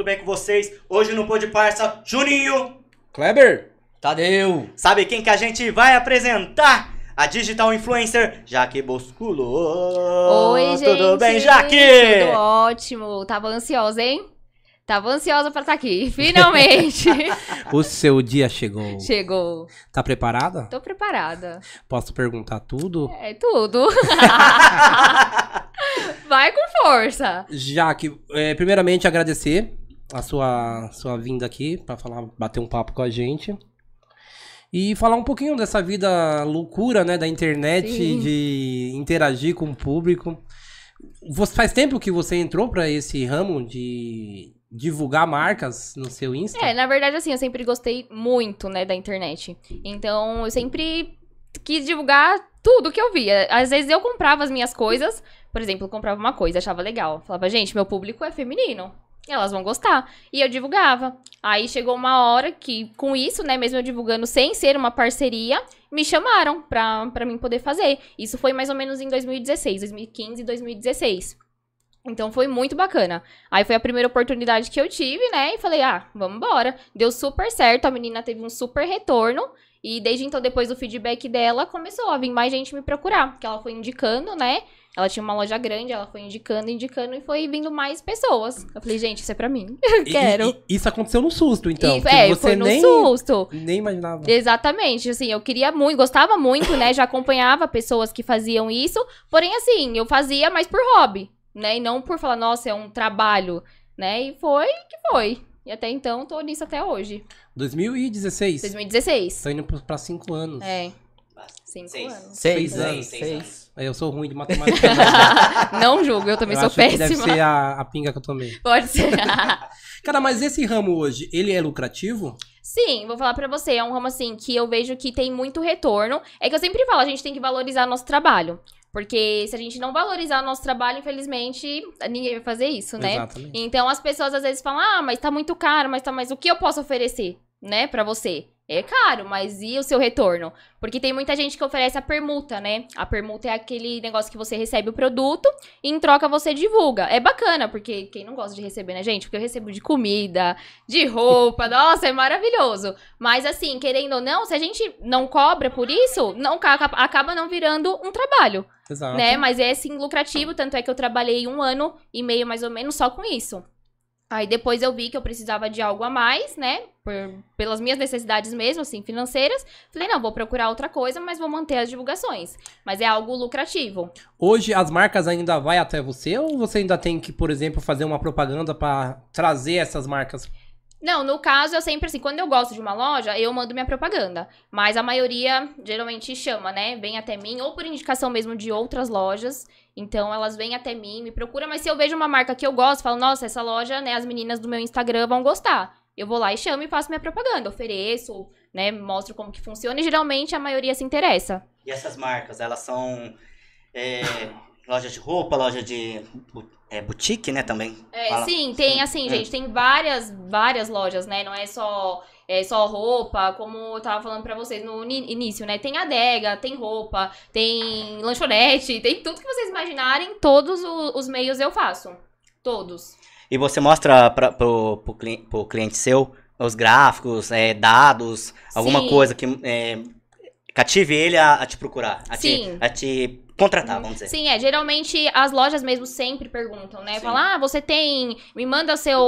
tudo bem com vocês? Hoje no Pô de Parça, Juninho. Kleber. Tadeu. Sabe quem que a gente vai apresentar? A digital influencer Jaque Bosculo. Oi, gente. Tudo bem, Jaque? Tudo ótimo. Tava ansiosa, hein? Tava ansiosa pra estar aqui. Finalmente. O seu dia chegou. Chegou. Tá preparada? Tô preparada. Posso perguntar tudo? É tudo. Vai com força. Já que, é, primeiramente, agradecer a sua, sua vinda aqui pra falar, bater um papo com a gente. E falar um pouquinho dessa vida loucura, né, da internet, Sim. de interagir com o público. Você, faz tempo que você entrou pra esse ramo de divulgar marcas no seu Insta? É, na verdade, assim, eu sempre gostei muito, né, da internet. Então, eu sempre quis divulgar tudo que eu via. Às vezes eu comprava as minhas coisas, por exemplo, eu comprava uma coisa, achava legal. Falava, gente, meu público é feminino. Elas vão gostar. E eu divulgava. Aí chegou uma hora que, com isso, né, mesmo eu divulgando sem ser uma parceria, me chamaram pra, pra mim poder fazer. Isso foi mais ou menos em 2016, 2015 e 2016. Então foi muito bacana. Aí foi a primeira oportunidade que eu tive, né? E falei, ah, vamos embora. Deu super certo, a menina teve um super retorno. E desde então, depois do feedback dela, começou a vir mais gente me procurar. Porque ela foi indicando, né? Ela tinha uma loja grande, ela foi indicando, indicando e foi vindo mais pessoas. Eu falei, gente, isso é pra mim. E- Quero. e- isso aconteceu no susto, então. e, é, você foi no nem, susto. nem imaginava. Exatamente, assim, eu queria muito, gostava muito, né? Já acompanhava pessoas que faziam isso, porém, assim, eu fazia mais por hobby, né? E não por falar, nossa, é um trabalho, né? E foi que foi. E até então, tô nisso até hoje. 2016. 2016. Tô indo pra cinco anos. É, cinco Seis. anos. Seis, Seis anos. Seis. Eu sou ruim de matemática. não julgo, eu também Eu sou que Deve péssima. ser a, a pinga que eu tomei. Pode ser. Cara, mas esse ramo hoje, ele é lucrativo? Sim, vou falar pra você, é um ramo assim que eu vejo que tem muito retorno. É que eu sempre falo, a gente tem que valorizar nosso trabalho. Porque se a gente não valorizar o nosso trabalho, infelizmente, ninguém vai fazer isso, né? Exatamente. Então as pessoas às vezes falam: "Ah, mas tá muito caro, mas tá, mas o que eu posso oferecer, né, Pra você?" É caro, mas e o seu retorno? Porque tem muita gente que oferece a permuta, né? A permuta é aquele negócio que você recebe o produto e em troca você divulga. É bacana, porque quem não gosta de receber, né, gente? Porque eu recebo de comida, de roupa, nossa, é maravilhoso. Mas assim, querendo ou não, se a gente não cobra por isso, não ca- acaba não virando um trabalho Exato. né? Mas é sim lucrativo, tanto é que eu trabalhei um ano e meio mais ou menos só com isso. Aí depois eu vi que eu precisava de algo a mais, né? Por- pelas minhas necessidades mesmo, assim, financeiras. Falei, não, vou procurar outra coisa, mas vou manter as divulgações. Mas é algo lucrativo. Hoje as marcas ainda vai até você ou você ainda tem que, por exemplo, fazer uma propaganda pra trazer essas marcas? Não, no caso, eu sempre, assim, quando eu gosto de uma loja, eu mando minha propaganda. Mas a maioria geralmente chama, né? Vem até mim, ou por indicação mesmo de outras lojas. Então, elas vêm até mim, me procuram. Mas se eu vejo uma marca que eu gosto, falo, nossa, essa loja, né? As meninas do meu Instagram vão gostar. Eu vou lá e chamo e faço minha propaganda. Ofereço, né? Mostro como que funciona. E geralmente a maioria se interessa. E essas marcas, elas são é, loja de roupa, loja de é, boutique, né, também? É, Fala. sim, tem assim, É. gente, tem várias, várias lojas, né? Não é só, é só roupa, como eu tava falando pra vocês no início, né? Tem adega, tem roupa, tem lanchonete, tem tudo que vocês imaginarem, todos o- os meios eu faço. Todos. E você mostra pra, pro, pro, cli- pro cliente seu os gráficos, é, dados, alguma Sim. coisa que é, cative ele a, a te procurar, a te, Sim. a te contratar, vamos dizer. Sim, é, geralmente as lojas mesmo sempre perguntam, né? Sim. Falam, ah, você tem, me manda o seu,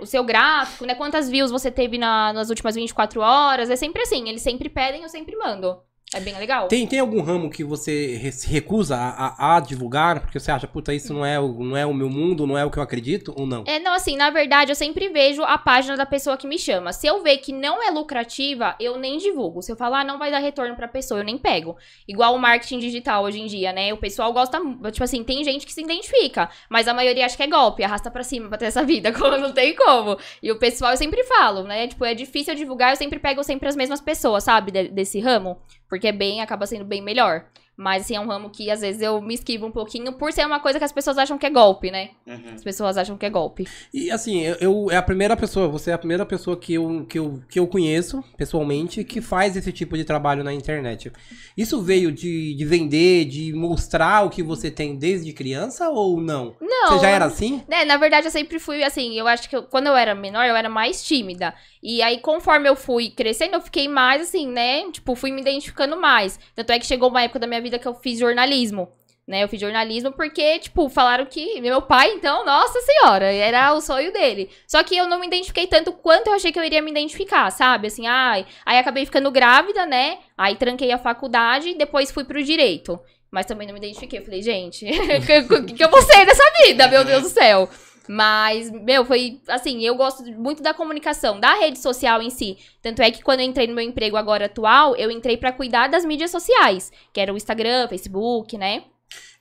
o seu gráfico, né? Quantas views você teve na- nas últimas 24 horas, é sempre assim, eles sempre pedem, eu sempre mando. É bem legal. Tem, tem algum ramo que você se recusa a, a- a divulgar? Porque você acha, puta, isso não é, o, não é o meu mundo, não é o que eu acredito, ou não? É, não, assim, na verdade, eu sempre vejo a página da pessoa que me chama. Se eu ver que não é lucrativa, eu nem divulgo. Se eu falar, ah, não vai dar retorno pra pessoa, eu nem pego. Igual o marketing digital hoje em dia, né? O pessoal gosta, tipo assim, tem gente que se identifica, mas a maioria acha que é golpe, arrasta pra cima pra ter essa vida, como não tem como. E o pessoal, eu sempre falo, né? Tipo, é difícil divulgar, eu sempre pego sempre as mesmas pessoas, sabe? de- desse ramo, porque é bem, acaba sendo bem melhor. Mas, assim, é um ramo que às vezes eu me esquivo um pouquinho por ser uma coisa que as pessoas acham que é golpe, né? Uhum. As pessoas acham que é golpe. E assim, eu, eu- é a primeira pessoa, você é a primeira pessoa que eu, que, eu, que eu conheço pessoalmente que faz esse tipo de trabalho na internet. Isso veio de, de vender, de mostrar o que você tem desde criança ou não? Não. Você já era assim? É, na verdade, eu sempre fui assim. Eu acho que eu- quando eu era menor, eu era mais tímida. E aí, conforme eu fui crescendo, eu fiquei mais assim, né? Tipo, fui me identificando mais. Tanto é que chegou uma época da minha vida que eu fiz jornalismo. Né, eu fiz jornalismo porque, tipo, falaram que meu pai, então, nossa senhora, era o sonho dele. Só que eu não me identifiquei tanto quanto eu achei que eu iria me identificar, sabe? Assim, ai. Aí acabei ficando grávida, né? Aí tranquei a faculdade e depois fui pro direito. Mas também não me identifiquei. Eu falei, gente, o que, que eu vou ser dessa vida, meu Deus do céu? Mas, meu, foi assim, eu gosto muito da comunicação, da rede social em si. Tanto é que quando eu entrei no meu emprego agora atual, eu entrei pra cuidar das mídias sociais, que era o Instagram, Facebook, né?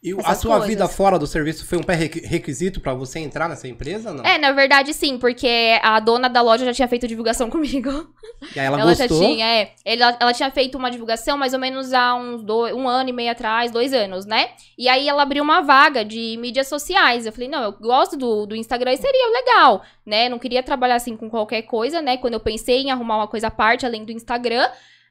E a sua coisas. vida fora do serviço foi um pré-requisito pra você entrar nessa empresa, não? É, na verdade sim, porque a dona da loja já tinha feito divulgação comigo. E aí ela, Ela gostou. já tinha, é. Ela, ela tinha feito uma divulgação mais ou menos há uns dois, um ano e meio atrás, dois anos, né? E aí ela abriu uma vaga de mídias sociais. Eu falei, não, eu gosto do, do Instagram e seria legal, né? Não queria trabalhar assim com qualquer coisa, né? Quando eu pensei em arrumar uma coisa à parte, além do Instagram.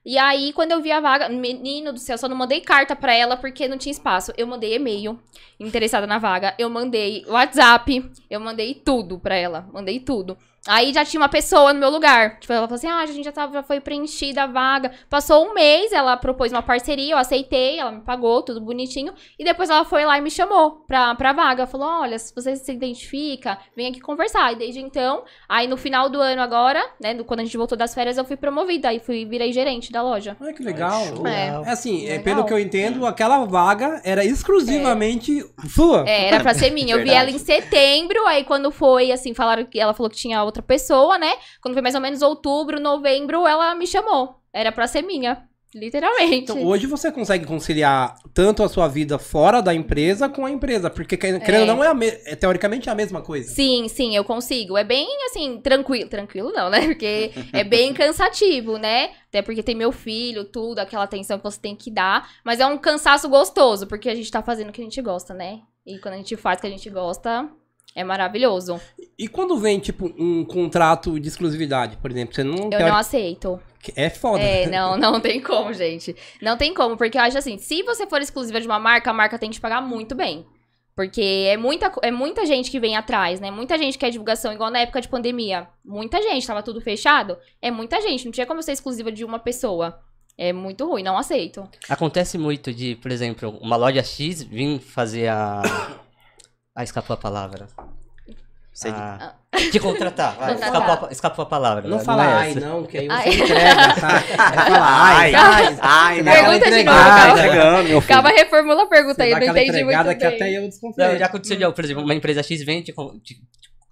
E aí, quando eu vi a vaga, menino do céu, só não mandei carta pra ela porque não tinha espaço. Eu mandei e-mail interessada na vaga, eu mandei WhatsApp, eu mandei tudo pra ela, mandei tudo. Aí já tinha uma pessoa no meu lugar. Tipo, ela falou assim: ah, a gente já, tava, já foi preenchida a vaga. Passou um mês, ela propôs uma parceria, eu aceitei, ela me pagou, tudo bonitinho. E depois ela foi lá e me chamou pra, pra vaga. Falou: olha, se você se identifica, vem aqui conversar. E desde então, aí no final do ano agora, né, do- quando a gente voltou das férias, eu fui promovida. Aí fui, virei gerente da loja. Ai, que legal. É. É assim, é, Legal. pelo que eu entendo, aquela vaga era exclusivamente sua. É, era pra ser minha. Eu vi ela em setembro, aí quando foi, assim, falaram que ela falou que tinha outra pessoa, né? Quando foi mais ou menos outubro, novembro, ela me chamou. Era pra ser minha. Literalmente. Então, hoje você consegue conciliar tanto a sua vida fora da empresa com a empresa, porque querendo querendo ou não é, a me- é teoricamente a mesma coisa. Sim, sim, eu consigo. É bem assim, tranquilo. Tranquilo não, né? Porque é bem cansativo, né? Até porque tem meu filho, tudo, aquela atenção que você tem que dar. Mas é um cansaço gostoso, porque a gente tá fazendo o que a gente gosta, né? E quando a gente faz o que a gente gosta, é maravilhoso. E quando vem, tipo, um contrato de exclusividade, por exemplo, você não. Eu teori- não aceito. É foda. É, não, não tem como, gente. Não tem como, porque eu acho assim, se você for exclusiva de uma marca, a marca tem que te pagar muito bem. Porque é muita, é muita gente que vem atrás, né? Muita gente quer divulgação, igual na época de pandemia. Muita gente, tava tudo fechado. É muita gente, não tinha como ser exclusiva de uma pessoa. É muito ruim, não aceito. Acontece muito de, por exemplo, uma loja X vir fazer a. Ah, escapou a palavra. Você- Ah, te contratar. Vai, Contratar. escapou, a, escapou a palavra. Não né? fala é ai, essa. não, que aí Ai. você entrega, tá? É falar ai, Ai, ai. ai, aquela Pergunta de novo, Ai, calma. entregando, meu filho. Calma, reformula a pergunta Você aí, não entendi muito bem. que até eu desconfio. Não, já aconteceu de, por exemplo, uma empresa X vem, te, te- te-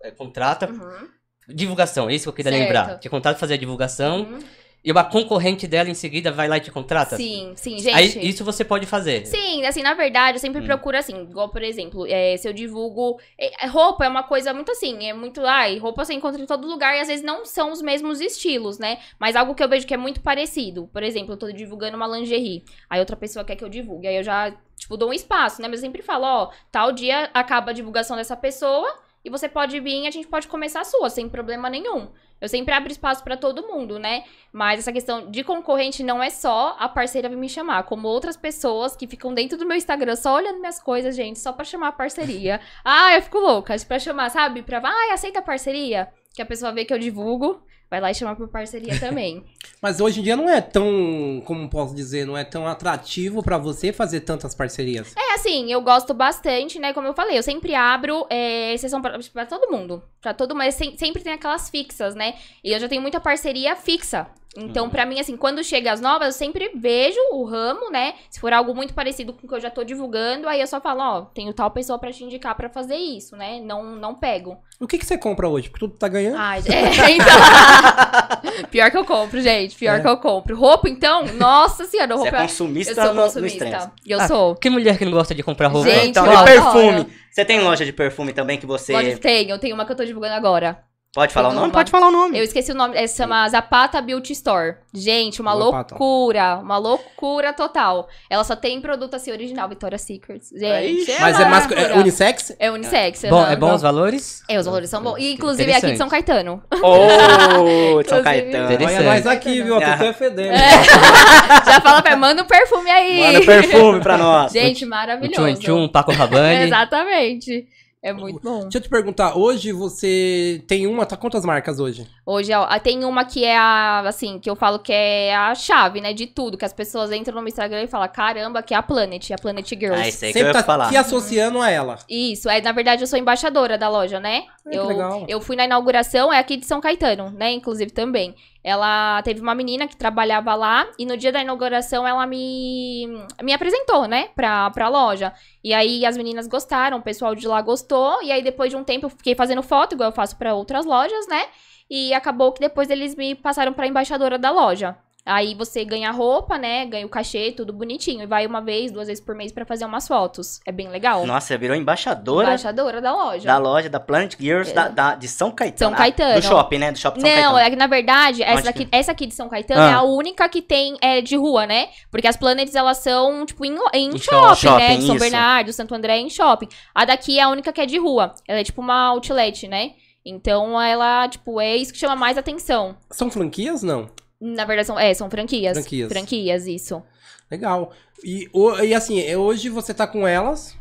é, contrata. Uhum, Divulgação, é isso que eu queria Certo. lembrar. Te contrata fazer a divulgação uhum. E uma concorrente dela em seguida vai lá e te contrata. Sim, sim, gente. Aí isso você pode fazer. Sim, assim, na verdade, eu sempre Hum. procuro assim, igual, por exemplo, é, se eu divulgo. é, roupa é uma coisa muito assim, é muito. Ai, roupa você encontra em todo lugar e às vezes não são os mesmos estilos, né? Mas algo que eu vejo que é muito parecido. Por exemplo, eu tô divulgando uma lingerie. Aí outra pessoa quer que eu divulgue. Aí eu já, tipo, dou um espaço, né? Mas eu sempre falo, ó, tal dia acaba a divulgação dessa pessoa. E você pode vir e a gente pode começar a sua, sem problema nenhum. Eu sempre abro espaço pra todo mundo, né? Mas essa questão de concorrente não é só a parceira me chamar, como outras pessoas que ficam dentro do meu Instagram só olhando minhas coisas, gente, só pra chamar a parceria. ah, eu fico louca, pra chamar, sabe? Pra, ai, aceita a parceria? Que a pessoa vê que eu divulgo, vai lá e chama por parceria também. Mas hoje em dia não é tão, como posso dizer, não é tão atrativo pra você fazer tantas parcerias. É assim, eu gosto bastante, né? Como eu falei, eu sempre abro é, exceção pra, pra todo mundo. Pra todo mundo. mas sem- sempre tem aquelas fixas, né? E eu já tenho muita parceria fixa. Então, pra mim, assim, quando chega as novas, eu sempre vejo o ramo, né? Se for algo muito parecido com o que eu já tô divulgando, aí eu só falo, ó, tenho tal pessoa pra te indicar pra fazer isso, né? Não, não pego. O que, que você compra hoje? Porque tudo tá ganhando. Ai, é, então. Pior que eu compro, gente. Pior É. que eu compro. Roupa, então? Nossa senhora, Você é roupa. consumista eu sou no, no consumista. Eu Ah, sou. Que mulher que não gosta de comprar roupa? Gente, Então, eu e adoro. perfume? Você tem loja de perfume também que você... Pode, tenho, tenho uma que eu tô divulgando agora. Pode falar o nome? uma. Pode falar o nome. Eu esqueci o nome, é, se chama Zapata Beauty Store. Gente, uma Zapata. loucura, uma loucura total. Ela só tem produto assim original, Victoria's Secret. Gente, Aí, Mas é mais. É unissex? É unissex. Bom, é bom os valores? É, os valores são bons. E, inclusive, é aqui de São Caetano. Ô, São Inclusive- Caetano. Olha nós aqui, viu? Ah. Tô até fedendo. Já fala pra manda um perfume aí. Manda perfume pra nós. Gente, maravilhoso. Tchum Tchum, Paco Rabanne. Exatamente. É muito bom. Deixa eu te perguntar, hoje você tem uma, tá quantas marcas hoje? Hoje, ó, tem uma que é a, assim, que eu falo que é a chave, né, de tudo. Que as pessoas entram no meu Instagram e falam, caramba, que é a Planet, a Planet Girls. Ah, esse aí que eu Sempre ia tá falar. se associando a ela. Isso, é, na verdade eu sou embaixadora da loja, né? Ai, que eu, legal. eu fui na inauguração, é aqui de São Caetano, né? Inclusive também. Ela teve uma menina que trabalhava lá e no dia da inauguração ela me, me apresentou, né? Pra, pra loja. E aí as meninas gostaram, o pessoal de lá gostou. E aí depois de um tempo eu fiquei fazendo foto, igual eu faço pra outras lojas, né? E acabou que depois eles me passaram pra embaixadora da loja. Aí você ganha roupa, né? Ganha o cachê, tudo bonitinho. E vai uma vez, duas vezes por mês pra fazer umas fotos. É bem legal. Nossa, você virou embaixadora Embaixadora da loja. da loja da Planet Girls É. da, da- de São Caetano. São Ah, Caetano. do shopping, né? Do shopping São Não, Caetano. é que na verdade, essa, Onde daqui, que- essa aqui de São Caetano Ah. é a única que tem é, de rua, né? Porque as Planets, elas são, tipo, em, em Em shopping, shopping, né? De São isso. Bernardo, Santo André, em shopping. A daqui é a única que é de rua. Ela é tipo uma outlet, né? Então, ela, tipo, é isso que chama mais atenção. São franquias? Não. Na verdade, são, é, são franquias. Franquias. Franquias, isso. Legal. E, o- e assim, é, hoje você tá com elas.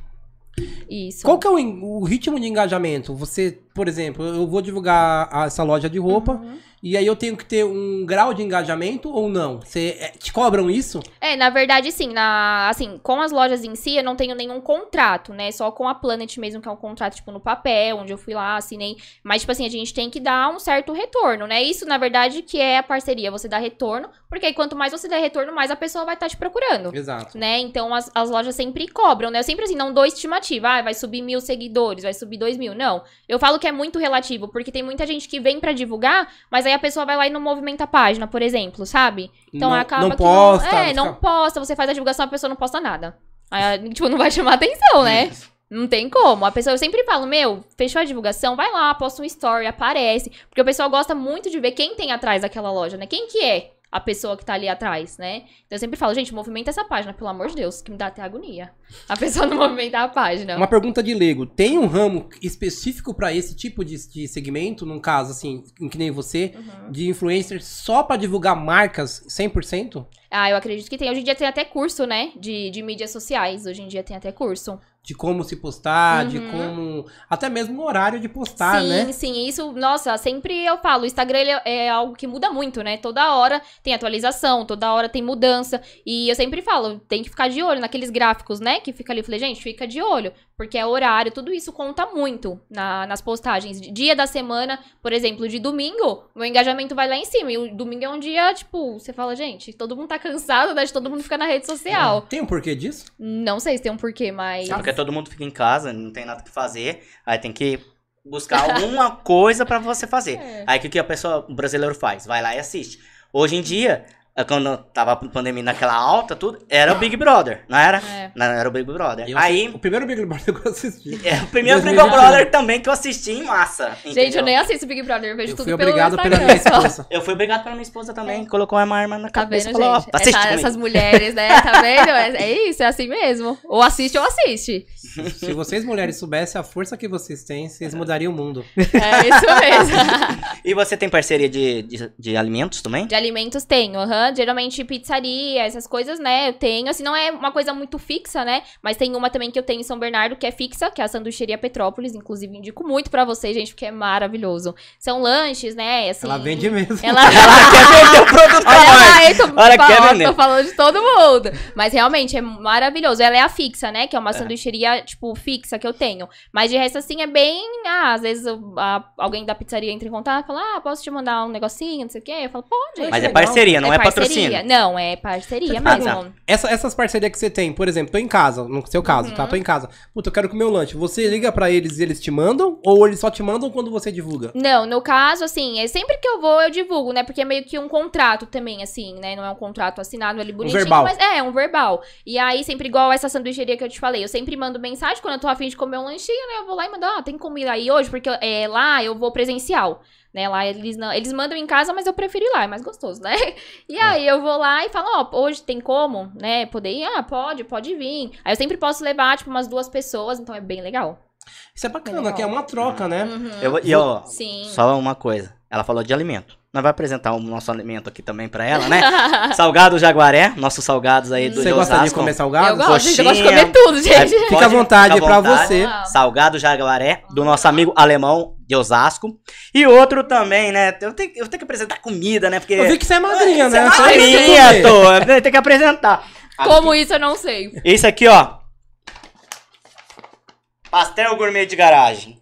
Isso. Qual que é o, o ritmo de engajamento? Você, por exemplo, eu vou divulgar essa loja de roupa Uhum. e aí eu tenho que ter um grau de engajamento ou não? Você é, te cobram isso? É, na verdade, sim. Na, assim, com as lojas em si, eu não tenho nenhum contrato, né? Só com a Planet mesmo, que é um contrato, tipo, no papel, onde eu fui lá, assinei. Mas, tipo assim, a gente tem que dar um certo retorno, né? Isso, na verdade, que é a parceria. Você dá retorno, porque aí quanto mais você der retorno, mais a pessoa vai estar te procurando. Exato. Né? Então as, as lojas sempre cobram, né? Eu sempre assim, não dou estimativa. Ah, vai subir mil seguidores, vai subir dois mil. Não. Eu falo que é muito relativo, porque tem muita gente que vem pra divulgar, mas aí a pessoa vai lá e não movimenta a página, por exemplo, sabe? Então não, acaba não que posta. não. É, não fica- posta. Você faz a divulgação, a pessoa não posta nada. Aí, tipo, não vai chamar atenção, né? Não tem como. A pessoa, eu sempre falo, meu, fechou a divulgação, vai lá, posta um story, aparece. Porque o pessoal gosta muito de ver quem tem atrás daquela loja, né? Quem que é a pessoa que tá ali atrás, né? Então eu sempre falo, gente, movimenta essa página, pelo amor de Deus, que me dá até agonia. A pessoa não movimentar a página. Uma pergunta de leigo. Tem um ramo específico pra esse tipo de, de segmento, num caso assim, em que nem você, Uhum. de influencers só pra divulgar marcas 100%? Ah, eu acredito que tem. Hoje em dia tem até curso, né? De, de mídias sociais. Hoje em dia tem até curso. De como se postar, de Uhum. como. Até mesmo o horário de postar, sim, né? sim, isso, nossa, sempre eu falo, o Instagram ele é algo que muda muito, né? Toda hora tem atualização, toda hora tem mudança. E eu sempre falo, tem que ficar de olho naqueles gráficos, né? Que fica ali. Eu falei, gente, fica de olho, porque é horário, tudo isso conta muito na- nas postagens. Dia da semana, por exemplo, de domingo, meu engajamento vai lá em cima. E o domingo é um dia, tipo, você fala, gente, todo mundo tá cansado, né? De todo mundo ficar na rede social. Tem um porquê disso? Não sei se tem um porquê, mas. Porque todo mundo fica em casa, não tem nada que fazer. Aí tem que buscar alguma coisa pra você fazer. É. Aí o que, que a pessoa, o brasileiro faz? Vai lá e assiste. Hoje em dia, é quando tava a pandemia naquela alta, tudo, era o Big Brother, não era? É. Não, era o Big Brother. Eu Aí, O primeiro Big Brother que eu assisti. é o primeiro Big 2021. Brother também que eu assisti em massa. Gente, eu entendeu? nem assisto Big Brother, eu vejo Eu tudo fui pelo obrigado pela minha esposa. Eu fui obrigado pela minha esposa também, colocou uma arma na Tá cabeça vendo, e falou, gente? Essa- essas mulheres, né? Tá vendo? É, é isso, é assim mesmo. Ou assiste ou assiste. Se vocês mulheres soubessem a força que vocês têm, vocês mudariam o mundo. É isso mesmo. E você tem parceria de, de, de alimentos também? De alimentos tenho, aham. Geralmente pizzaria, essas coisas, né? Eu tenho. Assim, não é uma coisa muito fixa, né? Mas tem uma também que eu tenho em São Bernardo, que é fixa, que é a sanduicheria Petrópolis. Inclusive, indico muito pra vocês, gente, porque é maravilhoso. São lanches, né? Assim, Ela vende mesmo. Ela... Quer vender o produto pra Olha lá, eu tô, Olha, fa- quer tô falando de todo mundo. Mas realmente é maravilhoso. Ela é a fixa, né? Que é uma sanduicheria, tipo, fixa que eu tenho. Mas de resto, assim, é bem. Ah, às vezes eu- a- alguém da pizzaria entra em contato e fala: Ah, posso te mandar um negocinho, não sei o quê. Eu falo: Pode. Mas é legal. parceria, não é, parceria. patrocínio. Não, é parceria Ah, mesmo. tá. Essa- essas parcerias que você tem, por exemplo, tô em casa, no seu caso, Uhum. tá? Tô em casa. Puta, eu quero comer o lanche. Você liga pra eles e eles te mandam? Ou eles só te mandam quando você divulga? Não, no caso, assim, é sempre que eu vou, eu divulgo, né? Porque é meio que um contrato também, assim, né? Não é um contrato assinado ali bonitinho, verbal. mas é, é um verbal. E aí, sempre igual essa sanduicheria que eu te falei, eu sempre mando mensagem quando eu tô afim de comer um lanchinho, né? Eu vou lá e mando, ah, tem comida aí hoje, porque é, lá eu vou presencial. Né, lá eles não, eles mandam em casa, mas eu prefiro ir lá, é mais gostoso, né? E aí eu vou lá e falo, ó, hoje tem como, né, poder ir? Ah, pode, pode vir. Aí eu sempre posso levar, tipo, umas duas pessoas, então é bem legal. Isso é bacana, Legal. que é uma troca, né? Uhum. Eu, e ó, Sim. só uma coisa. Ela falou de alimento. Nós vai apresentar o nosso alimento aqui também pra ela, né? Salgado Jaguaré, nossos salgados aí do Você gosta de comer Eu salgado? gosto, gente, eu gosto de comer tudo, gente. Aí Fica à pode- vontade fica à pra vontade. você. Ah. Salgado Jaguaré, do nosso amigo alemão de Osasco. E outro também, né? Eu tenho, eu tenho que apresentar comida, né? Porque. Eu vi que você é magrinha, Você é né? Isso que eu tô. Tem que apresentar. Como isso, eu não sei. Esse aqui, ó. Pastel gourmet de garagem.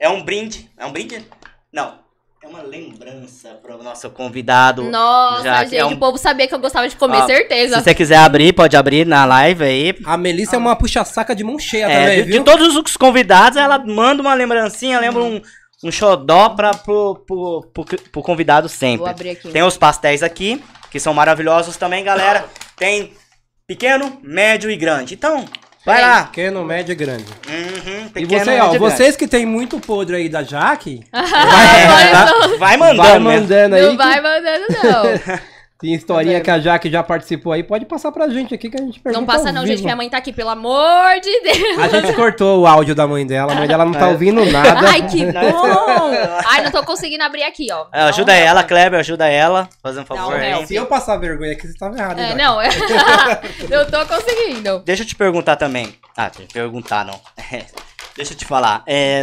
É um brinde. É um brinde? Não. É uma lembrança pro nosso convidado. Nossa, Já que gente, é um- o povo sabia que eu gostava de comer, Ó, certeza. Se você quiser abrir, pode abrir na live aí. A Melissa é uma puxa-saca de mão cheia É, também, de, viu? de todos os convidados, ela manda uma lembrancinha, lembra um, um xodó pra, pro, pro, pro, pro convidado Vou sempre. abrir aqui. Tem os pastéis aqui, que são maravilhosos também, galera. Tem pequeno, médio e grande. Então, vai lá. Pequeno, médio e grande. Uhum, E pequeno, você, ó, médio e grande. vocês que tem muito podre aí da Jaque, Vai, tá? vai mandando, vai né? mandando aí. Não que vai mandando, não. Tem historinha Tá que a Jaque já participou aí, pode passar pra gente aqui que a gente pergunta Não passa não, gente. Minha mãe tá aqui, pelo amor de Deus. A gente cortou o áudio da mãe dela, a mãe dela não tá É. ouvindo nada. Ai, que bom. Ai, não tô conseguindo abrir aqui, ó. É, ajuda Não, ela, Kleber, ajuda ela. Fazendo um favor aí. help. Se eu passar vergonha aqui, você tava errado. É, não. eu tô conseguindo. Deixa eu te perguntar também. Ah, deixa eu te perguntar, não. Deixa eu te falar. É,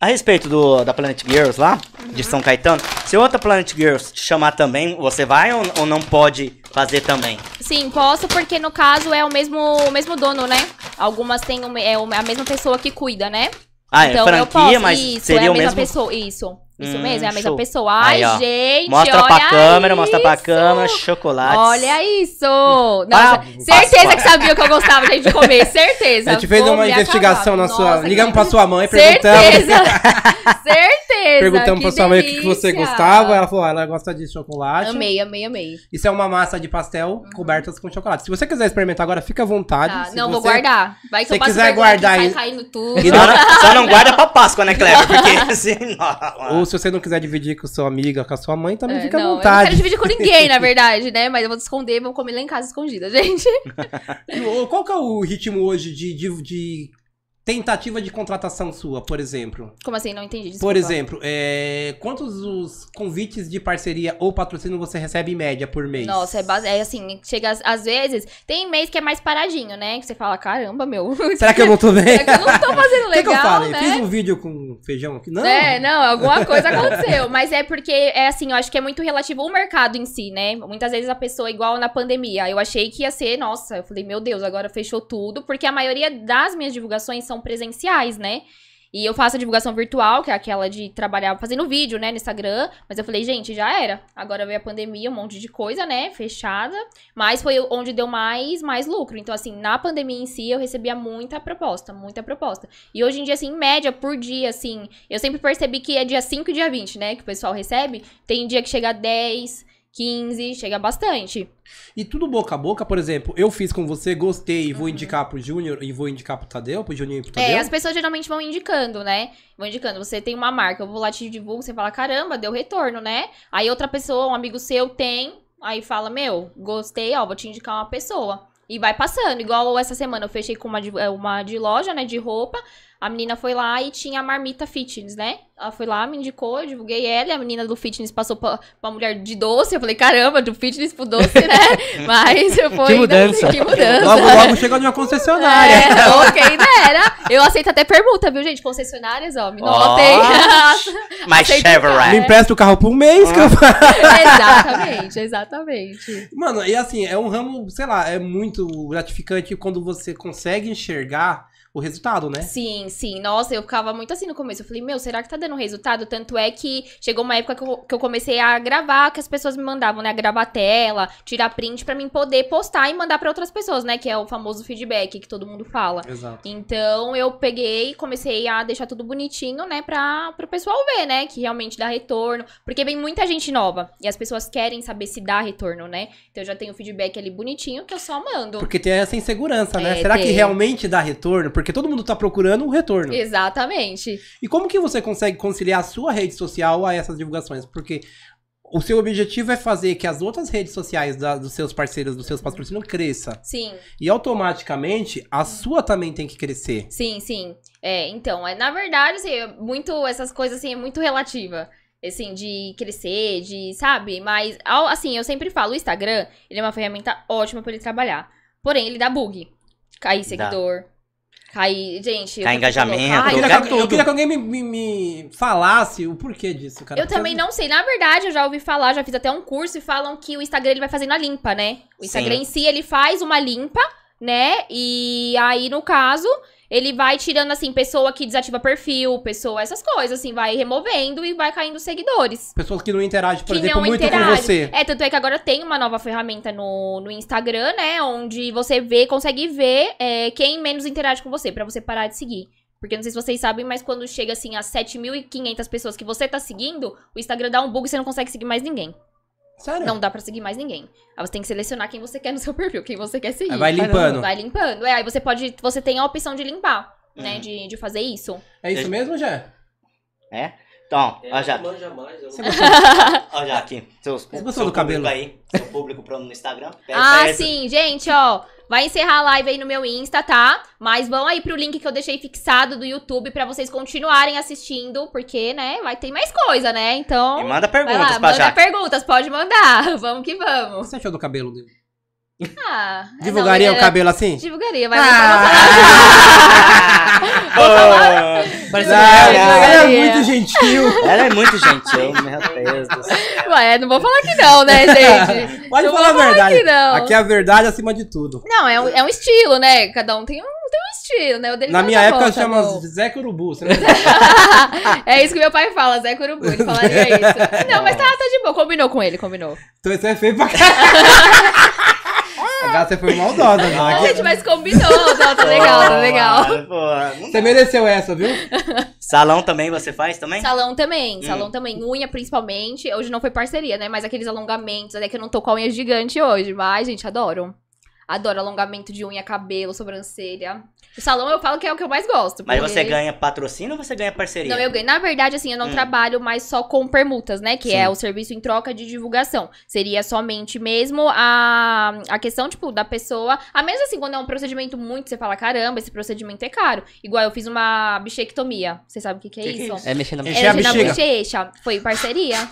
a respeito do, da Planet Girls lá, de São Caetano, se outra Planet Girls te chamar também, você vai ou, ou não pode fazer também? Sim, posso, porque no caso é o mesmo, o mesmo dono, né? Algumas têm o- é o- a mesma pessoa que cuida, né? Ah, é então eu franquia, posso. mas isso, seria é a o mesma mesmo... pessoa. Isso. Isso Hum, mesmo, é a mesma show. pessoa. Ai, Aí, gente. Mostra olha pra câmera, mostra pra câmera, chocolates. Olha isso! Nossa, Ah, certeza que sabia que eu gostava, gente, de comer. Certeza. A gente fez Vou uma investigação acabar. na sua. Nossa, Ligamos que- pra sua mãe, perguntamos. Certeza! Certeza! Perguntamos que pra sua mãe o que, você gostava. Ela falou, ah, ela gosta de chocolate. Amei, amei, amei. Isso é uma massa de pastel cobertas com chocolate. Se você quiser experimentar agora, fica à vontade. Tá, Se não, vou você- guardar. Vai que se eu passo quiser guardar aqui, aí- sai caindo tudo. E Só não, só não guarda pra Páscoa, né, Kleber? Porque assim. Ou se você não quiser dividir com sua amiga, com a sua mãe, também É, fica à não, eu não vontade. quero dividir com ninguém, na verdade, né? Mas eu vou esconder, vou comer lá em casa escondida, gente. Qual que é o ritmo hoje de, de, de tentativa de contratação sua, por exemplo? Como assim? Não entendi. Desculpa. Por exemplo, é, quantos os convites de parceria ou patrocínio você recebe em média por mês? Nossa, é, base... é assim, chega às, às vezes. Tem mês que é mais paradinho, né? Que você fala, caramba, meu. Será que eu não tô bem? Será que eu não tô fazendo O que, que eu legal, falei? né? Fiz um vídeo com feijão aqui? Não. É, não, alguma coisa aconteceu. Mas é porque, é assim, eu acho que é muito relativo ao mercado em si, né? Muitas vezes a pessoa, igual na pandemia, eu achei que ia ser, nossa, eu falei, meu Deus, agora fechou tudo, porque a maioria das minhas divulgações são presenciais, né? E eu faço a divulgação virtual, que é aquela de trabalhar fazendo vídeo, né, no Instagram. Mas eu falei, gente, já era. Agora veio a pandemia, um monte de coisa, né, fechada. Mas foi onde deu mais, mais lucro. Então, assim, na pandemia em si, eu recebia muita proposta, muita proposta. E hoje em dia, assim, em média, por dia, assim, eu sempre percebi que é dia 5 e dia 20, né, que o pessoal recebe. Tem dia que chega a 10, 15, chega bastante. E tudo boca a boca, por exemplo, eu fiz com você, gostei, vou indicar pro Júnior e vou indicar pro Tadeu, pro Juninho e pro Tadeu. Uhum. É, as pessoas geralmente vão indicando, né? Vão indicando. Você tem uma marca, eu vou lá te divulgo, você fala, caramba, deu retorno, né? Aí outra pessoa, um amigo seu tem, aí fala, meu, gostei, ó, vou te indicar uma pessoa. E vai passando. Igual essa semana eu fechei com uma de, é, uma de loja, né, de roupa. A menina foi lá e tinha a marmita fitness, né? Ela foi lá, me indicou, eu divulguei ela. E a menina do fitness passou pra, pra mulher de doce. Eu falei, caramba, do fitness pro doce, né? Mas foi... Que mudança. Que mudança. Logo, logo chegou numa concessionária. É, ok, dera. Eu aceito até permuta, viu, gente? Concessionárias, ó, me notem. Mas Aceito Me Chevrolet. empresta o carro por um mês que eu exatamente, exatamente. Mano, e assim, é um ramo, sei lá, é muito gratificante quando você consegue enxergar o resultado, né? Sim, sim. Nossa, eu ficava muito assim no começo. Eu falei, meu, será que tá dando resultado? Tanto é que chegou uma época que eu, que eu comecei a gravar, que as pessoas me mandavam, né? Gravar tela, tirar print pra mim poder postar e mandar pra outras pessoas, né? Que é o famoso feedback que todo mundo fala. Exato. Então eu peguei e comecei a deixar tudo bonitinho, né, pra, pro pessoal ver, né, que realmente dá retorno. Porque vem muita gente nova e as pessoas querem saber se dá retorno, né? Então eu já tenho o feedback ali bonitinho que eu só mando. Porque tem essa insegurança, né? É, Será que tem. realmente dá retorno? Porque todo mundo tá procurando um retorno. Exatamente. E como que você consegue conciliar a sua rede social a essas divulgações? Porque o seu objetivo é fazer que as outras redes sociais da- dos seus parceiros, dos seus patrocínios, cresça. Sim. E automaticamente a sua também tem que crescer. Sim, sim. É, então, é, na verdade, assim, é muito, essas coisas, assim, é muito relativa. Assim, de crescer, de, sabe? Mas, assim, eu sempre falo, o Instagram, ele é uma ferramenta ótima pra ele trabalhar. Porém, ele dá bug. Cair seguidor. Cair, gente... eu Cai tô engajamento, Eu queria, eu queria que alguém me, me- me falasse o porquê disso, cara. Eu também não sei. Na verdade, eu já ouvi falar, já fiz até um curso e falam que o Instagram ele vai fazendo a limpa, né? O Instagram Sim. em si, ele faz uma limpa, né? E aí, no caso, ele vai tirando, assim, pessoa que desativa perfil, pessoa, essas coisas, assim, vai removendo e vai caindo seguidores. Pessoas que não interagem, por que exemplo, muito com você. É, tanto é que agora tem uma nova ferramenta no, no Instagram, né? Onde você vê, consegue ver é, quem menos interage com você, pra você parar de seguir. Porque não sei se vocês sabem, mas quando chega assim a 7.500 pessoas que você tá seguindo, o Instagram dá um bug e você não consegue seguir mais ninguém. Sério? Não dá pra seguir mais ninguém. Aí você tem que selecionar quem você quer no seu perfil, quem você quer seguir. Aí vai limpando. Vai limpando. É, aí você pode. Você tem a opção de limpar, né? Uhum. De, de fazer isso. É isso mesmo, Jé? É? Então, ó já, manja mais. Eu... Você gostou? ó já aqui. Seus, gostou seu do cabelo? público aí, seu público pro no Instagram. Pede Ah, esse- sim, gente, ó. Vai encerrar a live aí no meu Insta, tá? Mas vão aí pro link que eu deixei fixado do YouTube pra vocês continuarem assistindo, porque, né, vai ter mais coisa, né? E Então. manda Vai perguntas lá, pra manda Jaque. perguntas, pode mandar. Vamos que O vamos. que você achou do cabelo dele? Ah, é, Divulgaria não, o é- cabelo assim? Divulgaria, mas Ah, Parece Não, que- ela é muito gentil. Ela é muito gentil, meu Deus do céu. não. Ué, não vou falar que não, né, gente? Pode Não falar a verdade. que não. Aqui é a verdade acima de tudo. Não, é um, é um estilo, né? Cada um tem um, tem um estilo, né? Na minha época eu chamo bom. Zé Curubu. Você é isso que meu pai fala, Zé Curubu, ele falaria isso. Não, mas tá, tá de boa, combinou com ele, combinou. então isso é feio pra caralho. Você foi maldosa, não. Ah, Aqui- gente, mas combinou, tá, tá legal, tá legal. Pô, não Você mereceu essa, viu? Salão também você faz também? Salão também, Hum. salão também, unha principalmente. Hoje não foi parceria, né? Mas aqueles alongamentos, até que eu não tô com a unha gigante hoje. Mas, gente, adoro. Adoro alongamento de unha, cabelo, sobrancelha. O salão eu falo que é o que eu mais gosto. Mas porque- você ganha patrocínio ou você ganha parceria? Não, eu ganho. Na verdade, assim, eu não Hum. trabalho mais só com permutas, né? Que Sim. é o serviço em troca de divulgação. Seria somente mesmo a, a questão, tipo, da pessoa. A menos assim, quando é um procedimento muito, você fala, caramba, esse procedimento é caro. Igual eu fiz uma bichectomia. Você sabe o que, que é Que que é isso? isso? É mexendo na Encher a na bexiga. bochecha. Foi parceria.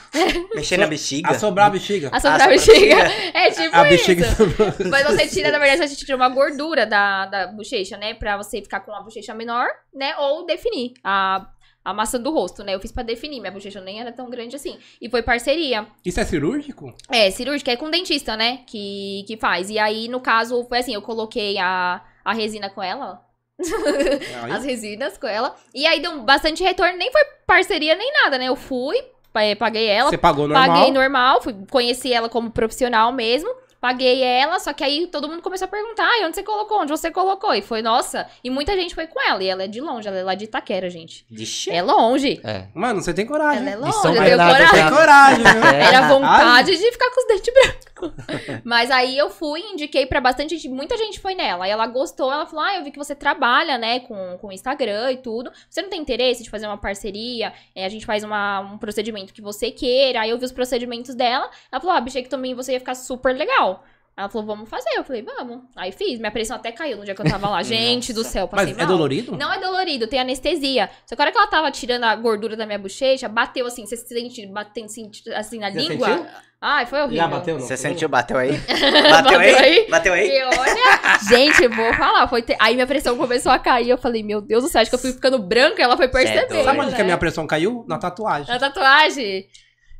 Mexer na bexiga? Assobrar a bexiga. Assobrar a bexiga. É tipo A isso. bexiga sobrou. Mas você tira, na verdade, você tira uma gordura da, da bochecha, né? Pra você ficar com uma bochecha menor, né? Ou definir a, a maçã do rosto, né? Eu fiz pra definir, minha bochecha nem era tão grande assim. E foi parceria. Isso é cirúrgico? É, cirúrgica, é com dentista, né? Que, que faz. E aí, no caso, foi assim, eu coloquei a, a resina com ela, ó. As resinas com ela. E aí deu bastante retorno, nem foi parceria nem nada, né? Eu fui, pa- paguei ela, Você pagou normal. Paguei normal, fui, conheci ela como profissional mesmo. Paguei ela, só que aí todo mundo começou a perguntar: "Ai, onde você colocou? Onde você colocou? E foi, nossa. E muita gente foi com ela. E ela é de longe, ela é lá de Itaquera, gente. Vixe. É longe. É. Mano, você tem coragem. Ela é longe, eu tenho coragem. Tem coragem, viu? É. Era vontade de ficar com os dentes brancos. Mas aí eu fui, indiquei pra bastante gente, muita gente foi nela. Aí ela gostou, ela falou: Ah, eu vi que você trabalha, né, com, com Instagram e tudo. Você não tem interesse de fazer uma parceria? É, a gente faz uma, um procedimento que você queira. Aí eu vi os procedimentos dela. Ela falou: Ah, bichei que também você ia ficar super legal. Ela falou, vamos fazer. Eu falei, vamos. Aí fiz. Minha pressão até caiu no dia que eu tava lá. Gente do céu, passei Mas é mal. dolorido? Não é dolorido, tem anestesia. Só que a hora que ela tava tirando a gordura da minha bochecha, bateu assim, você sente batendo assim, assim na Já língua. sentiu? Ai, foi horrível. Já bateu, não? Você sentiu? Bateu aí? Bateu Bateu aí? Bateu aí? E olha, gente, vou falar. Foi ter- Aí minha pressão começou a cair. Eu falei, meu Deus do céu, acho que eu fui ficando branca. Ela foi Cê é percebendo. Sabe onde né? que a minha pressão caiu? Na tatuagem. Na tatuagem.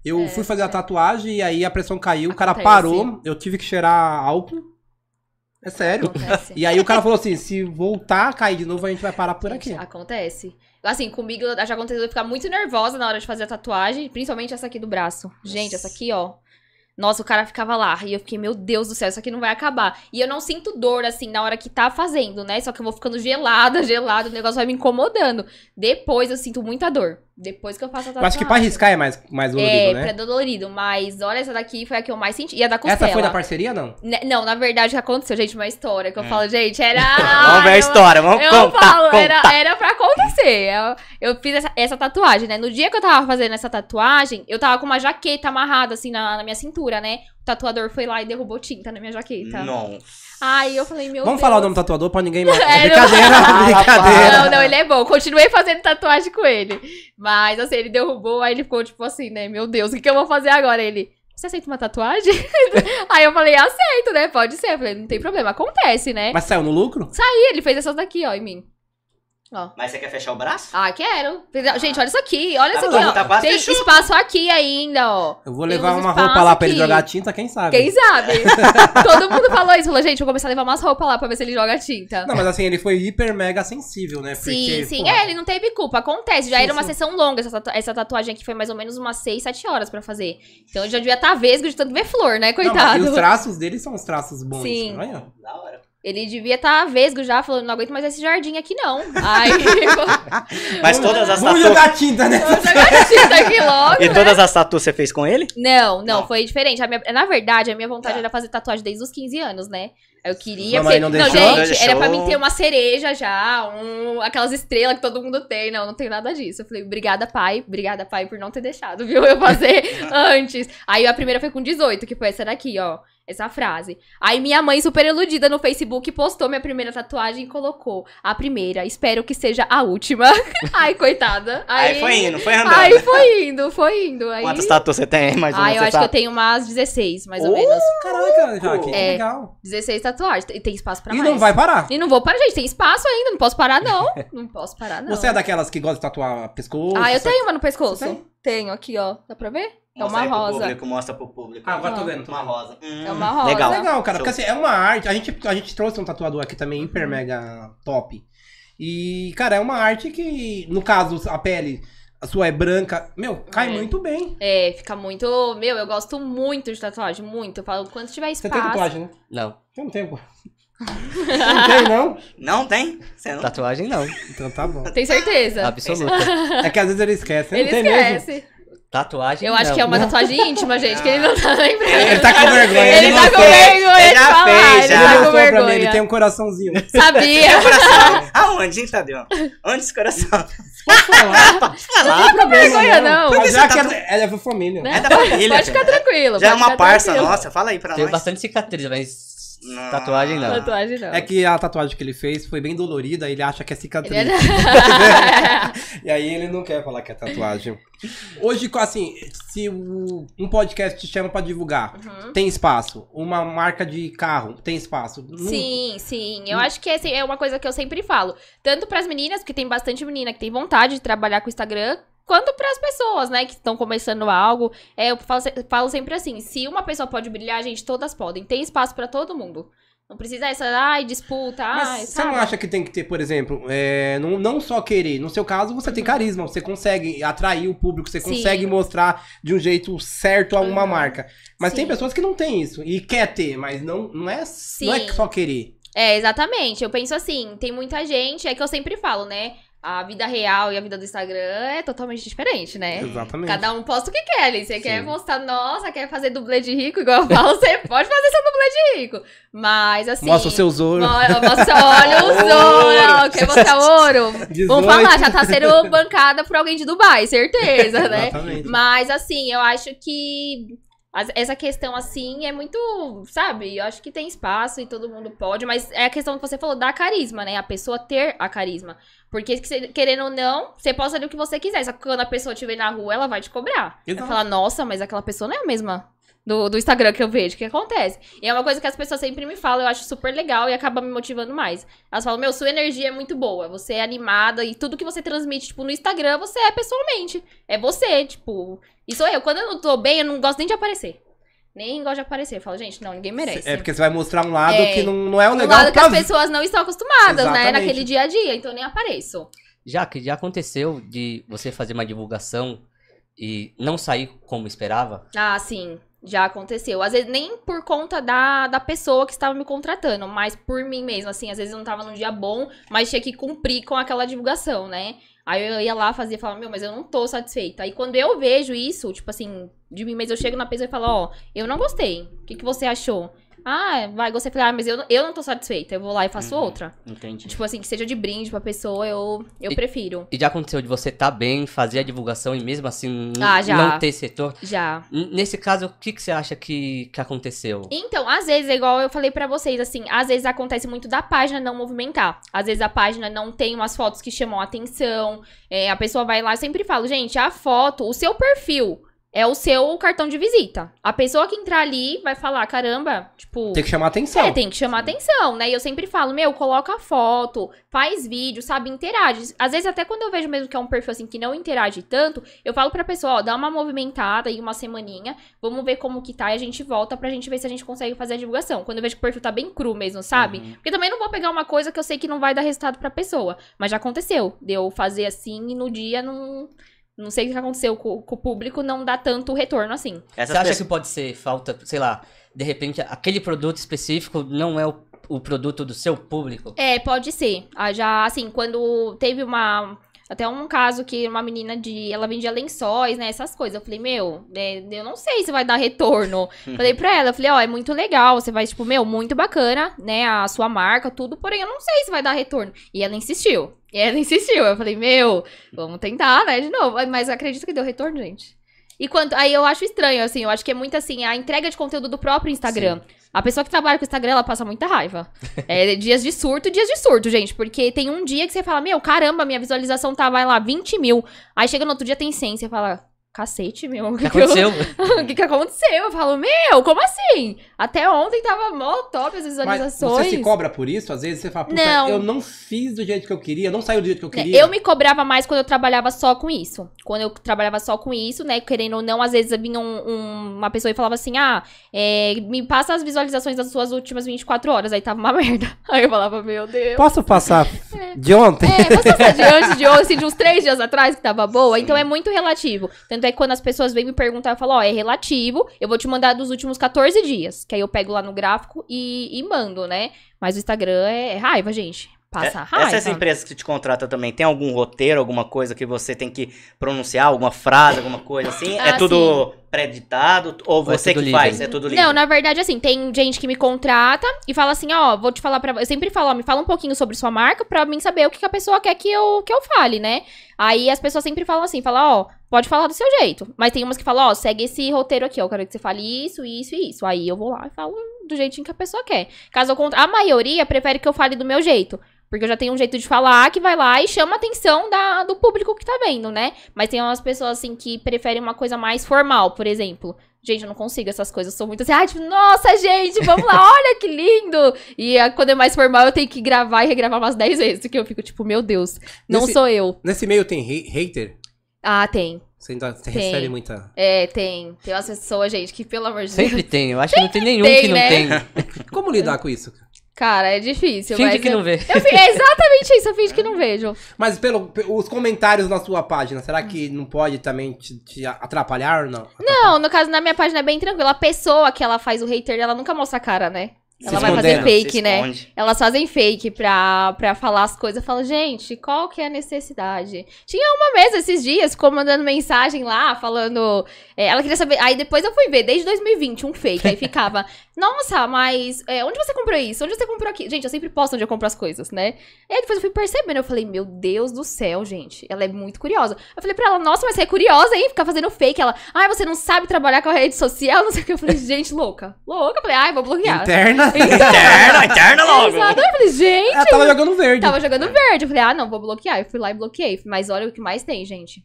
Eu É, fui fazer a tatuagem e aí a pressão caiu, o cara Acontece. parou, eu tive que cheirar álcool. É sério. Acontece. E aí o cara falou assim: se voltar a cair de novo, a gente vai parar por aqui. Acontece. Assim, comigo já aconteceu eu ficar muito nervosa na hora de fazer a tatuagem, principalmente essa aqui do braço. Gente, essa aqui, ó. Nossa, o cara ficava lá. E eu fiquei, meu Deus do céu, isso aqui não vai acabar. E eu não sinto dor, assim, na hora que tá fazendo, né? Só que eu vou ficando gelada, gelada, o negócio vai me incomodando. Depois eu sinto muita dor. Depois que eu faço a Eu tatuagem. acho que pra riscar é mais, mais dolorido, É, né? pré-dolorido. Mas olha, essa daqui foi a que eu mais senti. E a da costela. Essa foi da parceria, não? Ne- Não, na verdade, o que aconteceu, gente, uma história que eu falo, gente, era. Vamos ver a eu- história, vamos eu contar. falo, contar. era, era pra acontecer. Eu, eu fiz essa, essa tatuagem, né? No dia que eu tava fazendo essa tatuagem, eu tava com uma jaqueta amarrada, assim, na, na minha cintura, né? Tatuador foi lá e derrubou tinta na minha jaqueta. Não. Aí eu falei, meu Vamos Deus. falar o nome do tatuador pra ninguém mais. É, brincadeira, não- brincadeira. Não, não, ele é bom. Continuei fazendo tatuagem com ele. Mas, assim, ele derrubou, aí ele ficou tipo assim, né? Meu Deus, o que, que eu vou fazer agora? Ele. Você aceita uma tatuagem? aí eu falei, aceito, né? Pode ser. Eu falei, não tem problema, acontece, né? Mas saiu no lucro? Aí ele fez essas daqui, ó, em mim. Ó. Mas você quer fechar o braço? Ah, quero. Gente, olha isso aqui. Olha isso Tá aqui, bom, ó. tá Tem fechou. espaço aqui ainda, ó. Eu vou levar uma roupa lá pra ele aqui. jogar tinta, quem sabe? Quem sabe? Todo mundo falou isso. Falou, gente, vou começar a levar umas roupas lá pra ver se ele joga tinta. Não, mas assim, ele foi hiper mega sensível, né? Sim, Porque, sim. pô, É, ele não teve culpa. Acontece. Já Sim, era uma sim. sessão longa. Essa, tatu- essa tatuagem aqui foi mais ou menos umas 6, 7 horas pra fazer. Então eu já devia estar vesgo de tanto ver flor, né, Não, mas- coitado? e os traços dele são os traços bons. Sim. Olha. Da hora. Ele devia estar vesgo já, falando, não aguento mais esse jardim aqui, não. Aí, Mas todas as Vamos tatuas. jogar tinta, né? vou jogar tinta aqui logo. E todas as tatuas você fez com ele? Não, não, Não. foi diferente. A minha- na verdade, a minha vontade Tá. era fazer tatuagem desde os 15 anos, né? Eu queria. Mamãe porque- não não, deixou? gente, Deixou. era pra mim ter uma cereja já, um, aquelas estrelas que todo mundo tem. Não, não tenho nada disso. Eu falei, obrigada, pai. Obrigada, pai, por não ter deixado, viu? Eu fazer antes. Aí a primeira foi com 18, que foi essa daqui, ó. Essa frase. Aí minha mãe, super iludida no Facebook, postou minha primeira tatuagem e colocou. A primeira, espero que seja a última. Ai, coitada. Aí, foi indo, foi andando. Aí foi indo, foi indo. Aí... Quantas tatuas você tem? Mais ou Ah, menos, eu você acho que eu sabe? tenho umas 16, mais ou Oh! menos. Caraca, Jaque, que É. legal. 16 tatuagens. E tem espaço pra E mais. não vai parar. E não vou parar, gente. Tem espaço ainda. Não posso parar, não. Não posso parar, não. Você é daquelas que gosta de tatuar pescoço? Ah, eu sabe? tenho uma no pescoço. Tenho aqui, ó. Dá pra ver? É uma aí pro rosa. Público, mostra pro público. Ah, agora tô vendo. Tô Uma rosa. Hum, É uma rosa. Legal. Legal, cara, Show. porque assim, é uma arte. A gente, a gente trouxe um tatuador aqui também, Uhum. hiper mega top. E, cara, é uma arte que, no caso, a pele, a sua é branca, meu, cai É. muito bem. É, fica muito. Meu, eu gosto muito de tatuagem. Muito. Eu falo quanto tiver Você espaço. tem tatuagem, né? Não. Eu não tenho, não tem, não? Não tem? Você não? Tatuagem não. Então tá bom. Tem certeza? Absoluta. É que às vezes ele esquece. Ele não tem mesmo? Tatuagem Eu acho não. que é uma tatuagem íntima, gente, que ele não tá lembrando. Ele tá com vergonha. Ele Ele tá com vergonha Ele de já falar. fez, Ele já. Ele tá com pra mim, vergonha. ele tem um coraçãozinho. Sabia. Coração. Aonde, hein, Tadeu? Onde esse coração? Pode falar. Pode falar. Não tem vergonha, não. Já tá que ela, é da família. É da família. Pode ficar tranquilo. Já é uma parça tranquilo. nossa. Fala aí pra Tenho nós. bastante cicatriz, mas. Tatuagem não. Tatuagem não. É que a tatuagem que ele fez foi bem dolorida, ele acha que é cicatriz. Ele é- E aí ele não quer falar que é tatuagem. Hoje, assim, se um podcast te chama pra divulgar, Uhum. tem espaço. Uma marca de carro, tem espaço. Sim, sim. Eu acho que essa é uma coisa que eu sempre falo. Tanto pras meninas, porque tem bastante menina que tem vontade de trabalhar com o Instagram, quanto pras pessoas, né, que estão começando algo. É, eu falo, falo sempre assim: se uma pessoa pode brilhar, gente, todas podem. Tem espaço pra todo mundo. Não precisa essa, ai, disputa, Mas ai, você não acha que tem que ter, por exemplo, é, não, não só querer. No seu caso, você tem carisma, você consegue atrair o público, você Uhum. Sim. consegue mostrar de um jeito certo a uma Uhum. marca. Mas tem Sim. pessoas que não têm isso e quer ter, mas não, não, é, não é só querer. É, exatamente. Eu penso assim, tem muita gente, é que eu sempre falo, né? A vida real e a vida do Instagram é totalmente diferente, né? Exatamente. Cada um posta o que quer ali. Você quer Sim. mostrar, nossa, quer fazer dublê de rico, igual eu falo, você pode fazer seu dublê de rico. Mas assim. Mostra o seu ouro. Mo- Mostra, olha o ouro. Quer mostrar ouro? 18. Vamos falar, já tá sendo bancada por alguém de Dubai, certeza, né? Exatamente. Mas assim, eu acho que essa questão assim é muito, sabe? Eu acho que tem espaço e todo mundo pode, mas é a questão que você falou da carisma, né? A pessoa ter a carisma. Porque querendo ou não, você posta ali o que você quiser, só que quando a pessoa te vê na rua, ela vai te cobrar. Vai Exato. falar, nossa, mas aquela pessoa não é a mesma do, do Instagram que eu vejo. Que acontece? E é uma coisa que as pessoas sempre me falam, eu acho super legal e acaba me motivando mais. Elas falam, meu, sua energia é muito boa, você é animada e tudo que você transmite, tipo, no Instagram, você é pessoalmente. É você, tipo. E sou eu. Quando eu não tô bem, eu não gosto nem de aparecer. Nem gosto de aparecer. Eu falo, gente, não, ninguém merece. É porque você vai mostrar um lado É. que não, não é o um legal lado que pra as pessoas não estão acostumadas, né? Exatamente. Naquele dia a dia, então eu nem apareço. Já que já aconteceu de você fazer uma divulgação e não sair como esperava? Ah, sim. Já aconteceu. Às vezes nem por conta da, da pessoa que estava me contratando, mas por mim mesmo. Assim, às vezes eu não tava num dia bom, mas tinha que cumprir com aquela divulgação, né? Aí eu ia lá, fazia e falava, meu, mas eu não tô satisfeita. Aí quando eu vejo isso, tipo assim, de mim mesmo, eu chego na pessoa e falo, ó, eu não gostei. O que, que você achou? Ah, vai, gostei. Falei, ah, mas eu, eu não tô satisfeita. Eu vou lá e faço Uhum. outra. Entendi. Tipo assim, que seja de brinde pra pessoa, eu, eu E- prefiro. E já aconteceu de você tá bem, fazer a divulgação e mesmo assim Ah, já. não ter retorno? Já. Nesse caso, o que, que você acha que, que aconteceu? Então, às vezes, é igual eu falei pra vocês, assim, às vezes acontece muito da página não movimentar. Às vezes a página não tem umas fotos que chamam a atenção. é, a pessoa vai lá, eu sempre falo, gente, a foto, o seu perfil é o seu cartão de visita. A pessoa que entrar ali vai falar, caramba, tipo. Tem que chamar atenção. É, tem que chamar atenção, né? E eu sempre falo, meu, coloca foto, faz vídeo, sabe? Interage. Às vezes, até quando eu vejo mesmo que é um perfil assim que não interage tanto, eu falo pra pessoa, ó, dá uma movimentada aí uma semaninha, vamos ver como que tá e a gente volta pra gente ver se a gente consegue fazer a divulgação. Quando eu vejo que o perfil tá bem cru mesmo, sabe? Uhum. Porque também não vou pegar uma coisa que eu sei que não vai dar resultado pra pessoa. Mas já aconteceu. De eu fazer assim e no dia não. Não sei o que aconteceu com, com o público, não dá tanto retorno assim. Essas Você acha pessoas- que pode ser falta, sei lá, de repente aquele produto específico não é o, o produto do seu público? É, pode ser. Ah, já, assim, quando teve uma. Até um caso que uma menina de. Ela vendia lençóis, né? Essas coisas. Eu falei, meu, né, eu não sei se vai dar retorno. falei pra ela, eu falei, ó, é muito legal. Você vai, tipo, meu, muito bacana, né? A sua marca, tudo, porém eu não sei se vai dar retorno. E ela insistiu. E ela insistiu. Eu falei, meu, vamos tentar, né? De novo. Mas acredito que deu retorno, gente. E quanto. Aí eu acho estranho, assim, eu acho que é muito assim, a entrega de conteúdo do próprio Instagram. A pessoa que trabalha com o Instagram, ela passa muita raiva. É dias de surto, dias de surto, gente. Porque tem um dia que você fala, meu, caramba, minha visualização tá, vai lá, 20 mil. Aí chega no outro dia tem 100, você fala, cacete, meu. O que aconteceu? O que, que aconteceu? Eu falo, meu, como assim? Até ontem tava mó top as Mas visualizações. você se cobra por isso? Às vezes você fala, puta, Não. eu não fiz do jeito que eu queria, não saiu do jeito que eu Né, queria. Eu me cobrava mais quando eu trabalhava só com isso. Quando eu trabalhava só com isso, né? Querendo ou não, às vezes vinha um- um- uma pessoa e falava assim: ah, é, me passa as visualizações das suas últimas 24 horas. Aí tava uma merda. Aí eu falava, meu Deus. Posso passar de ontem? É, mas passar de antes de hoje, assim, de uns três dias atrás que tava boa, então é muito relativo. Tanto é que quando as pessoas vêm me perguntar, eu falo, ó, é relativo, eu vou te mandar dos últimos 14 dias. Que aí eu pego lá no gráfico e, e mando, né? Mas o Instagram é raiva, gente. Passa É- raiva. Essas empresas que te contratam também, tem algum roteiro, alguma coisa que você tem que pronunciar, alguma frase, alguma coisa assim? é Ah, tudo pré-editado ou Ou é você tudo que faz? livre? É tudo livre? Não, na verdade, assim, tem gente que me contrata e fala assim, ó, vou te falar pra... Eu sempre falo, ó, me fala um pouquinho sobre sua marca pra mim saber o que, que a pessoa quer que eu, que eu fale, né? Aí as pessoas sempre falam assim, falam, ó, pode falar do seu jeito. Mas tem umas que falam, ó, segue esse roteiro aqui, ó, eu quero que você fale isso, isso e isso. Aí eu vou lá e falo do jeitinho que a pessoa quer. Caso eu contra... A maioria prefere que eu fale do meu jeito. Porque eu já tenho um jeito de falar que vai lá e chama a atenção da, do público que tá vendo, né? Mas tem umas pessoas, assim, que preferem uma coisa mais formal, por exemplo. Gente, eu não consigo essas coisas. Eu sou muito assim, ah, tipo, nossa, gente, vamos lá, olha que lindo! E ah, quando é mais formal, eu tenho que gravar e regravar umas 10 vezes. Porque eu fico, tipo, meu Deus, não Nesse- sou eu. Nesse meio tem hater? Ah, tem. Você, ainda, você Tem. recebe muita. É, tem. Tem umas pessoas, gente, que pelo amor de Sempre Deus. tem, eu acho que não tem nenhum tem, que não né? tem. Como lidar com isso? Cara, é difícil. Finge mas que eu- não vê. Eu é exatamente isso, eu finge que não vejo. Mas pelo, pe- os comentários na sua página, será que não pode também te, te atrapalhar ou não? Não, no caso, na minha página é bem tranquilo. A pessoa que ela faz o hater, ela nunca mostra a cara, né? Ela vai fazer fake, né? Elas fazem fake pra, pra falar as coisas. Eu falo, gente, qual que é a necessidade? Tinha uma mesa esses dias, ficou mandando mensagem lá, falando. é, ela queria saber. Aí depois eu fui ver, desde 2020, um fake. Aí ficava, nossa, mas é, onde você comprou isso? Onde você comprou aquilo? Gente, eu sempre posto onde eu compro as coisas, né? E aí depois eu fui percebendo. Eu falei, meu Deus do céu, gente. Ela é muito curiosa. Eu falei pra ela, nossa, mas você é curiosa, hein? Ficar fazendo fake. Ela, ai, você não sabe trabalhar com a rede social? Não sei o que. Eu falei, gente, louca. Louca. Eu falei, ai, vou bloquear. Interna? Interna, interna logo! Exato. Eu falei, gente. Ela tava jogando verde. Tava jogando verde. Eu falei, ah, não, vou bloquear. Eu fui lá e bloqueei. Mas olha o que mais tem, gente.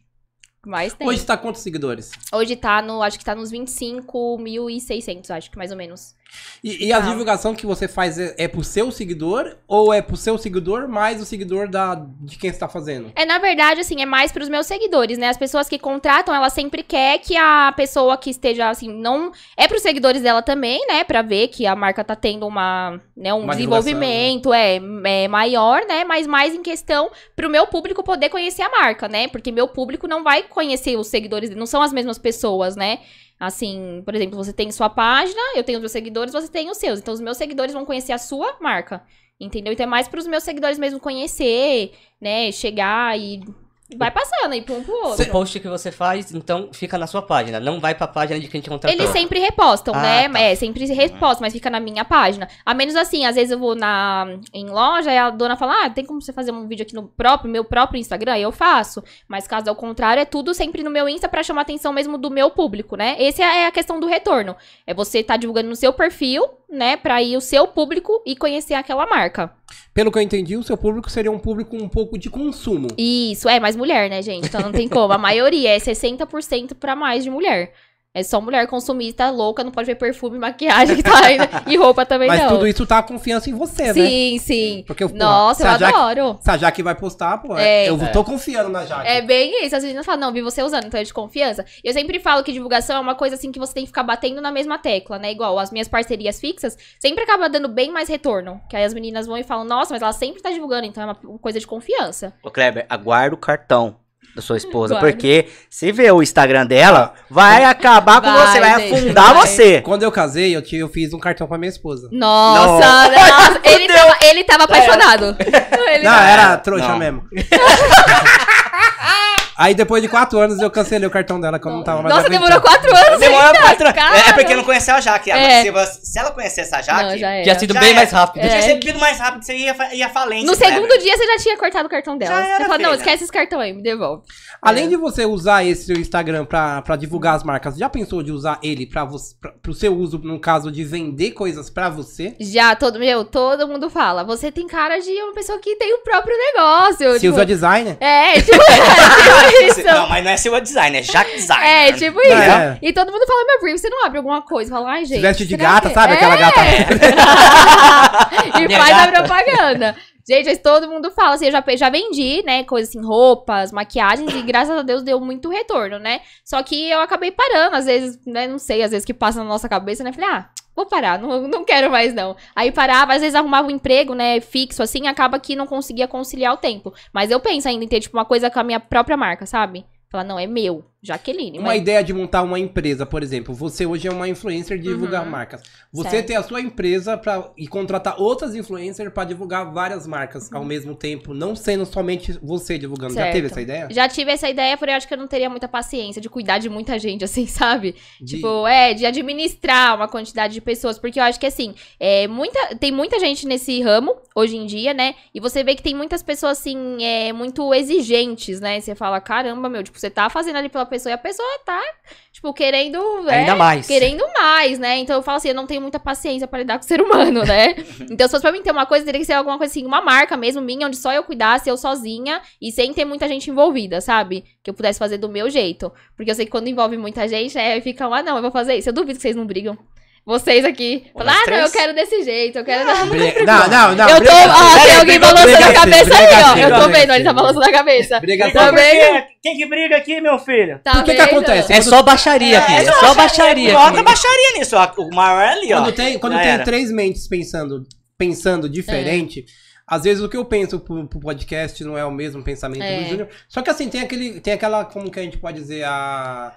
O que mais tem. Hoje Hoje, tá quantos seguidores? tá no, acho que tá nos 25.600, acho que mais ou menos. E, e a divulgação que você faz é, é pro seu seguidor ou é pro seu seguidor mais o seguidor da, de quem você tá fazendo? É, na verdade, assim, é mais pros meus seguidores, né? As pessoas que contratam, ela sempre quer que a pessoa que esteja, assim, não... É pros seguidores dela também, né? Pra ver que a marca tá tendo uma, né, um Uma desenvolvimento, é, é maior, né? Mas mais em questão pro meu público poder conhecer a marca, né? Porque meu público não vai conhecer os seguidores, não são as mesmas pessoas, né? Assim, por exemplo, você tem sua página, eu tenho os meus seguidores, você tem os seus. Então, os meus seguidores vão conhecer a sua marca. Entendeu? Então é mais pros meus seguidores mesmo conhecer, né? Chegar e vai passando aí pra um pro outro. O post que você faz, então, fica na sua página. Não vai pra página de quem te contratou. Eles sempre repostam, Ah, né? tá. É, sempre se repostam, mas fica na minha página. A menos assim, às vezes eu vou na em loja e a dona fala: "Ah, tem como você fazer um vídeo aqui no próprio meu próprio Instagram?" Eu faço. Mas caso ao contrário, é tudo sempre no meu Insta pra chamar atenção mesmo do meu público, né? Essa é a questão do retorno. É você tá divulgando no seu perfil, né, pra ir o seu público e conhecer aquela marca. Pelo que eu entendi, o seu público seria um público um pouco de consumo. Isso, é mais mulher, né, gente? Então não tem como. A maioria é 60% pra mais de mulher. É só mulher consumista louca, não pode ver perfume, maquiagem que tá ainda. E roupa também Mas não. tudo isso tá a confiança em você, né? Sim, sim. Porque, Nossa, se eu Jaque- adoro. Se a Jaque vai postar, pô, É. eu tô confiando na Jaque. É bem isso. As meninas falam, não, vi você usando, então é de confiança. Eu sempre falo que divulgação é uma coisa assim que você tem que ficar batendo na mesma tecla, né? Igual as minhas parcerias fixas, sempre acaba dando bem mais retorno. Que aí as meninas vão e falam, nossa, mas ela sempre tá divulgando, então é uma coisa de confiança. Ô, Kleber, aguarda o cartão da sua esposa, Guarda. porque se ver o Instagram dela, vai acabar com Vai, você, vai gente, afundar vai. você. Quando eu casei, eu, eu fiz um cartão pra minha esposa. Nossa, nossa, ele, tava, ele tava apaixonado. Ele Não, tava- era trouxa Não. mesmo. Aí depois de quatro anos eu cancelei o cartão dela, que eu não tava mais Nossa, demorou quatro anos. Ainda, quatro cara. É porque não conheceu a Jaque. É. Se, você- se ela conhecesse a Jaque, Não, já era. Tinha sido Já bem era. mais rápido. tinha É. recebido mais rápido, você ia, fa- ia falente. No Kleber. segundo dia você já tinha cortado o cartão dela. Já Você era, falou, não, filha. esquece esse cartão aí, me devolve. Além É. de você usar esse seu Instagram pra, pra divulgar as marcas, já pensou de usar ele pra você, pra, pro seu uso, no caso de vender coisas pra você? Já, todo, meu, todo mundo fala. Você tem cara de uma pessoa que tem o próprio negócio. Se tipo, usa designer? É, tipo, é, tipo isso. Não, mas não é Silva Design, é Jaque Design. É, tipo isso. É. E todo mundo fala, meu primo, você não abre alguma coisa? Fala, ai, gente. Veste de gata, que- sabe? Aquela É. gata. e Minha faz a gata. propaganda. Gente, todo mundo fala, assim, eu já, já vendi, né, coisas assim, roupas, maquiagens, e graças a Deus deu muito retorno, né? Só que eu acabei parando, às vezes, né, não sei, às vezes que passa na nossa cabeça, né, falei, ah, vou parar, não, não quero mais não. Aí parava, às vezes arrumava um emprego, né, fixo, assim, acaba que não conseguia conciliar o tempo. Mas eu penso ainda em ter, tipo, uma coisa com a minha própria marca, sabe? Falar, não, é meu, Jaqueline. Uma mas- ideia de montar uma empresa, por exemplo. Você hoje é uma influencer de divulgar Uhum. marcas. Você Certo. ter a sua empresa pra, e contratar outras influencers pra divulgar várias marcas Uhum. ao mesmo tempo, não sendo somente você divulgando. Já Certo. teve essa ideia? Já tive essa ideia, porém eu acho que eu não teria muita paciência de cuidar de muita gente, assim, sabe? De- Tipo, é, de administrar uma quantidade de pessoas. Porque eu acho que, assim, é, muita, tem muita gente nesse ramo, hoje em dia, né? E você vê que tem muitas pessoas, assim, é, muito exigentes, né? Você fala, caramba, meu, tipo, você tá fazendo ali pela pessoa e a pessoa tá, tipo, querendo. é, Ainda mais. Querendo mais, né? Então eu falo assim, eu não tenho muita paciência pra lidar com o ser humano, né? então, se fosse pra mim ter uma coisa, teria que ser alguma coisa assim, uma marca mesmo minha, onde só eu cuidasse, eu sozinha, e sem ter muita gente envolvida, sabe? Que eu pudesse fazer do meu jeito. Porque eu sei que quando envolve muita gente, é, fica, ah, não, eu vou fazer isso. Eu duvido que vocês não brigam. Vocês aqui. Falam, Nós ah, não, eu quero desse jeito, eu quero. Não, não, não. eu tô. Ó, tem alguém balançando a cabeça aí, ó. Eu tô vendo, ele tá balançando a cabeça. Então, Tá? Quem que briga aqui, meu filho? Tá O que que acontece? É só baixaria aqui, é só baixaria aqui. baixaria nisso, ó. O maior é ali, ó. Quando tem, quando tem três mentes pensando, pensando diferente, às vezes o que eu penso pro, pro podcast não é o mesmo pensamento É. do Júnior. Só que assim, tem aquele. Tem aquela, como que a gente pode dizer, a.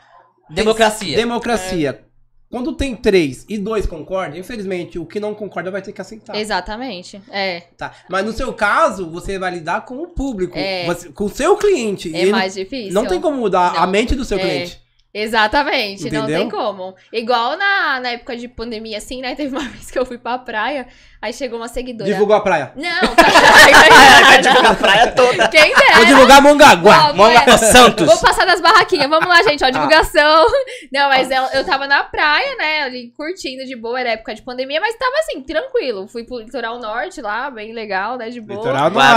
Democracia. Democracia. Quando tem três e dois concordam, infelizmente, o que não concorda vai ter que aceitar. Exatamente. É. Tá. Mas no seu caso, você vai lidar com o público, É. você- com o seu cliente. É mais difícil. não tem como mudar a Não. mente do seu É. cliente. Exatamente, não Entendeu? tem como. Igual na, na época de pandemia, assim, né? Teve uma vez que eu fui pra praia, aí chegou uma seguidora. Divulgou a praia. Não, tá. Vai divulgar a praia toda. Quem Vou dera. divulgar Mongaguá. Ó, Monga- é. Santos. Vou passar nas barraquinhas. Vamos lá, gente, ó, Ah. divulgação. Não, mas ela- eu tava na praia, né, ali curtindo de boa, era época de pandemia, mas tava assim, tranquilo. Fui pro litoral norte lá, bem legal, né, de boa. Litoral do Ah,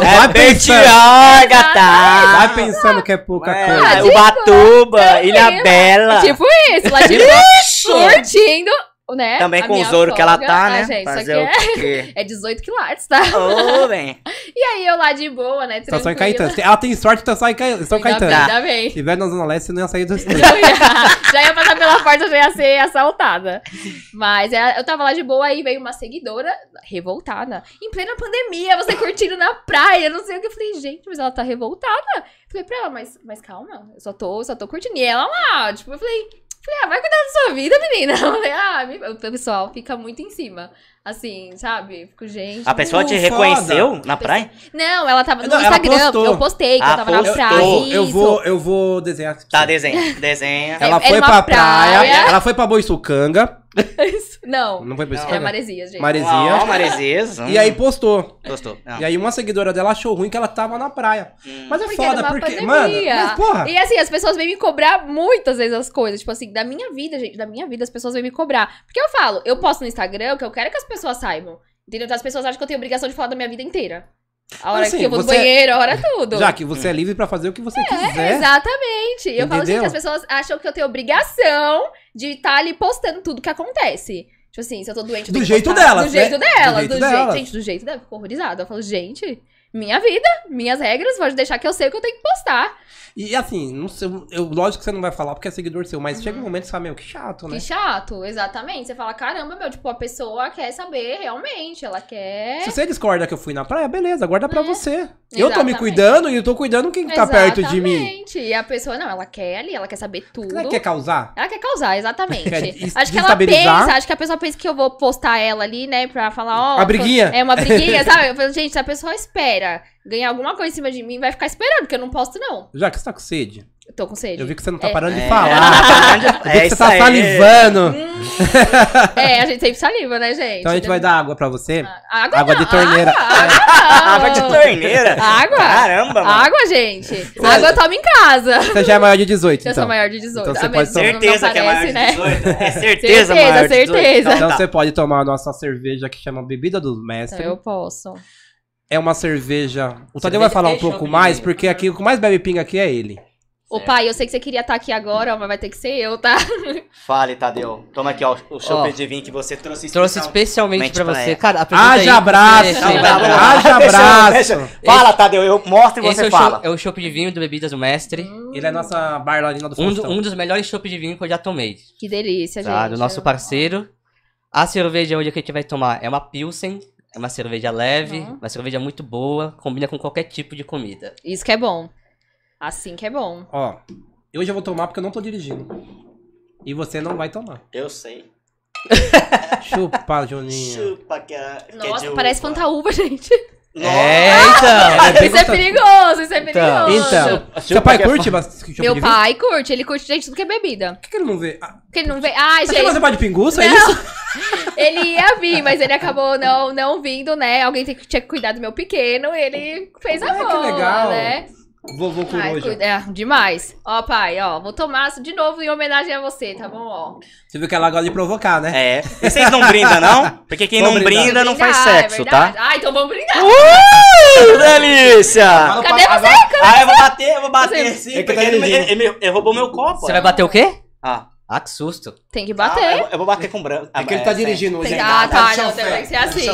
Vai é pensando. Bertioga, tá? Vai pensando que é pouca É, coisa. Ubatuba, Ilha. Bela. Tipo isso, lá de boa, curtindo, né? Também a com os ouro que ela tá, Ah, né? gente, Fazer o quê? é, é 18 quilates, tá? Ô, bem. E aí eu lá de boa, né? Estação em tranquila. Caetano. Ela tem sorte estar só em Caetano. Ainda Caetano. ainda bem. Se tiver na Zona Leste, você não ia sair do estúdio. Ia- já ia passar pela porta, já ia ser assaltada. Mas é, eu tava lá de boa, aí veio uma seguidora revoltada. Em plena pandemia, você curtindo na praia, não sei o que. Eu falei, gente, mas ela tá revoltada. Falei pra ela, mas, mas calma, eu só tô, só tô curtindo. E ela lá, tipo, eu falei, falei, ah, vai cuidar da sua vida, menina. Eu falei, ah, o pessoal fica muito em cima. Assim, sabe? Fico, gente. A pessoa te Foda. reconheceu na praia? Não, ela tava no Não, Instagram. postou. Eu postei que Ah, eu tava na postou. praia. Eu, eu vou, eu vou desenhar. Tá, desenha. Desenha. Ela É- foi pra praia, praia. ela foi pra Boiçucanga. Não, Não foi pra Não. é Boiçucanga? Maresia, gente. Maresia. Ó, Maresias. E aí postou. Gostou. Não. E aí uma seguidora dela achou ruim que ela tava na praia. Hum. Mas é Porque foda, porque, pandemia. mano, mas porra. E assim, as pessoas vêm me cobrar muitas vezes as coisas. Tipo assim, da minha vida, gente, da minha vida, as pessoas vêm me cobrar. Porque eu falo, eu posto no Instagram que eu quero que as pessoas saibam. Entendeu? Então as pessoas acham que eu tenho obrigação de falar da minha vida inteira. A hora Assim, que eu vou no você- banheiro, a hora tudo. Já que você é livre pra fazer o que você É, quiser. exatamente. Eu falo, Entendeu? gente, as pessoas acham que eu tenho obrigação de estar ali postando tudo que acontece. Tipo assim, se eu tô doente, eu Do que jeito postar. delas, Do jeito né? delas. Do jeito do jeito delas. Gente, do jeito dela. Fico horrorizada. Eu falo, gente, minha vida, minhas regras, pode deixar que eu sei o que eu tenho que postar. E assim, não sei, eu, lógico que você não vai falar porque é seguidor seu, mas chega um momento que você fala, meu, que chato, né? Que chato, exatamente. Você fala, caramba, meu, tipo, a pessoa quer saber realmente, ela quer. Se você discorda que eu fui na praia, beleza, guarda pra É, você. Eu tô me exatamente. cuidando e eu tô cuidando quem tá perto de mim. Exatamente. E a pessoa, não, ela quer ali, ela quer saber tudo. Ela quer causar? Ela quer causar, exatamente. Quer acho que ela pensa, acho que a pessoa pensa que eu vou postar ela ali, né, pra falar, ó. Uma briguinha. É uma briguinha, sabe? Eu falo, gente, a pessoa espera ganhar alguma coisa em cima de mim, vai ficar esperando, porque eu não posto, não. Já que você tá com sede. Eu tô com sede. Eu vi que você não tá É. parando de É. falar. Eu vi que É você tá salivando. É, a gente sempre saliva, né, gente? Então a gente vai dar água pra você. Água, Água não, de torneira. Água, água, Água de torneira. Água? Caramba, mano. Água, gente. Água eu tomo em casa. Você já é maior de 18, Eu então. sou maior de 18. Então você Ah, pode tomar. não- não Certeza que é maior de né? 18. É certeza, Certeza, maior de 18. certeza. Então tá. você pode tomar a nossa cerveja que chama Bebida dos Então Mestres. eu posso. É uma cerveja. O Tadeu Cerveja vai falar um pouco mais, porque aqui o que mais bebe pinga aqui é ele. Ô pai, eu sei que você queria estar aqui agora, mas vai ter que ser eu, tá? Fale, Tadeu. Toma aqui, ó, o chopp Ó. de vinho que você trouxe Trouxe especial. especialmente Mente pra pra você. Cara, Haja aí, abraço. Haja abraço. deixa- Fala, Tadeu, eu mostro e Esse você é fala. é o chopp de vinho do Bebidas do Mestre. Ele é nossa bailarina do Um, do- um dos melhores chopp de vinho que eu já tomei. Que delícia, Tá? gente. Do nosso parceiro. A cerveja hoje que a gente vai tomar é uma Pilsen. É uma cerveja leve, Uhum. uma cerveja muito boa, combina com qualquer tipo de comida. Isso que é bom. Assim que é bom. Ó, hoje eu vou tomar porque eu não tô dirigindo. E você não vai tomar. Eu sei. Chupa, Juninho. Chupa que é, que é Nossa, de parece uva. fantaúva, gente. Nossa. É, então! É Isso é perigoso, isso é perigoso. Então, seu pai que é curte bastante Meu pai curte, ele curte, gente, tudo que é bebida. Por que, que ele não vê? Ah, Porque ele não vê. Ai, você gosta gente. de pinguça, é isso? Ele ia vir, mas ele acabou não, não vindo, né? Alguém tinha que cuidar do meu pequeno e ele fez a Ah, que legal. né? Vovô Ai, coruja. cuida- é, demais. Ó, pai, ó, vou tomar de novo em homenagem a você, tá bom? Ó. Você viu que ela gosta de provocar, né? É. E vocês não brindam, não? Porque quem não brindar. brinda não faz Brindar, é sexo, verdade. tá? Ah, então vamos brindar. Uh, delícia! Cadê você? agora- Ah, eu vou bater, eu vou bater Você- sim, É que porque tá ele, ele- ele- ele roubou meu copo. Você vai bater o quê? Ah, Ah, que susto. Tem que ah, bater. eu, eu vou bater com branco. É que ele tá dirigindo hoje. Tem- ainda. Ah, tá, de não, chofé, tem que ser tá assim.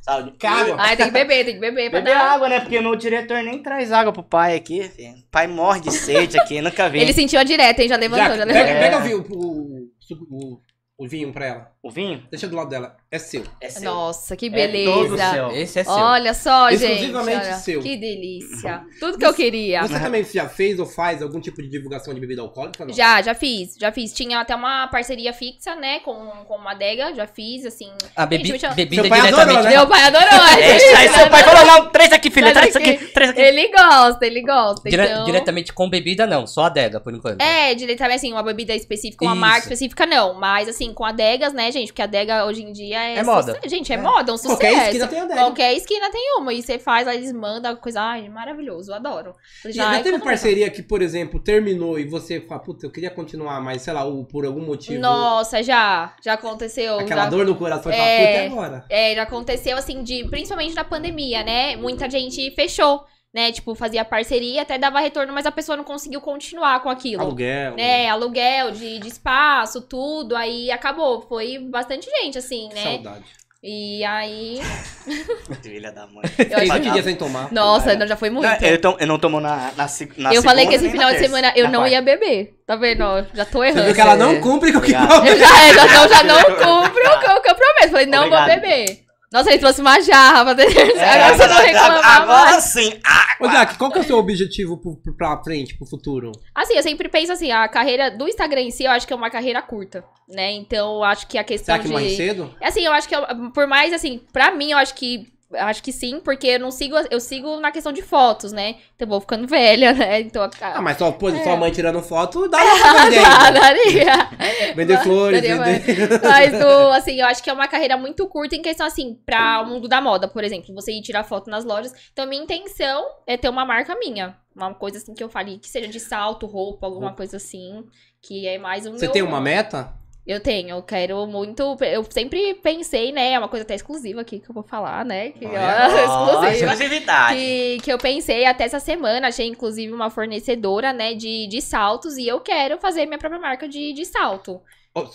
Sabe? Calma. Ai, tem que beber, tem que beber pra Beber dar. água, né? Porque meu diretor nem traz água pro pai aqui. filho. O pai morre de sede aqui, nunca vi. Ele sentiu a direta, hein? Já levantou, já, Já, levantou. pega, É. pega o, vinho, o, o, o vinho pra ela. O vinho Deixa do lado dela. É seu. é seu. Nossa, que É todo beleza. seu. Esse é seu. Olha só, gente. Exclusivamente olha. seu. Que delícia. Tudo que eu queria. Você também já fez ou faz algum tipo de divulgação de bebida alcoólica? Não? Já, já fiz, já fiz. Tinha até uma parceria fixa, né, com, com uma adega, já fiz, assim. A bebi Gente, eu- bebida Seu pai adorou, diretamente. né? Meu pai adorou. É isso aí, seu pai falou, não, três aqui, filha, Traz três aqui, aqui. três aqui. Ele gosta, ele gosta. Dire- então... Diretamente com bebida, não. Só adega, por enquanto. É, diretamente assim, uma bebida específica, uma Isso. marca específica, não. Mas assim, com adegas, né, gente? Porque adega hoje em dia é. É moda. Gente, é, moda, é um sucesso. Qualquer esquina tem adega. Qualquer esquina tem uma. E você faz, aí eles mandam coisa. Ai, maravilhoso, adoro. Já, Já, é teve parceria que, por exemplo, terminou e você fala, puta, eu queria continuar, mas sei lá, por algum motivo. Nossa, já. Já aconteceu. Aquela já... dor no coração É. fala, puta, é agora. É, já aconteceu assim, de, principalmente na pandemia, né? Muita gente fechou. Né? Tipo, fazia parceria, até dava retorno, mas a pessoa não conseguiu continuar com aquilo. Aluguel. né, aluguel de, de espaço, tudo, aí acabou. Foi bastante gente, assim, né? Saudade. E aí. Filha da mãe. Eu acho 20 que- sem tomar. Nossa, não, já foi muito. Não, eu, tom- eu não tomo na, na, na eu falei que esse final na de terça, semana eu na não quarta. ia beber. Tá vendo? ó? Já tô Você errando. viu que ela não cumpre com o que. Eu já, é, já, não, já não cumpro o que, eu- o que eu prometo. Falei, não vou Obrigado. beber. Nossa, ele trouxe uma jarra pra ter. É, Agora você não reclamar Agora mais. sim. Ah, Ô, Jack, qual que é o seu objetivo pro, pra frente, pro futuro? Assim, eu sempre penso assim, a carreira do Instagram em si, eu acho que é uma carreira curta, né? Então, eu acho que a questão Será que de... mais cedo? É Assim, eu acho que, eu- por mais, assim, pra mim, eu acho que acho que sim, porque eu não sigo, eu sigo na questão de fotos, né? Então eu vou ficando velha, né? Então, Ah, mas só, pô, É. sua mãe tirando foto, dá pra vender Ah, ainda. daria. Vender flores, Daria, vender... Mas, do, assim, eu acho que é uma carreira muito curta em questão, assim, pra o mundo da moda, por exemplo. Você ir tirar foto nas lojas. Então, minha intenção é ter uma marca minha. Uma coisa, assim, que eu falei, que seja de salto, roupa, alguma coisa assim. Que é mais o Você meu... tem uma meta? Eu tenho, eu quero muito. Eu sempre pensei, né? É uma coisa até exclusiva aqui que eu vou falar, né? Que, ó, Ó, exclusiva. exclusividade. Que, que eu pensei até essa semana, achei inclusive uma fornecedora, né, de, de saltos, e eu quero fazer minha própria marca de, de salto.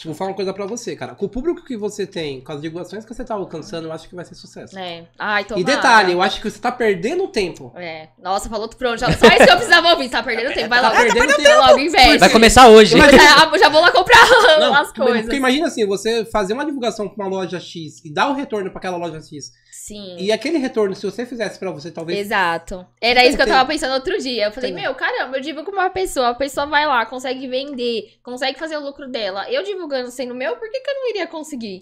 Vou falar uma coisa pra você, cara. Com o público que você tem, com as divulgações que você tá alcançando, eu acho que vai ser sucesso. né? Ai, tomara. E detalhe, eu acho que você tá perdendo tempo. É. Nossa, falou pronto. já- Só isso que eu precisava ouvir. Você tá perdendo tempo. Vai Tá logo. perdendo Vai logo, investe. Vai começar hoje. Eu já, já vou lá comprar Não, as coisas. Porque imagina assim, você fazer uma divulgação com uma loja X e dar o retorno pra aquela loja X. Sim. E aquele retorno, se você fizesse pra você, talvez. Exato. Era isso que eu tava pensando outro dia. Eu falei, meu, caramba, eu divulgo uma pessoa, a pessoa vai lá, consegue vender, consegue fazer o lucro dela. Eu divulgando sendo meu, por que, que eu não iria conseguir?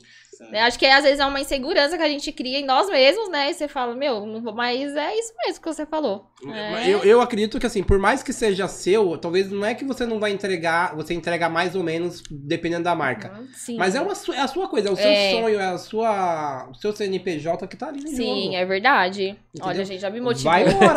Né? Acho que às vezes é uma insegurança que a gente cria em nós mesmos, né? E você fala, meu, mas é isso mesmo que você falou. É. Eu, eu acredito que assim, por mais que seja seu, talvez não é que você não vai entregar, você entrega mais ou menos dependendo da marca. Uhum, Sim. Mas é, uma, é a sua coisa, é o seu É. sonho, é a sua, o seu CNPJ que tá ali no Sim, jogo. é verdade. Entendeu? Olha, gente, já me motivou.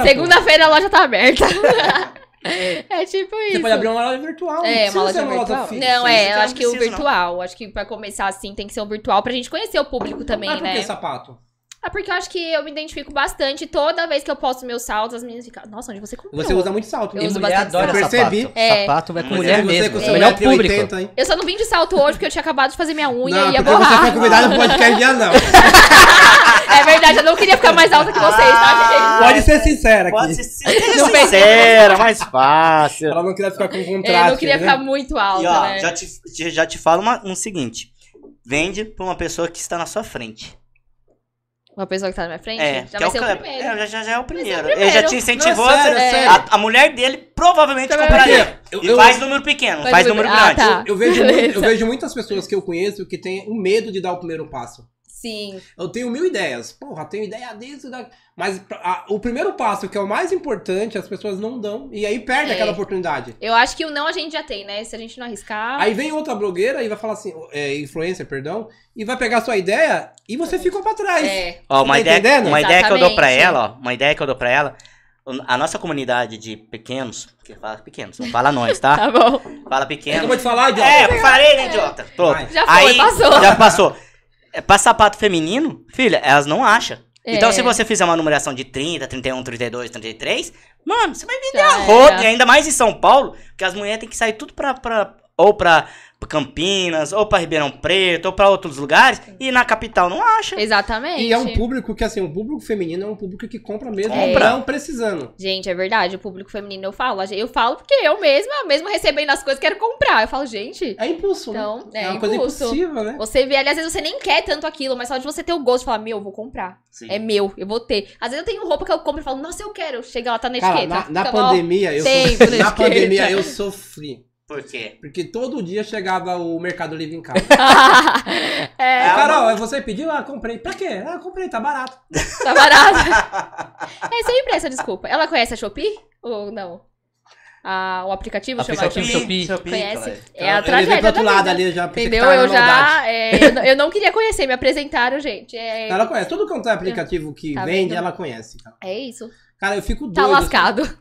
Segunda-feira a loja tá aberta. é tipo isso. Você pode abrir uma loja virtual. É, uma ser loja virtual. física. Não, física é, eu não acho que o precisa, não. virtual. Acho que pra começar assim tem que ser o virtual pra gente conhecer o público também, Mas por né? que sapato? Ah, porque eu acho que eu me identifico bastante. Toda vez que eu posto meus saltos, as meninas ficam, nossa, onde você comprou? Você usa muito salto. Eu né? uso mulher bastante adora salto. Percebi. sapato. É. Sapato vai com mulher você mesmo. com É melhor público. 1,80m, hein? Eu só não vim de salto hoje porque eu tinha acabado de fazer minha unha Não, e ia porque você borrar. foi convidado no podcast de anão. É verdade, eu não queria ficar mais alta que vocês, tá, gente? Pode ser sincera aqui. Pode ser Não sincera, mais fácil. Ela não queria ficar com contraste. É, eu não queria né? ficar muito alta, E ó, né? já te, te- já te falo uma- um seguinte. Vende pra uma pessoa que está na sua frente. Uma pessoa que tá na minha frente, É, já que vai é o ser o primeiro. É, já, já, já é o primeiro. primeiro. Ele já te incentivou. Não, sério, a- sério. a, a mulher dele provavelmente Também compraria. Eu- e eu- faz número pequeno, Faz faz número- número Ah, grande. tá. Eu vejo, eu vejo muitas pessoas que eu conheço que têm um medo de dar o primeiro passo. Sim. Eu tenho mil ideias. Porra, tenho ideia disso. Da... Mas a- o primeiro passo, que é o mais importante, as pessoas não dão. E aí perde É. aquela oportunidade. Eu acho que o não a gente já tem, né? Se a gente não arriscar. Aí vem outra blogueira e vai falar assim, é, influencer, perdão, e vai pegar a sua ideia e você ficou pra trás. É. Ó, uma tá ideia, entendendo? uma ideia que eu dou pra ela, ó. Uma ideia que eu dou pra ela. A nossa comunidade de pequenos, que fala pequenos, não fala nós, tá? Tá bom. Fala Eu pequenos. vou te falar, idiota. É, eu falei, né, idiota? Pronto. Já foi, Aí, passou. Já passou. É, pra sapato feminino, filha, elas não acham. É. Então, se você fizer uma numeração de 30, 31, 32, 33, mano, você vai vender Já a roda. era. E ainda mais em São Paulo, que as mulheres têm que sair tudo pra. pra ou pra Campinas, ou pra Ribeirão Preto, ou pra outros lugares, e na capital não acha. Exatamente. E é um público que, assim, o público feminino é um público que compra mesmo, Compra. não precisando. Gente, é verdade, o público feminino eu falo. Eu falo porque eu mesma, mesmo recebendo as coisas, quero comprar. Eu falo, gente, É impulso, Então, né? é uma coisa impulso. impulsiva, né? você vê ali, às vezes você nem quer tanto aquilo, mas só de você ter o gosto, falar, meu, eu vou comprar. Sim. É meu, eu vou ter. Às vezes eu tenho roupa que eu compro e falo, nossa, eu quero. Chega lá, tá na Cara, etiqueta. na, na pandemia, eu sofri. na pandemia eu sofri. Por quê? Porque todo dia chegava o Mercado Livre em casa. é, Ah, Carol, você pediu? Ah, comprei. Pra quê? Ah, comprei, tá barato. tá barato. é sempre essa desculpa. Ela conhece a Shopee? Ou não? Ah, o aplicativo, chama Aplicativo Shopee? Shopee. Conhece? É Eu a tragédia pro outro da lado ali, eu já Entendeu? Eu já. é, eu, não- eu não queria conhecer, me apresentaram, gente. É, Ela conhece. Tudo quanto é aplicativo que Tá vende, vendo? ela conhece. Cara. é isso. Cara, eu fico doido. Tá lascado.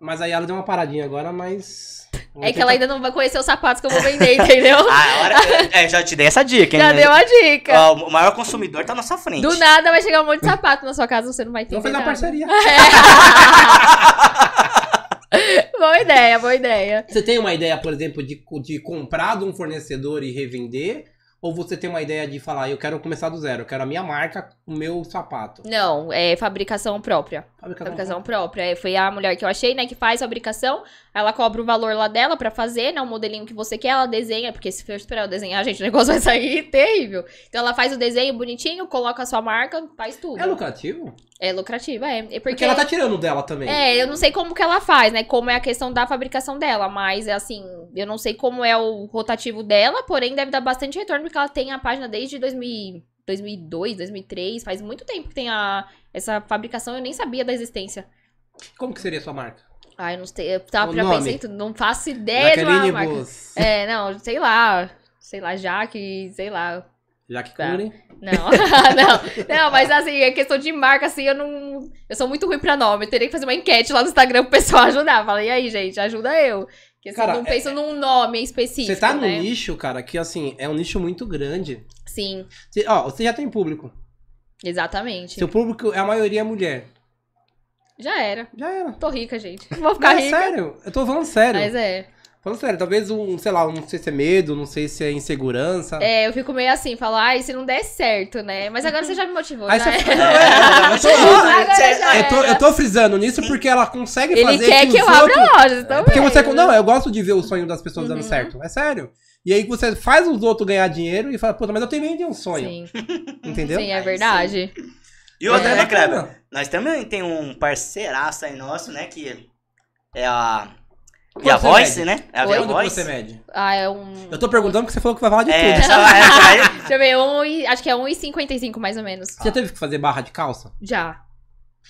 Mas aí ela deu uma paradinha agora, mas. É que ela ainda não vai conhecer os sapatos que eu vou vender, entendeu? Ah, a hora, é, já te dei essa dica, hein? Já deu a dica. Ó, o maior consumidor tá na sua frente. Do nada vai chegar um monte de sapato na sua casa, você não vai entender Vamos fazer uma parceria. boa ideia, boa ideia. Você tem uma ideia, por exemplo, de, de comprar de um fornecedor e revender? Ou você tem uma ideia de falar, eu quero começar do zero, eu quero a minha marca, o meu sapato? Não, é fabricação própria. Fabricação Fabricação própria. É, Foi a mulher que eu achei, né, que faz fabricação. Ela cobra o valor lá dela pra fazer, né, o modelinho que você quer, ela desenha, porque se for esperar eu desenhar, gente, o negócio vai sair terrível. Então ela faz o desenho bonitinho, coloca a sua marca, faz tudo. É lucrativo? É lucrativa, é. É Porque, porque, ela tá tirando dela também. É, eu não sei como que ela faz, né? Como é a questão da fabricação dela, mas é assim, eu não sei como é o rotativo dela, porém deve dar bastante retorno porque ela tem a página desde 2000, 2002, 2003, faz muito tempo que tem a essa fabricação, eu nem sabia da existência. Como que seria a sua marca? Ah, eu não sei, eu tava O já nome? pensei não faço ideia de uma marca. Bus. É, não, sei lá, sei lá, Jaque, sei lá. Jaque Tá. Cury. Não, não, não, mas assim, é questão de marca, assim, eu não. Eu sou muito ruim pra nome. Eu teria que fazer uma enquete lá no Instagram pro pessoal ajudar. Fala, e aí, gente, ajuda eu. Porque assim, Cara, eu não é- penso num nome específico. Você tá num né? nicho, cara, que assim, é um nicho muito grande. Sim, Você, ó, você já tem público. exatamente. Seu público, a maioria é mulher. Já era. Já era. Tô rica, gente. Vou ficar Não, é rica. sério, eu tô falando sério. Mas é. Falando sério, talvez um, sei lá, não sei se é medo, não sei se é insegurança. É, eu fico meio assim, falo, ai, se não der certo, né? Mas agora você já me motivou, Aí já você é. não, é, eu tô- já eu tô, eu tô frisando nisso porque ela consegue Ele fazer quer que eu os abra outros- loja, então Porque você. Não, eu gosto de ver o sonho das pessoas dando Uhum. certo. É sério. E aí você faz os outros ganhar dinheiro e fala, puta, mas eu também tenho um sonho. Sim, Entendeu? sim, é Aí verdade. E outra, É, né, Kleber? Nós também tem um parceiraço aí nosso, né? Que é a. Via você Voice, mede? né? É a Oi? Voice. você mede? Ah, é um. Eu tô perguntando porque você falou que vai falar de É, tudo. essa, essa aí. Deixa eu ver, um, e- acho que é 1,55 mais ou menos. Você já teve que fazer barra de calça? Já.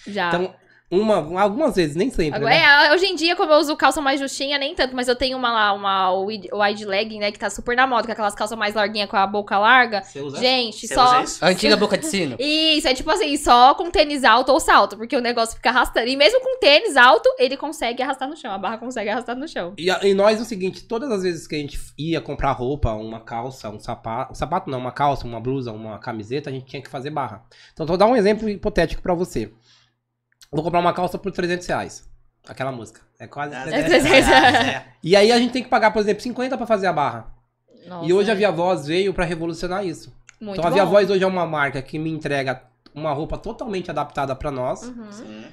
Já. Então, uma, algumas vezes, nem sempre. Agora, né? é, hoje em dia, como eu uso calça mais justinha, nem tanto, mas eu tenho uma lá, uma wide, wide leg, né, que tá super na moda, com aquelas calças mais larguinhas com a boca larga. Você usa? Gente, Você só. usa isso? A antiga boca de sino. Isso, é tipo assim, só com tênis alto ou salto, porque o negócio fica arrastando. E mesmo com tênis alto, ele consegue arrastar no chão. A barra consegue arrastar no chão. E, e nós, o seguinte, todas as vezes que a gente ia comprar roupa, uma calça, um sapato, um sapato não, uma calça, uma blusa, uma camiseta, a gente tinha que fazer barra. Então, vou dar um exemplo hipotético pra você. Vou comprar uma calça por 300 reais. Aquela música. É quase Ah, 300 300 reais. é. E aí a gente tem que pagar, por exemplo, 50 pra fazer a barra. Nossa, e hoje a é Via Voz veio pra revolucionar isso. Muito então a Via bom. Voz hoje é uma marca que me entrega uma roupa totalmente adaptada pra nós, Uhum. Sim.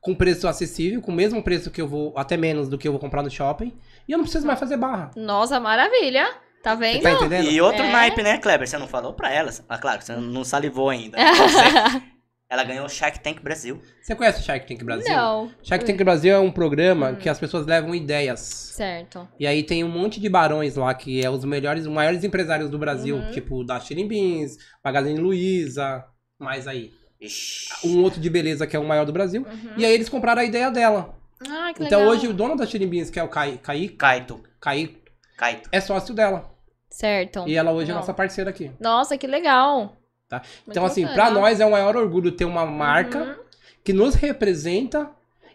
com preço acessível, com o mesmo preço que eu vou, até menos do que eu vou comprar no shopping, e eu não preciso mais fazer barra. Nossa, maravilha. Tá Você vendo? tá entendendo? E outro É. naipe, né, Kleber? Você não falou pra ela. Ah, claro, você não salivou ainda. Você- ela ganhou o Shark Tank Brasil. Você conhece o Shark Tank Brasil? Não. Shark Tank Brasil é um programa Hum. que as pessoas levam ideias. Certo. E aí tem um monte de barões lá, que é os melhores, os maiores empresários do Brasil, Uhum. tipo da Shirin Beans, Magazine Luiza, mais aí. Ixi. Um outro de beleza que é o maior do Brasil. Uhum. E aí eles compraram a ideia dela. Ah, que então legal. hoje o dono da Shirin Beans, que é o Kai, Kai, Kaito. Kai, Kaito. é sócio dela. Certo. E ela hoje é Não. nossa parceira aqui. Nossa, que legal. Tá? Então, assim, bacana. pra nós é um maior orgulho ter uma marca Uhum. que nos representa.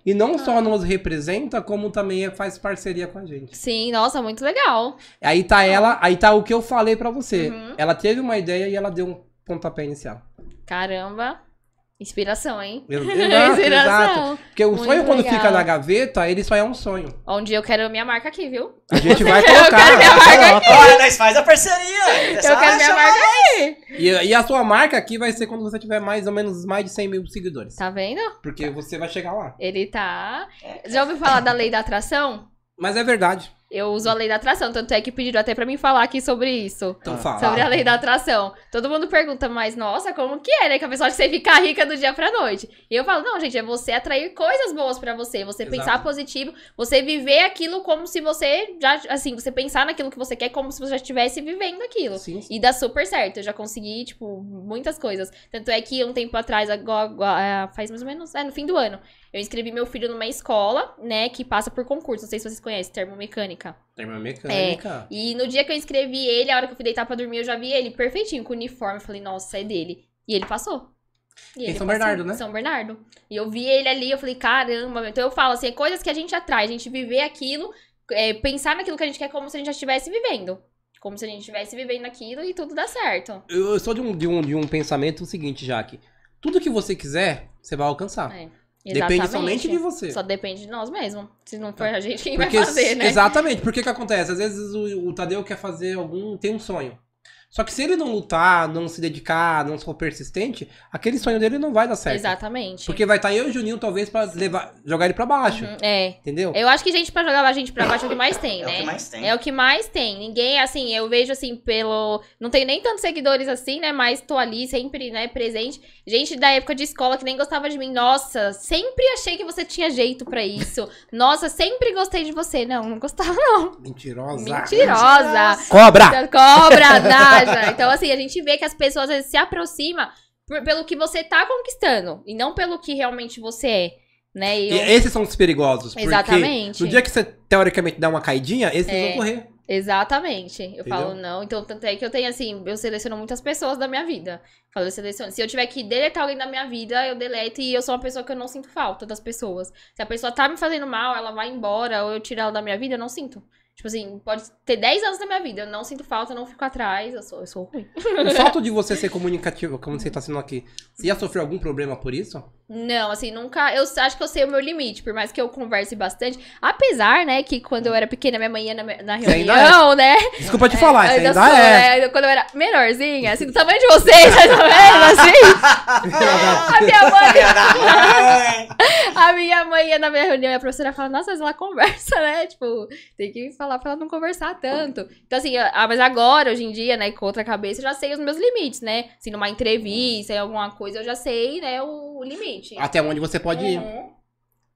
E não só nos representa, como também faz parceria com a gente. Sim, nossa, muito legal. Aí tá ela, aí tá o que eu falei pra você. Uhum. Ela teve uma ideia e ela deu um pontapé inicial. Caramba. Inspiração, hein? Exato, exato. Inspiração. Porque o Muito sonho, quando legal. fica na gaveta, ele só é um sonho. Um dia eu quero minha marca aqui, viu? A gente vai Eu colocar. quero minha marca colocar. Olha, nós faz a parceria. Eu quero minha marca aqui. E, e a sua marca aqui vai ser quando você tiver mais ou menos mais de 100 mil seguidores. Tá vendo? Porque você vai chegar lá. Ele tá. Já ouviu falar da lei da atração? Mas é verdade. Eu uso a lei da atração, tanto é que pediram até pra mim falar aqui sobre isso. Então fala. Sobre a lei da atração. Todo mundo pergunta, mas nossa, como que é, né? Que a pessoa acha que você ficar rica do dia pra noite. E eu falo, não, gente, é você atrair coisas boas pra você. Você Exato. pensar positivo, você viver aquilo como se você já, assim, você pensar naquilo que você quer como se você já estivesse vivendo aquilo. Sim, sim. E dá super certo. Eu já consegui, tipo, muitas coisas. Tanto é que um tempo atrás, agora, faz mais ou menos, é, no fim do ano, eu inscrevi meu filho numa escola, né, que passa por concurso. Não sei se vocês conhecem, termomecânica. Termomecânica. E no dia que eu inscrevi ele, a hora que eu fui deitar pra dormir, eu já vi ele perfeitinho, com o uniforme. Eu falei, nossa, é dele. E ele passou. E Em São passou. Bernardo, né? São Bernardo. E eu vi ele ali, eu falei, caramba. Então eu falo assim, é coisas que a gente atrai, a gente viver aquilo é, pensar naquilo que a gente quer como se a gente já estivesse vivendo. Como se a gente estivesse vivendo aquilo e tudo dá certo. Eu sou de um, de um, de um pensamento seguinte, Jaque. Tudo que você quiser, você vai alcançar. É, Depende somente de você. Só depende de nós mesmos. Se não for a gente, quem Porque, vai fazer, né? Exatamente. Porque que acontece? Às vezes o, o Tadeu quer fazer algum. tem um sonho. Só que se ele não lutar, não se dedicar, não for persistente, aquele sonho dele não vai dar certo. Exatamente. Porque vai estar eu e o Juninho, talvez, pra levar, jogar ele pra baixo. Uhum, É. Entendeu? Eu acho que gente pra jogar a gente pra baixo é o que mais tem, É né? o que mais tem. É o que mais tem. Ninguém, assim, eu vejo assim, pelo. Não tenho nem tantos seguidores assim, né? Mas tô ali sempre, né, presente. Gente da época de escola que nem gostava de mim. Nossa, sempre achei que você tinha jeito pra isso. Nossa, sempre gostei de você. Não, não gostava, não. Mentirosa. Mentirosa. Cobra! Cobra, Então, assim, a gente vê que as pessoas às vezes se aproximam por- pelo que você tá conquistando. E não pelo que realmente você é. Né? Eu- esses são os perigosos. Exatamente. No dia que você, teoricamente, dá uma caidinha, esses É. vão correr. Exatamente. Eu Entendeu? falo não. Então, tanto é que eu tenho assim, eu seleciono muitas pessoas da minha vida. Falo, eu seleciono. Se eu tiver que deletar alguém da minha vida, eu deleto e eu sou uma pessoa que eu não sinto falta das pessoas. Se a pessoa tá me fazendo mal, ela vai embora, ou eu tiro ela da minha vida, eu não sinto. Tipo assim, pode ter 10 anos da minha vida, eu não sinto falta, eu não fico atrás, eu sou, eu sou ruim. O fato de você ser comunicativo, como você tá sendo aqui, você já sofreu algum problema por isso? Não, assim, nunca. Eu acho que eu sei o meu limite, por mais que eu converse bastante. Apesar, né, que quando eu era pequena, minha mãe ia na, na Você ainda reunião, né? Desculpa te falar, ainda ainda sou, é. né? Quando eu era menorzinha, assim, do tamanho de vocês, mais ou menos, assim. A minha mãe. A minha mãe ia na minha reunião e a professora fala, nossa, mas ela conversa, né? Tipo, tem que falar pra ela não conversar tanto. Então, assim, ah, mas agora, hoje em dia, né, com outra cabeça, eu já sei os meus limites, né? Se numa entrevista, em alguma coisa, eu já sei, né, o limite. Até onde você pode ir. Uhum.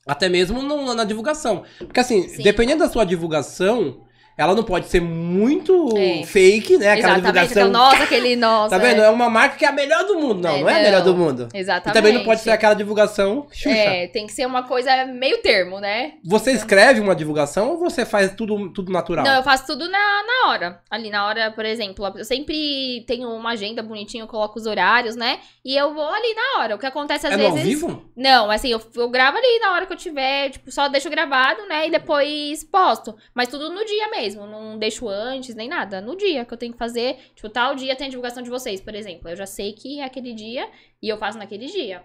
Até mesmo no- na divulgação. Porque assim, Sim. dependendo da sua divulgação, ela não pode ser muito É. fake, né? Aquela Exatamente. divulgação. Então, nossa, aquele nossa. tá vendo? é. É uma marca que é a melhor do mundo. Não, É, não, é a melhor do mundo. E Exatamente. também não pode ser aquela divulgação xuxa. É, tem que ser uma coisa meio termo, né? Você escreve uma divulgação ou você faz tudo, tudo natural? Não, eu faço tudo na, na hora. Ali na hora, por exemplo, eu sempre tenho uma agenda bonitinha, eu coloco os horários, né? E eu vou ali na hora. O que acontece às é no ao vezes. vivo? Não, assim, eu, eu gravo ali na hora que eu tiver, tipo, só deixo gravado, né? E depois posto. Mas tudo no dia mesmo, não deixo antes nem nada. No dia que eu tenho que fazer, tipo, tal dia tem a divulgação de vocês, por exemplo. Eu já sei que é aquele dia e eu faço naquele dia.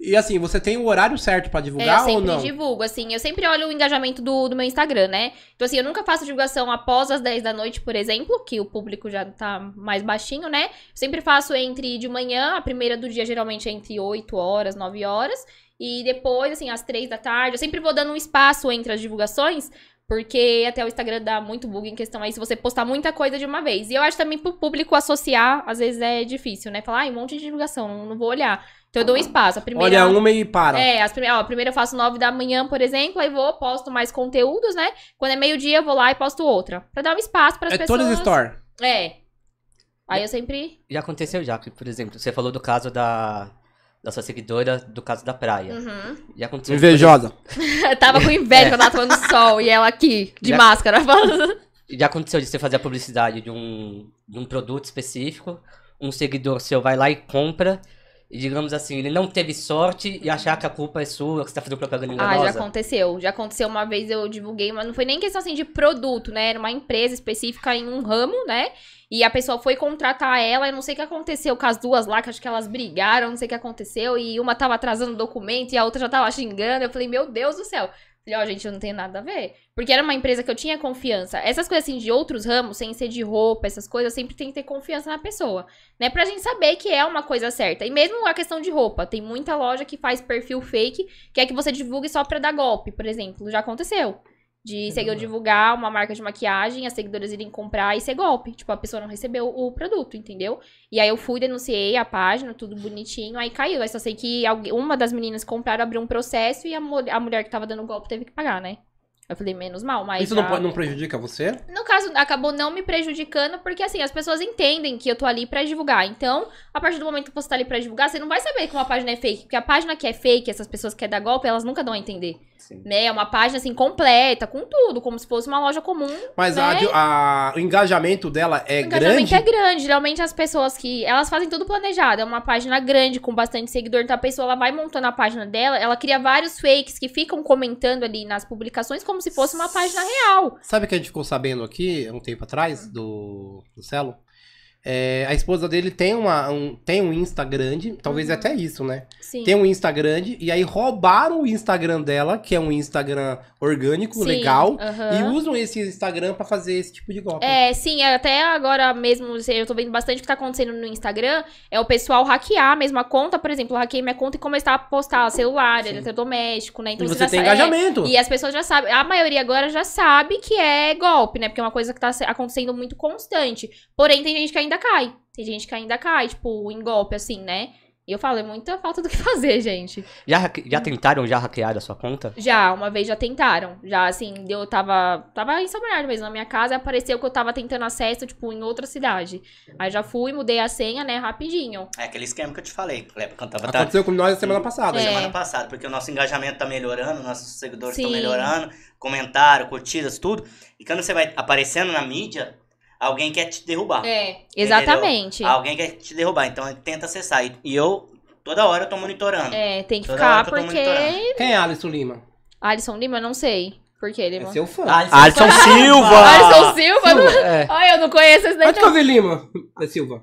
E assim, você tem o horário certo pra É, eu divulgar ou sempre não? divulgo, assim, eu sempre olho o engajamento do, do meu Instagram, né? Então, assim, eu nunca faço divulgação após as 10 da noite, por exemplo, que o público já tá mais baixinho, né? Eu sempre faço entre de manhã, a primeira do dia geralmente é entre 8 horas, 9 horas, e depois, assim, às 3 da tarde. Eu sempre vou dando um espaço entre as divulgações, porque até o Instagram dá muito bug em questão aí se você postar muita coisa de uma vez. E eu acho também pro público associar, às vezes é difícil, né? Falar, ai, um monte de divulgação, não, não vou olhar. Então eu dou um espaço. A primeira... Olha uma e para. É, as prime... ó, primeiro eu faço 9 da manhã, por exemplo, aí vou, posto mais conteúdos, né? Quando é meio-dia, eu vou lá e posto outra. Pra dar um espaço para as É, pessoas. todas store. É. Aí eu sempre. Já aconteceu já, que, por exemplo, você falou do caso da, da sua seguidora, do caso da praia. Uhum. Já aconteceu. Invejosa. Eu tava com inveja quando ela tava tomando sol e ela aqui, de Já- máscara, falando. Já aconteceu de você fazer a publicidade de um, de um produto específico, um seguidor seu vai lá e compra, e digamos assim, ele não teve sorte e achar que a culpa é sua, que você tá fazendo propaganda Ah, enganosa. já aconteceu. Já aconteceu uma vez eu divulguei, mas não foi nem questão assim de produto, né? Era uma empresa específica em um ramo, né? E a pessoa foi contratar ela, eu não sei o que aconteceu com as duas lá, que acho que elas brigaram, não sei o que aconteceu, e uma tava atrasando o documento e a outra já tava xingando. Eu falei, meu Deus do céu. Falei, ó, gente, eu não tenho nada a ver. Porque era uma empresa que eu tinha confiança. Essas coisas assim de outros ramos, sem ser de roupa, essas coisas, sempre tem que ter confiança na pessoa. Né? Pra gente saber que é uma coisa certa. E mesmo a questão de roupa, tem muita loja que faz perfil fake, que é que você divulgue só pra dar golpe, por exemplo. Já aconteceu. De seguidor divulgar uma marca de maquiagem, as seguidoras irem comprar e ser golpe. Tipo, a pessoa não recebeu o produto, entendeu? E aí eu fui, denunciei a página, tudo bonitinho, aí caiu. Aí só sei que uma das meninas compraram, abriu um processo e a, a mulher que tava dando golpe teve que pagar, né? Eu falei, menos mal, mas. Isso já- não, pode- não prejudica você? no caso, acabou não me prejudicando, porque assim, as pessoas entendem que eu tô ali pra divulgar. Então, a partir do momento que você tá ali pra divulgar, você não vai saber que uma página é fake. Porque a página que é fake, essas pessoas que querem dar golpe, elas nunca dão a entender. Sim. né? É uma página assim completa, com tudo, como se fosse uma loja comum. Mas a- né? a- o engajamento dela é o engajamento grande. é grande. Geralmente as pessoas que. Elas fazem tudo planejado. É uma página grande, com bastante seguidor. Então a pessoa ela vai montando a página dela. Ela cria vários fakes que ficam comentando ali nas publicações como se fosse uma página real. Sabe o que a gente ficou sabendo aqui, um tempo atrás, do, do Celo? É, a esposa dele tem, uma, um, tem um Insta grande, talvez Uhum. até isso, né? Sim. Tem um Insta grande, e aí roubaram o Instagram dela, que é um Instagram orgânico, Sim, legal, aham. e usam esse Instagram pra fazer esse tipo de golpe. É, sim, até agora mesmo, eu tô vendo bastante o que tá acontecendo no Instagram, é o pessoal hackear a mesma conta, por exemplo, eu hackei minha conta e começar a postar celular, eletrodoméstico, né? e Então você já tem sa- engajamento. É, e as pessoas já sabem, a maioria agora já sabe que é golpe, né? Porque é uma coisa que tá acontecendo muito constante. Porém, tem gente que ainda cai. Tem gente que ainda cai, tipo, em golpe, assim, né? E eu falo, é muita falta do que fazer, gente. Já, já tentaram já hackear a sua conta? Já, uma vez já tentaram. Já, assim, eu tava. Tava em São Bernardo mesmo, na minha casa, e apareceu que eu tava tentando acesso, tipo, em outra cidade. Aí já fui, mudei a senha, né, rapidinho. É aquele esquema que eu te falei, Kleber, quando tava tá, Aconteceu com nós na semana passada. É. semana passada, porque o nosso engajamento tá melhorando, nossos seguidores estão melhorando, comentário, curtidas, tudo. E quando você vai aparecendo na mídia, alguém quer te derrubar. É, exatamente. Alguém quer te derrubar, então ele tenta acessar. E- E eu, toda hora, eu tô monitorando. É, tem que Toda ficar, que porque. Quem é Alisson Lima? Alisson Lima, eu não sei. Por quê, É Lima? seu fã. Alisson Silva! Alisson Silva? Não... Silva, é. Ai, eu não conheço esse daí. Que vi Lima? É Silva.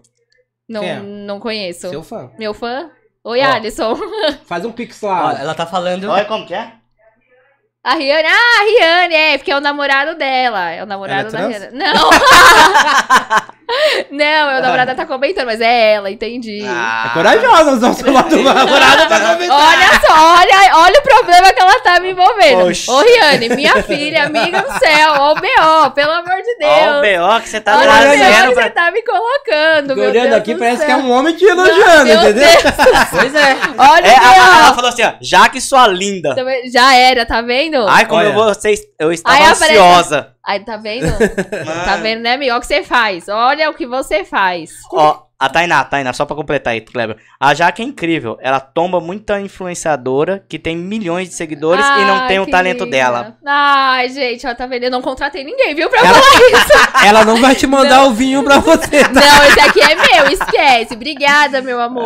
Não, é? não conheço. Seu fã. Meu fã? Oi, Ó. Alisson. Faz um pix Ó, lá. ela tá falando. Olha como que é? A Riane. Ah, a Riane, é, porque é o namorado dela. É o namorado Ela é da trans? Riane. Não! não, é o namorado tá comentando, mas é ela, entendi. Ah, É corajosa usar o celular do namorado pra comentar. Olha só, olha, olha o problema que ela tá me envolvendo. Oxi. Ô, Riane, minha filha, amiga do céu, ó o B.O., pelo amor de Ó o Deus. BO que você tá Olha o B.O. trazendo que pra... você tá me colocando, meu Olhando Deus aqui, do parece céu. que é um homem te elogiando, Meu entendeu? Deus, Pois é. olha É, o a- a- ela B.O. falou assim, ó, já que sua linda. Também- Já era, tá vendo? Ai, como Olha. eu vou, vocês, eu estava aparece- ansiosa. Aí, tá vendo? Mano. Tá vendo, né, amigo? Olha o que você faz. Olha o que você faz. Ó, a Tainá, Tainá, só pra completar aí, Kleber. A Jaque é incrível. Ela tomba muita influenciadora que tem milhões de seguidores e não Ai, tem o talento linda. dela. Ai, gente, ó, tá vendo? Eu não contratei ninguém, viu? Pra Ela- falar isso. Ela não vai te mandar o vinho pra você, tá? Não, esse aqui é meu, esquece. Obrigada, meu amor.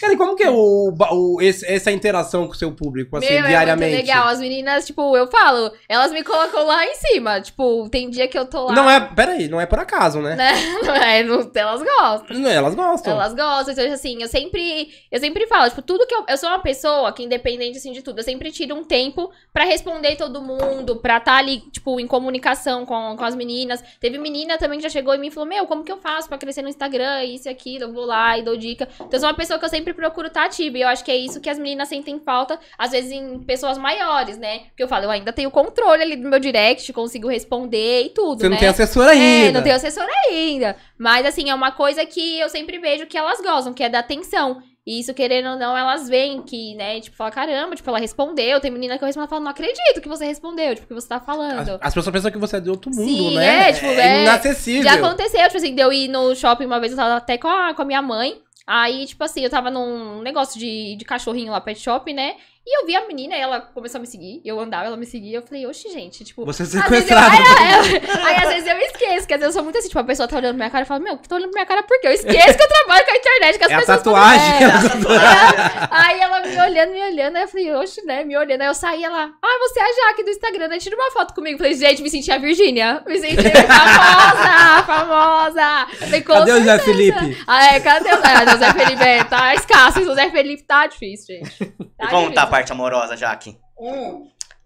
Cara, e como que é o, o- esse- essa interação com o seu público, assim, Meu, diariamente? é muito legal. As meninas, tipo, eu falo, elas me colocam lá em cima. Tipo, tem dia que eu tô lá. Não é, peraí, não é por acaso, né? Né? Não é, não- elas gostam. Não, Elas gostam. Elas gostam, então assim, eu sempre, eu sempre falo, tipo, tudo que eu, eu sou uma pessoa que independente assim de tudo, eu sempre tiro um tempo pra responder todo mundo, pra estar ali, tipo, em comunicação com, com as meninas. Teve menina também que já chegou em mim e falou: "Meu, como que eu faço pra crescer no Instagram, isso e aquilo?" Eu vou lá e dou dica. Então eu sou uma pessoa que eu sempre procuro estar ativa, e eu acho que é isso que as meninas sentem falta, às vezes em pessoas maiores, né? Porque eu falo, eu ainda tenho controle ali do meu direct, consigo responder e tudo, Você não né? tem assessor ainda. É, não tenho assessora ainda. Mas, assim, é uma coisa que eu sempre vejo que elas gostam, que é da atenção. E isso, querendo ou não, elas veem que, né, tipo, fala, caramba, tipo, ela respondeu. Tem menina que eu respondo e fala, não acredito que você respondeu, tipo, que você tá As, falando. as pessoas pensam que você é de outro mundo, Sim, né? é, tipo, é- inacessível. Já aconteceu, tipo assim, de eu ir no shopping uma vez, eu tava até com a, com a minha mãe. Aí, tipo assim, eu tava num negócio de, de cachorrinho lá, pet shop, né? E eu vi a menina, e ela começou a me seguir. Eu andava, ela me seguia. Eu falei, oxe, gente, tipo. Você é Às eu-. Aí, aí, aí, às vezes eu esqueço, que às vezes eu sou muito assim, tipo, a pessoa tá olhando pra minha cara e fala, meu, que tá olhando pra minha cara por quê? Eu esqueço que eu trabalho com a internet, que as É a pessoas. tatuagem. falam, "É". Aí ela me olhando, me olhando, aí eu falei, oxe, né, me olhando. Aí eu saía lá, ah, você é a Jaque do Instagram, né? Tira uma foto comigo. Falei, gente, me senti a Virgínia. Me senti famosa, famosa. Falei, Cadê o Zé certeza. Felipe? Ah, é, cadê o ah, o Zé Felipe? É, tá escasso, o Zé Felipe tá difícil, gente. E como tá a difícil. parte amorosa, Jaque?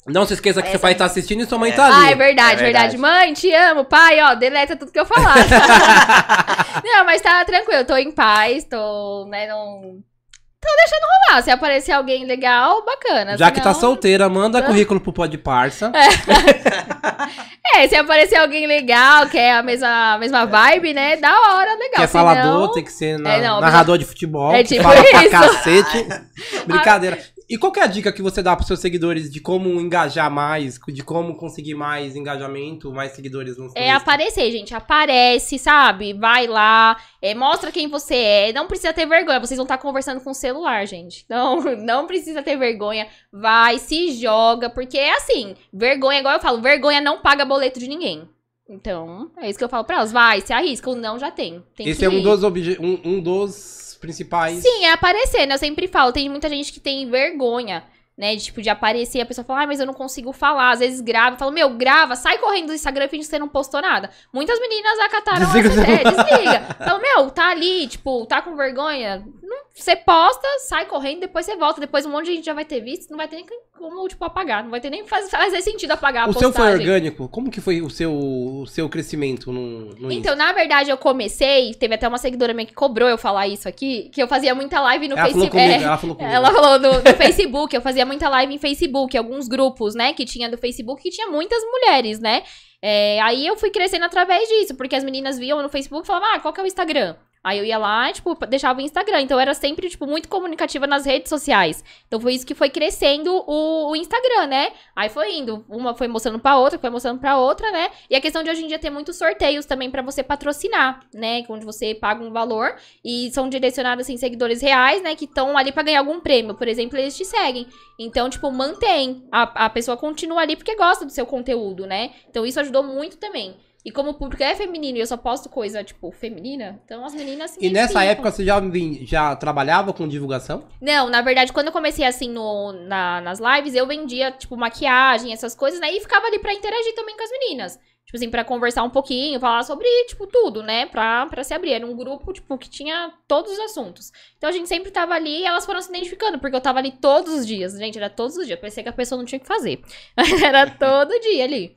Não se esqueça que Essa seu pai tá assistindo e sua mãe tá Ah, ali. é verdade, É verdade. verdade. Mãe, te amo. Pai, ó, deleta tudo que eu falar. não, mas tá tranquilo. Tô em paz, tô, né, não... Tô deixando rolar. Se aparecer alguém legal, bacana. Já que tá senão- solteira, manda currículo pro Pode Parça. É, se aparecer alguém legal, que é a mesma, a mesma vibe, né, da hora, legal. Que é senão- falador, tem que ser na- É, não, narrador de futebol, é tipo fala pra isso. cacete. Brincadeira. E qual que é a dica que você dá pros seus seguidores de como engajar mais, de como conseguir mais engajamento, mais seguidores no É aparecer, gente. Aparece, sabe? Vai lá, é, mostra quem você é. Não precisa ter vergonha. Vocês vão estar conversando com o celular, gente. Não, não precisa ter vergonha. Vai, se joga, porque é assim. Vergonha, igual eu falo, vergonha não paga boleto de ninguém. Então, é isso que eu falo pra elas. Vai, se arrisca. O não já tem. tem Esse que é um dos, obje um, um dos principais. Sim, é aparecer, né? Eu sempre falo, tem muita gente que tem vergonha, né? De, tipo, de aparecer, a pessoa fala, ah, mas eu não consigo falar. Às vezes grava, eu falo, meu, grava, sai correndo do Instagram e finge que você não postou nada. Muitas meninas acataram Desliga essa ideia, desliga. Fala, meu, tá ali, tipo, tá com vergonha. Não, você posta, sai correndo, depois você volta. Depois um monte de gente já vai ter visto, não vai ter nem como, tipo, apagar. Não vai ter nem faz, fazer sentido apagar a O seu foi postagem. orgânico? Como que foi o seu, o seu crescimento no, no Então, na verdade, eu comecei, teve até uma seguidora minha que cobrou eu falar isso aqui, que eu fazia muita live no Ela falou Facebook. comigo, É, ela falou comigo. ela falou do, do Facebook, eu fazia muita live em Facebook, alguns grupos, né, que tinha do Facebook, que tinha muitas mulheres, né? É, aí eu fui crescendo através disso, porque as meninas viam no Facebook e falavam, ah, qual que é o Instagram? Aí eu ia lá, tipo, deixava o Instagram. Então eu era sempre, tipo, muito comunicativa nas redes sociais. Então foi isso que foi crescendo o, o Instagram, né? Aí foi indo. Uma foi mostrando pra outra, foi mostrando pra outra, né? E a questão de hoje em dia ter muitos sorteios também pra você patrocinar, né? Onde você paga um valor e são direcionados, assim, seguidores reais, né? Que estão ali pra ganhar algum prêmio. Por exemplo, eles te seguem. Então, tipo, mantém. A, a pessoa continua ali porque gosta do seu conteúdo, né? Então isso ajudou muito também. E como o público é feminino e eu só posto coisa, tipo, feminina, então as meninas se E nessa época você já, já trabalhava com divulgação? Não, na verdade, quando eu comecei assim no, na- nas lives, eu vendia, tipo, maquiagem, essas coisas, né? E ficava ali pra interagir também com as meninas. Tipo assim, pra conversar um pouquinho, falar sobre, tipo, tudo, né? Pra, pra se abrir. Era um grupo, tipo, que tinha todos os assuntos. Então a gente sempre tava ali e elas foram se identificando, porque eu tava ali todos os dias. Gente, era todos os dias. Parecia que a pessoa não tinha o que fazer. Mas era todo dia ali.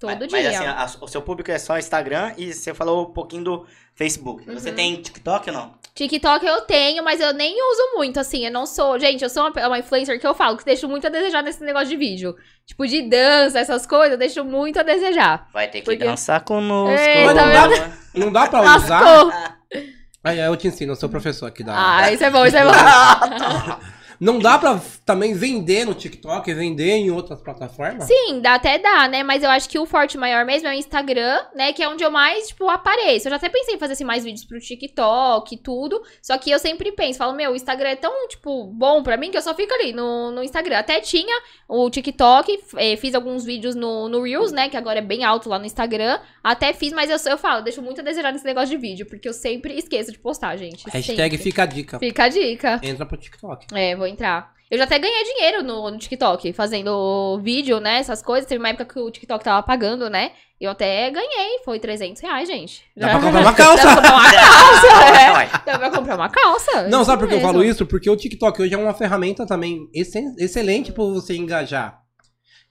Todo mas, dia. Mas assim, a- o seu público é só Instagram e você falou um pouquinho do Facebook. Você Uhum. tem TikTok ou não? TikTok eu tenho, mas eu nem uso muito, assim. Eu não sou. Gente, eu sou uma, uma influencer que eu falo que deixo muito a desejar nesse negócio de vídeo. Tipo, de dança, essas coisas, eu deixo muito a desejar. Vai ter que Porque- dançar conosco. Eita, Mas não dá, não dá pra usar? Aí eu te ensino, eu sou professor aqui da. Ah, isso é bom, isso é bom. Não dá pra também vender no TikTok, vender em outras plataformas? Sim, dá até dá, né? Mas eu acho que o forte maior mesmo é o Instagram, né? Que é onde eu mais, tipo, apareço. Eu já até pensei em fazer assim, mais vídeos pro TikTok e tudo. Só que eu sempre penso, falo, meu, o Instagram é tão, tipo, bom pra mim que eu só fico ali no, no Instagram. Até tinha o TikTok, eh, fiz alguns vídeos no, no Reels, né? Que agora é bem alto lá no Instagram. Até fiz, mas eu, eu falo, deixo muito a desejar nesse negócio de vídeo, porque eu sempre esqueço de postar, gente. Hashtag sempre. fica a dica. Fica a dica. Entra pro TikTok. É, vou entrar. Eu já até ganhei dinheiro no, no TikTok, fazendo vídeo, né? Essas coisas. Teve uma época que o TikTok tava pagando, né? Eu até ganhei. Foi 300 reais, gente. Dá pra comprar uma calça. Dá pra comprar uma calça, é. Vai. Dá pra comprar uma calça. Não, sabe por que eu falo isso? Porque o TikTok hoje é uma ferramenta também ex- excelente pra você engajar.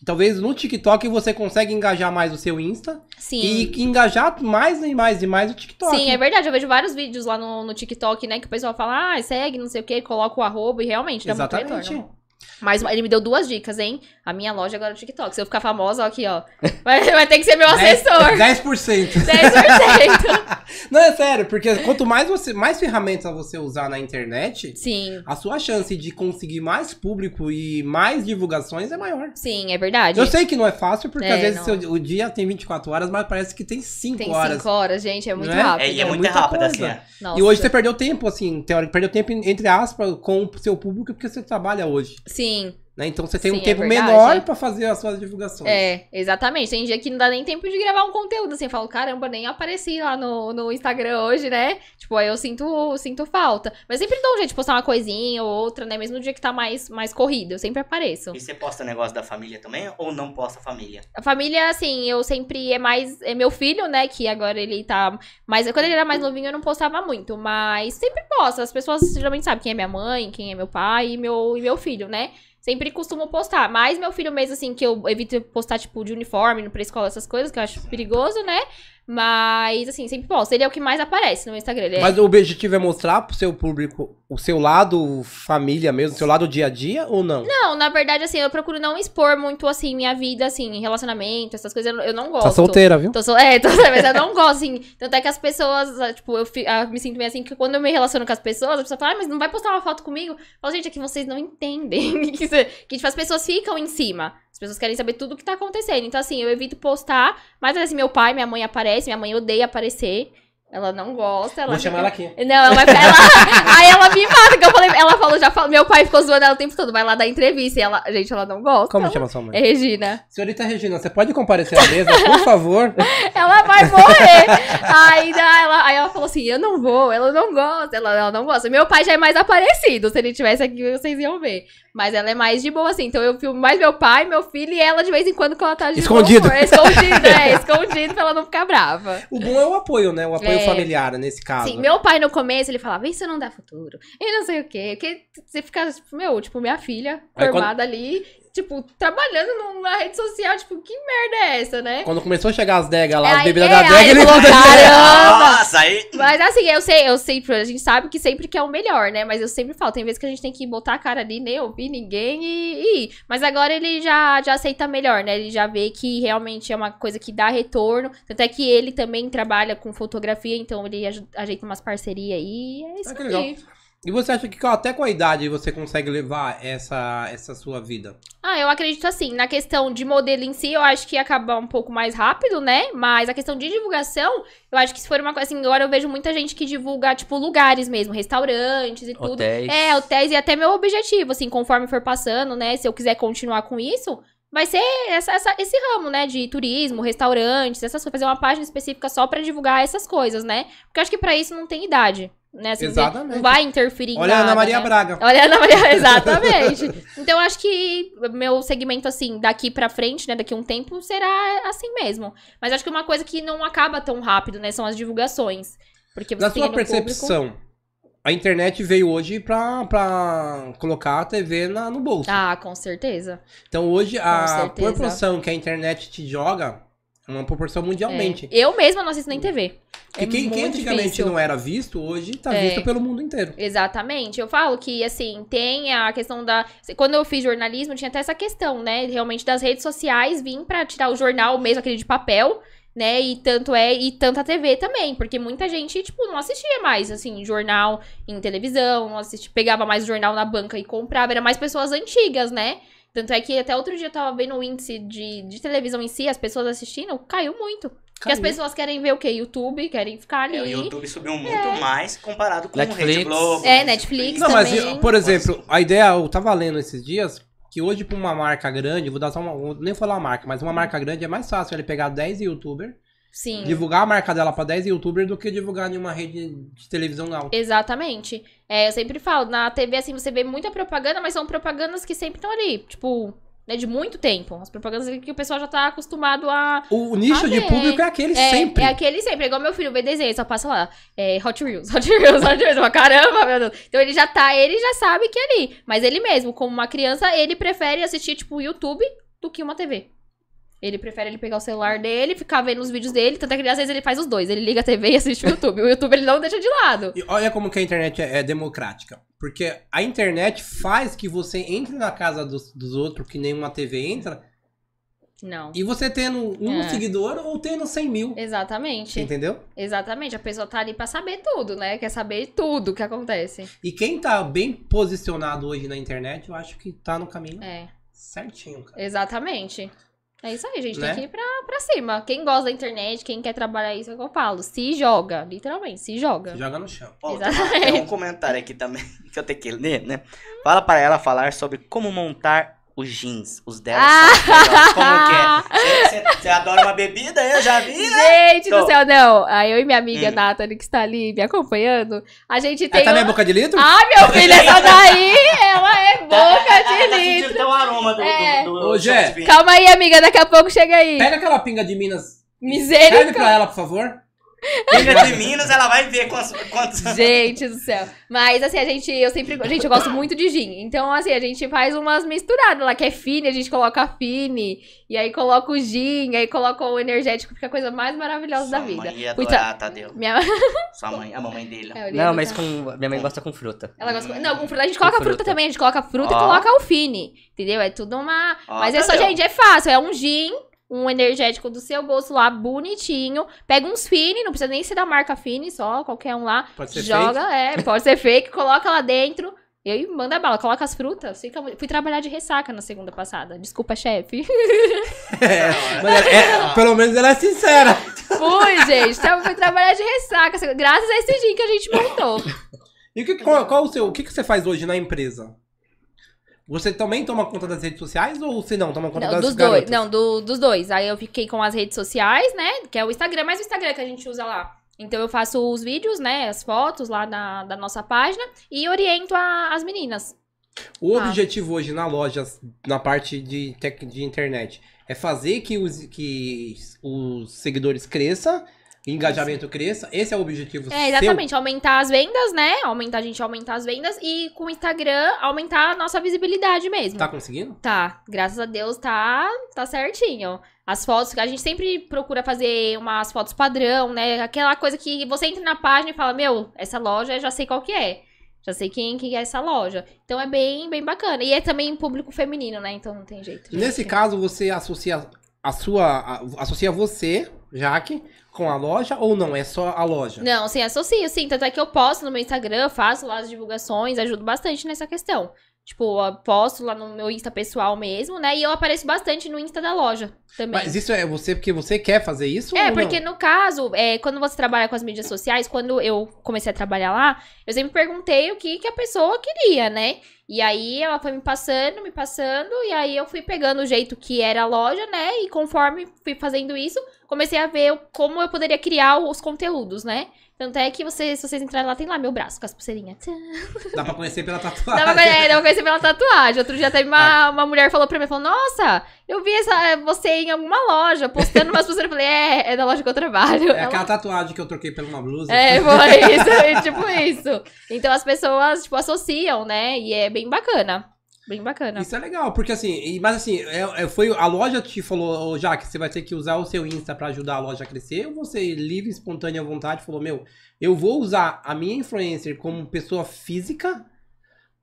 Talvez no TikTok você consegue engajar mais o seu Insta Sim. e engajar mais e mais e mais o TikTok. Sim, é verdade. Eu vejo vários vídeos lá no, no TikTok, né? Que o pessoal fala, ah, segue, não sei o que, coloca o arroba e realmente dá muito Exatamente. retorno. Mas ele me deu duas dicas, hein? A minha loja agora é o TikTok. Se eu ficar famosa, ó, aqui, ó. Vai, vai ter que ser meu assessor. 10%. 10%. Não, é sério, porque quanto mais você mais ferramentas você usar na internet, Sim, a sua chance de conseguir mais público e mais divulgações é maior. sim, é verdade. Eu sei que não é fácil, porque É, às vezes seu- o dia tem 24 horas, mas parece que tem 5 Tem horas. cinco horas, gente, é muito é? rápido. É, e é É muito rápido, coisa. assim. é. Nossa. E hoje você perdeu tempo, assim, teórico, perdeu tempo, entre aspas, com o seu público, porque você trabalha hoje. Sim, Né? Então você tem Sim, um é tempo verdade. menor pra fazer as suas divulgações. é, exatamente. Tem dia que não dá nem tempo de gravar um conteúdo, assim, eu falo, caramba, nem apareci lá no, no Instagram hoje, né? Tipo, aí eu sinto, sinto falta. Mas sempre dou um jeito de postar uma coisinha ou outra, né? Mesmo no dia que tá mais, mais corrido, eu sempre apareço. E você posta negócio da família também ou não posta família? A família, assim, eu sempre é mais. É meu filho, né? Que agora ele tá. Mas quando ele era mais novinho, eu não postava muito. Mas sempre posto. As pessoas geralmente sabem quem é minha mãe, quem é meu pai e meu, e meu filho, né? Sempre costumo postar. Mas meu filho mesmo, assim, que eu evito postar, tipo, de uniforme, pra escola, essas coisas, que eu acho perigoso, né? Mas, assim, sempre posto. Ele é o que mais aparece no meu Instagram. É- Mas o objetivo é mostrar pro seu público o seu lado família mesmo, o seu lado dia a dia ou não? Não, na verdade, assim, eu procuro não expor muito, assim, minha vida, assim, relacionamento, essas coisas, eu não- eu não gosto. Tá solteira, viu? Tô sol... É, tô mas eu não gosto, assim. Tanto é que as pessoas, ah, tipo, eu fi- ah, me sinto meio assim, que quando eu me relaciono com as pessoas, a pessoa fala, ah, mas não vai postar uma foto comigo? Eu falo, gente, é que vocês não entendem. que, tipo, as pessoas ficam em cima. As pessoas querem saber tudo o que tá acontecendo. Então, assim, eu evito postar. Mas, assim, meu pai, minha mãe aparece, minha mãe odeia aparecer. Ela não gosta, ela Vou chamar ela aqui. não, ela. Ela, aí ela me mata, que eu falei. Ela falou, já falou. Meu pai ficou zoando ela o tempo todo. Vai lá dar entrevista. E ela, gente, ela não gosta. Como ela, chama sua mãe? É Regina. Senhorita Regina, você pode comparecer à mesa, por favor? Ela vai morrer. aí, daí ela, aí ela falou assim: Eu não vou, ela não gosta. Ela, ela não gosta. Meu pai já é mais aparecido. Se ele tivesse aqui, vocês iam ver. Mas ela é mais de boa, assim. Então eu filmo mais meu pai, meu filho e ela de vez em quando quando ela tá de Escondido. bom. Escondido, é, escondido pra ela não ficar brava. O bom é o apoio, né? O apoio É. familiar, nesse caso. Sim, meu pai no começo, ele falava, isso não dá futuro. E não sei o quê. Porque você fica, tipo, meu, tipo, minha filha Aí quando- formada ali, tipo, trabalhando numa rede social, tipo, que merda é essa, né? Quando começou a chegar as degas lá, as Aí- bebidas é, da dega, ele falou, caramba! Nossa, aí. Mas assim, eu sei, eu sempre, a gente sabe que sempre quer o melhor, né? Mas eu sempre falo, tem vezes que a gente tem que botar a cara ali, nem ouvir ninguém e, e ir. Mas agora ele já, já aceita melhor, né? Ele já vê que realmente é uma coisa que dá retorno. Tanto é que ele também trabalha com fotografia, então ele ajeita umas parcerias aí. e É isso Ah, que aí. E você acha que até com a idade você consegue levar essa, essa sua vida? Ah, eu acredito assim, na questão de modelo em si, eu acho que ia acabar um pouco mais rápido, né? Mas a questão de divulgação, eu acho que se for uma coisa assim, agora eu vejo muita gente que divulga, tipo, lugares mesmo, restaurantes e tudo. Hotéis. É, hotéis e até meu objetivo, assim, conforme for passando, né? Se eu quiser continuar com isso, vai ser essa, essa- esse ramo, né? De turismo, restaurantes, essas coisas. Fazer uma página específica só pra divulgar essas coisas, né? Porque eu acho que pra isso não tem idade, né? Assim, Exatamente. Não vai interferir em Olha a nada, Ana Maria né? Braga. Olha a Ana Maria, exatamente. Então, acho que meu segmento, assim, daqui pra frente, né, daqui a um tempo, será assim mesmo. Mas acho que uma coisa que não acaba tão rápido, né, são as divulgações. Porque você Na sua um público- percepção, a internet veio hoje pra, pra colocar a TV na, no bolso. Ah, com certeza. Então hoje a certeza. proporção que a internet te joga uma proporção mundialmente. É. Eu mesma não assisto nem TV. Que É quem, quem antigamente difícil. não era visto, hoje tá É. visto pelo mundo inteiro. Exatamente. Eu falo que, assim, tem a questão da. Quando eu fiz jornalismo, tinha até essa questão, né? Realmente das redes sociais vir pra tirar o jornal mesmo, aquele de papel, né? E tanto é, e tanto a TV também. Porque muita gente, tipo, não assistia mais, assim, jornal em televisão, não assistia, pegava mais o jornal na banca e comprava. Era mais pessoas antigas, né? Tanto é que até outro dia eu tava vendo o índice de, de televisão em si, as pessoas assistindo, caiu muito. Porque as Caiu. pessoal querem ver o quê? YouTube, querem ficar ali. É, o YouTube subiu muito mais comparado com Netflix. o Rede Globo. É, Netflix Não, mas, também. por exemplo, a ideia, eu tava lendo esses dias que hoje pra uma marca grande, vou dar só uma, vou nem falar a marca, mas uma marca grande é mais fácil ele pegar 10 youtubers, Sim. divulgar a marca dela pra 10 youtubers do que divulgar em uma rede de televisão alta. Exatamente. É, eu sempre falo, na TV, assim, você vê muita propaganda, mas são propagandas que sempre estão ali, tipo, né, de muito tempo. As propagandas que o pessoal já tá acostumado a. O nicho de é. público é aquele É, sempre. é aquele sempre. É igual meu filho vê desenho, só passa lá. É, Hot Wheels, Hot Wheels, Hot Wheels. Caramba, meu Deus. Então ele já tá, ele já sabe que é ali. Mas ele mesmo, como uma criança, ele prefere assistir, tipo, o YouTube do que uma TV. Ele prefere ele pegar o celular dele, ficar vendo os vídeos dele. Tanto é que às vezes ele faz os dois. Ele liga a TV e assiste o YouTube. O YouTube ele não deixa de lado. E olha como que a internet é, é democrática. Porque a internet faz que você entre na casa dos, dos outros, que nenhuma TV entra, Não. e você tendo um É. seguidor ou tendo 100 mil. Exatamente. Entendeu? Exatamente. A pessoa tá ali pra saber tudo, né? Quer saber tudo que acontece. E quem tá bem posicionado hoje na internet, eu acho que tá no caminho É, certinho, cara. exatamente. É isso aí, gente. Né? Tem que ir pra, pra cima. Quem gosta da internet, quem quer trabalhar isso, é o que eu falo. Se joga. Literalmente, se joga. Joga no chão. Uma- Exatamente. tem um comentário aqui também que eu tenho que ler, né? Fala para ela falar sobre como montar os jeans. Os dela Ah! são melhores. Como que é? Você- adora uma bebida, eu já vi, né? Gente do Tô. céu, não. Aí eu e minha amiga Hum. Também que está ali me acompanhando, a gente tem. Essa também é boca de litro? Ah, meu filho, essa daí, ela é Tá- boca tá- de tá sentindo litro. até o aroma do, É. do, do, Ô, do Gé. Calma aí, amiga, daqui a pouco chega aí. Pega aquela pinga de Minas. Serve Misericórdia. pra ela, por favor. É de Minas, ela vai ver quantos. quantos... Gente do céu. Mas assim, a gente, eu sempre. Gente, eu gosto muito de gin. Então, assim, a gente faz umas misturadas lá, que é fine, a gente coloca fine, e aí coloca o gin, aí coloca o energético, fica a coisa mais maravilhosa da Sua vida. mãe ia Fui adorar, Tadeu. Minha... Sua mãe, a mamãe dele. É, Não, mas tá? com. Minha mãe gosta com fruta. Ela gosta com... Não, com fruta. A gente coloca fruta. fruta. também. A gente coloca fruta Ó. e coloca o fine. Entendeu? É tudo uma. Ó, Mas é só, gente, é fácil. É um gin, um energético do seu gosto lá, bonitinho. Pega uns fine, não precisa nem ser da marca fine, só qualquer um lá. Pode ser joga, é, pode ser fake, coloca lá dentro. E aí manda bala, coloca as frutas. Fica... Fui trabalhar de ressaca na segunda passada. Desculpa, chefe. É, mas é- é- pelo menos ela é sincera. Fui, gente. Então, fui trabalhar de ressaca. Graças a esse gin que a gente montou. E que, qual, qual o seu, o que, que você faz hoje na empresa? Você também toma conta das redes sociais ou você não toma conta Não, das dos garotas? dois. Não, do- dos dois. Aí eu fiquei com as redes sociais, né? Que é o Instagram, mas o Instagram que a gente usa lá. Então eu faço os vídeos, né? As fotos lá na, da nossa página e oriento a- as meninas. O Ah. objetivo hoje na loja, na parte de, tec- de internet, é fazer que os, que os seguidores cresçam, engajamento cresça. Esse é o objetivo É, exatamente. Aumentar as vendas, né? Aumentar a gente aumentar as vendas e com o Instagram aumentar a nossa visibilidade mesmo. seu. Tá conseguindo? Tá, graças a Deus tá, tá certinho. As fotos, a gente sempre procura fazer umas fotos padrão, né? Aquela coisa que você entra na página e fala, meu, essa loja eu já sei qual que é. Já sei quem que é essa loja. Então é bem, bem bacana. E é também público feminino, né? Então não tem jeito. Nesse caso, você associa a sua. a- associa você, Jaque, com a loja ou não? É só a loja? Não, sim, associo, sim. Tanto é que eu posto no meu Instagram, faço lá as divulgações, ajudo bastante nessa questão. Tipo, eu posto lá no meu Insta pessoal mesmo, né? E eu apareço bastante no Insta da loja também. Mas isso é você porque você quer fazer isso? É, porque não? no caso, é, quando você trabalha com as mídias sociais, quando eu comecei a trabalhar lá, eu sempre perguntei o que, que a pessoa queria, né? E aí ela foi me passando, me passando, e aí eu fui pegando o jeito que era a loja, né? E conforme fui fazendo isso, comecei a ver como eu poderia criar os conteúdos, né? Tanto é que vocês, se vocês entrarem lá, tem lá meu braço com as pulseirinhas. Dá pra conhecer pela Dá tatuagem. pra, conhecer- dá pra conhecer pela tatuagem. Outro dia teve uma, uma mulher falou pra mim, falou, nossa, eu vi essa, você em alguma loja, postando umas pulseiras. Eu falei, é, é da loja que eu trabalho. É Ela- aquela tatuagem que eu troquei por uma blusa. É, foi isso, é tipo isso. Então as pessoas, tipo, associam, né? E é bem bacana. Bem bacana. Isso é legal, porque assim, mas assim, é, é- foi a loja te falou, ô Jaque, você vai ter que usar o seu Insta pra ajudar a loja a crescer, ou você, livre, espontânea vontade, falou, meu, eu vou usar a minha influencer como pessoa física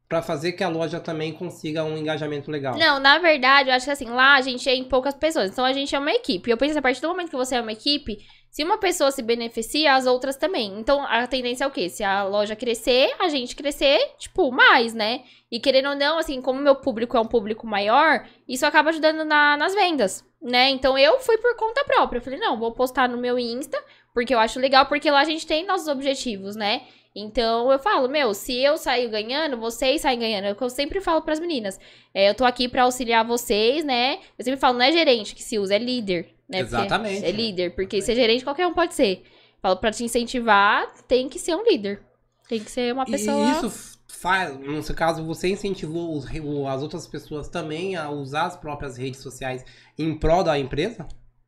pra fazer que a loja também consiga um engajamento legal. Não, na verdade, eu acho que assim, lá a gente é em poucas pessoas. Então a gente é uma equipe. Eu penso que a partir do momento que você é uma equipe, se uma pessoa se beneficia, as outras também. Então a tendência é o quê? Se a loja crescer, a gente crescer, tipo, mais, né? E querendo ou não, assim, como meu público é um público maior, isso acaba ajudando na- nas vendas, né? Então eu fui por conta própria. Eu falei, não, vou postar no meu Insta, porque eu acho legal, porque lá a gente tem nossos objetivos, né? Então eu falo, meu, se eu sair ganhando, vocês saem ganhando. É o que eu sempre falo pras meninas. É, eu tô aqui pra auxiliar vocês, né? Eu sempre falo, não é gerente que se usa, é líder, né? Porque Exatamente. É líder, porque ser gerente qualquer um pode ser. Falo, pra te incentivar, tem que ser um líder. Tem que ser uma pessoa. E isso faz, no seu caso, você incentivou os as outras pessoas também a usar as próprias redes sociais em prol da empresa?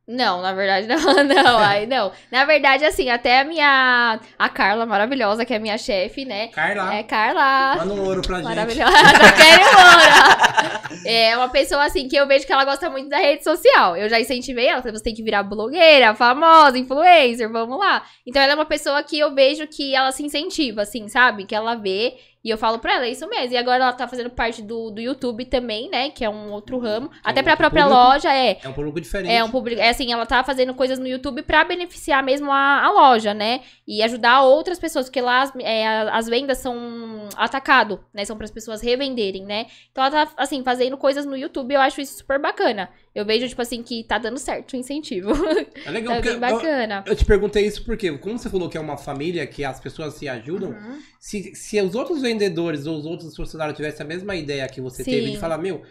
Não, na verdade não, não, aí não. Na verdade, assim, até a minha. A Carla, maravilhosa, que é a minha chefe, né? Carla, É Carla. manda um ouro pra gente. Maravilhosa. Já quero embora. É uma pessoa assim que eu vejo que ela gosta muito da rede social. Eu já incentivei ela, você tem que virar blogueira, famosa, influencer, vamos lá. Então ela é uma pessoa que eu vejo que ela se incentiva, assim, sabe? Que ela vê e eu falo pra ela, é isso mesmo. E agora ela tá fazendo parte do, do YouTube também, né? Que é um outro ramo. Até pra própria público. loja, é. É um público diferente. É um público, é assim, ela tá fazendo coisas no YouTube pra beneficiar mesmo a, a loja, né? E ajudar outras pessoas, porque lá as, é, as vendas são atacado, né? São para as pessoas revenderem, né? Então ela tá, assim, fazendo coisas no YouTube, eu acho isso super bacana. Eu vejo, tipo assim, que tá dando certo o incentivo. É legal, é bem bacana. eu, eu te perguntei isso porque, como você falou que é uma família, que as pessoas se ajudam, Uhum. se, se os outros vendedores ou os outros funcionários tivessem a mesma ideia que você Sim. teve, de falar, meu, eu-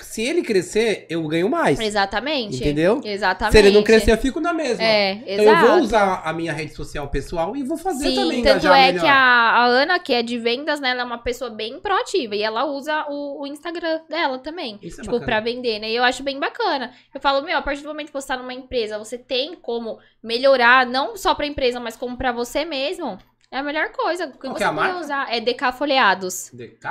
se ele crescer, eu ganho mais. Exatamente. Entendeu? Exatamente. Se ele não crescer, eu fico na mesma. É, Então exato. eu vou usar a minha rede social pessoal e vou fazer Sim, também tanto é melhor. que a, a Ana, que é de vendas, né, ela é uma pessoa bem proativa e ela usa o, o Instagram dela também, Isso é tipo, bacana. pra vender, né? E eu acho bem bacana. Eu falo, meu, a partir do momento que você tá numa empresa, você tem como melhorar, não só pra empresa, mas como pra você mesmo. É a melhor coisa. O que Qual que você é marca? usar é DK folheados.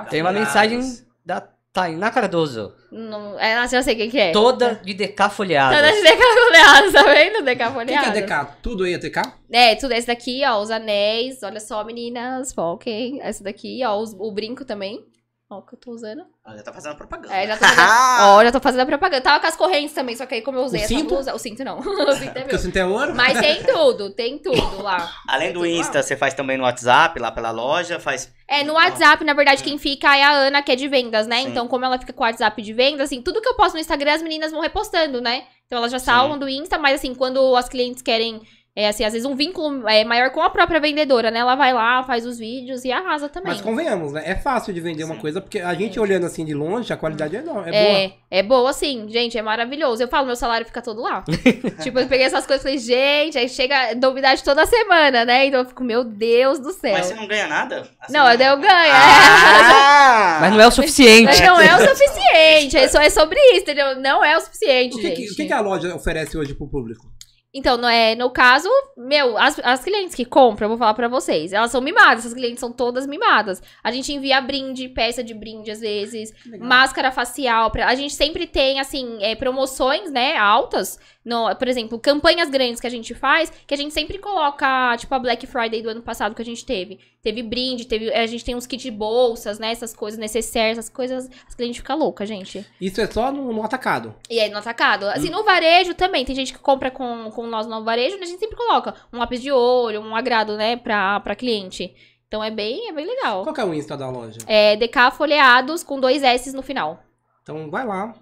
Tem uma mensagem da Tainá Cardoso. Não, é, já sei o que, é. Toda de decafolhadas. Todas de DK folheados, tá vendo? DK O que, que é DK? Tudo aí é DK? É, tudo esse daqui, ó, os anéis. Olha só, meninas, foquem. Essa daqui, ó, os- o brinco também. Ó, o que eu tô usando. Ó, Já tá fazendo propaganda. É, já tô fazendo. ó, já tô fazendo a propaganda. Tava com as correntes também, só que aí como eu usei O essa cinto? blusa. O cinto não. o cinto é Porque meu. o cinto é ouro? Mas tem tudo, tem tudo lá. Além do Tudo lá. Insta, você faz também no WhatsApp, lá pela loja, faz... É, no WhatsApp, na verdade, quem fica é a Ana, que é de vendas, né? Sim. Então, como ela fica com o WhatsApp de vendas, assim, tudo que eu posto no Instagram, as meninas vão repostando, né? Então, elas já Sim. salvam do Insta, mas assim, quando as clientes querem, é, assim, às vezes um vínculo é, maior com a própria vendedora, né? Ela vai lá, faz os vídeos e arrasa também. Mas convenhamos, né? É fácil de vender uma Sim. coisa, porque a gente olhando assim de longe, a qualidade é, não, é, boa. É, é boa, sim, gente, é maravilhoso. Eu falo, meu salário fica todo lá. tipo, eu peguei essas coisas e falei, gente, aí chega novidade toda semana, né? Então eu fico, meu Deus do céu. Mas você não ganha nada? Assim, Não, eu, eu ganho, é. Ah! Mas não é o suficiente. Mas não é o suficiente. É, só, é sobre isso, entendeu? Não é o suficiente, O que, gente. que, o que que a loja oferece hoje pro público? Então, no, é, no caso, meu, as, as clientes que compram, eu vou falar pra vocês, elas são mimadas, essas clientes são todas mimadas. A gente envia brinde, peça de brinde às vezes, Legal. máscara facial. Pra, a gente sempre tem, assim, é, promoções, né, altas. No, por exemplo, campanhas grandes que a gente faz, que a gente sempre coloca, tipo a Black Friday do ano passado que a gente teve. Teve brinde, teve, a gente tem uns kits de bolsas, né, essas coisas necessárias, essas coisas, as clientes ficam loucas, gente. Isso é só no, no atacado. E aí, no atacado. Assim, no varejo também. Tem gente que compra com, com nós no varejo, né? a gente sempre coloca um lápis de olho, um agrado, né, pra, pra cliente. Então é bem, é bem legal. Qual é o Insta da loja? É DK folheados com dois S no final. Então vai lá.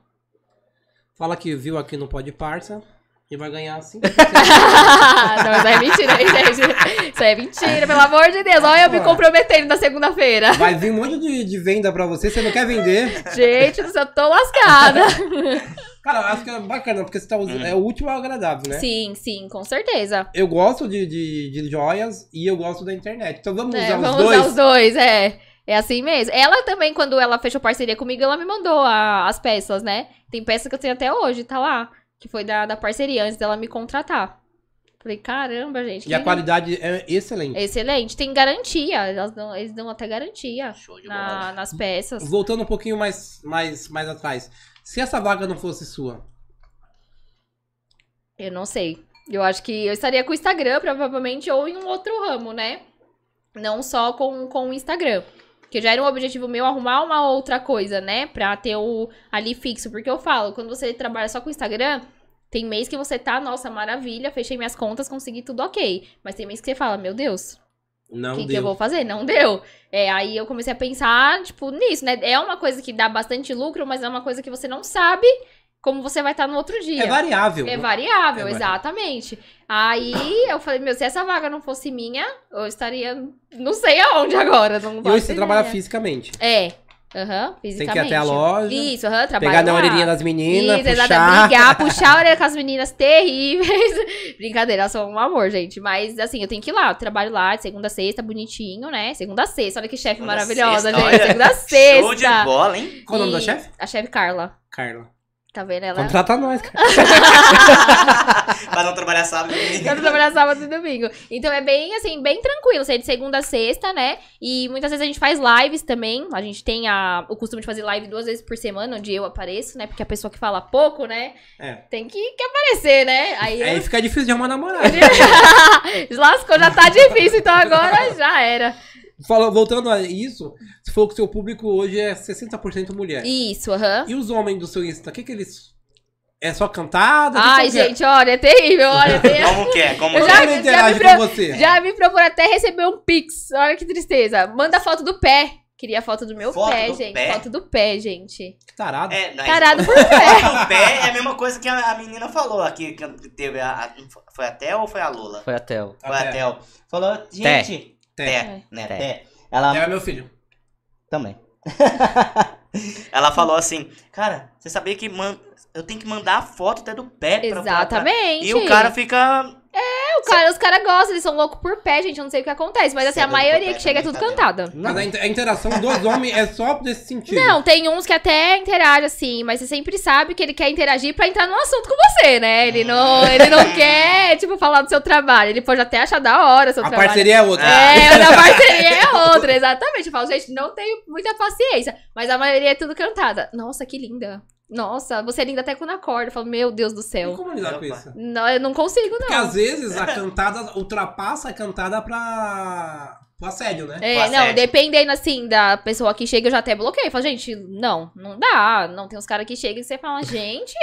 Fala que viu aqui no Pode Parça e vai ganhar assim. não, isso aí é mentira, hein, gente? Isso aí é mentira, pelo amor de Deus. Olha eu me comprometendo na segunda-feira. Vai vir um monte de, de venda pra você, você não quer vender. Gente do céu, eu tô lascada. Cara, eu acho que é bacana, porque você tá usando. É o último ao agradável, né? Sim, sim, com certeza. Eu gosto de, de, de joias e eu gosto da internet. Então vamos É, usar os vamos dois. usar os dois, é. É assim mesmo. Ela também, quando ela fechou parceria comigo, ela me mandou a- as peças, né? Tem peça que eu tenho até hoje, tá lá. Que foi da, da parceria, antes dela me contratar. Falei, caramba, gente. E a qualidade é excelente. Excelente. Tem garantia. Elas dão, eles dão até garantia na- nas peças. Voltando um pouquinho mais, mais, mais atrás. Se essa vaga não fosse sua, Eu não sei. Eu acho que eu estaria com o Instagram, provavelmente, ou em um outro ramo, né? Não só com, com o Instagram. Porque já era um objetivo meu arrumar uma outra coisa, né? Pra ter o ali fixo. Porque eu falo, quando você trabalha só com o Instagram, tem mês que você tá, nossa, maravilha, fechei minhas contas, consegui tudo ok. Mas tem mês que você fala, meu Deus, não o que, que deu. eu vou fazer? Não deu. É, aí eu comecei a pensar, tipo, nisso, né? É uma coisa que dá bastante lucro, mas é uma coisa que você não sabe como você vai estar no outro dia. É variável. É variável, É variável. exatamente. Aí eu falei, meu, se essa vaga não fosse minha, eu estaria não sei aonde agora. Não E hoje você trabalha fisicamente. É, aham, Tem fisicamente. que ir até a loja, Isso, aham, trabalho pegar na orelhinha das meninas, Isso, exato, puxar. brigar, puxar a orelha com as meninas terríveis. Brincadeira, elas são um amor, gente. Mas assim, eu tenho que ir lá, eu trabalho lá de segunda a sexta, bonitinho, né? Segunda a sexta, olha que chefe maravilhosa, sexta, gente. olha. Segunda a sexta. Show de bola, hein? Qual o nome da chefe? A chefe Carla. Carla. Tá vendo ela? Contrata nós, cara. Pra não trabalhar sábado e domingo. Eu tô trabalhando sábado e domingo. Então é bem, assim, bem tranquilo. Você é de segunda a sexta, né? E muitas vezes a gente faz lives também. A gente tem a, o costume de fazer live duas vezes por semana, onde eu apareço, né? Porque a pessoa que fala pouco, né? É. Tem que, que aparecer, né? Aí Aí eu... fica difícil de arrumar namorado. Lascou, já tá difícil, então agora já era. Fala, voltando a isso, você falou que o seu público hoje é 60% mulher. Isso, aham. E os homens do seu Insta, o que que eles... É só cantada? Ai, que é? gente, olha, é terrível, olha. Tem... Como que é? Como Eu que já- é? me pro- com você? Já me procura até receber um pix. Olha que tristeza. Manda foto do pé. Queria foto do meu Foto pé, do gente. pé? Foto do pé, gente. Que tarado. É, não, Tarado por isso- pé. O pé é a mesma coisa que a, a menina falou aqui, que teve a, a- Foi a Theo ou foi a Lula? Foi até o. Foi a. Falou, gente... Té. Té, né? Té. Té. Ela É meu filho. também. Ela falou assim, cara, você sabia que man... eu tenho que mandar a foto até do pé pra... Exatamente. E o cara fica... o cara, os caras gostam, eles são loucos por pé, gente. Eu não sei o que acontece. Mas assim, a maioria que chega é tudo tá cantada. Mas a, inter- a interação dos homens é só desse sentido. Não, tem uns que até interagem assim, mas você sempre sabe que ele quer interagir pra entrar no assunto com você, né? Ele não, ele não quer, tipo, falar do seu trabalho. Ele pode até achar da hora o seu A trabalho. parceria é outra. É, a parceria é outra, exatamente. Eu falo, gente, não tenho muita paciência. Mas a maioria é tudo cantada. Nossa, que linda. Nossa, você é linda até quando acorda. Eu falo, meu Deus do E céu. como lidar com isso? Não, eu não consigo, Porque não. às vezes a cantada ultrapassa a cantada pra. pro assédio, né? É, não, dependendo assim da pessoa que chega, eu já até bloqueio. Eu falo, gente, não, não dá. Não tem uns caras que chegam e você fala, gente,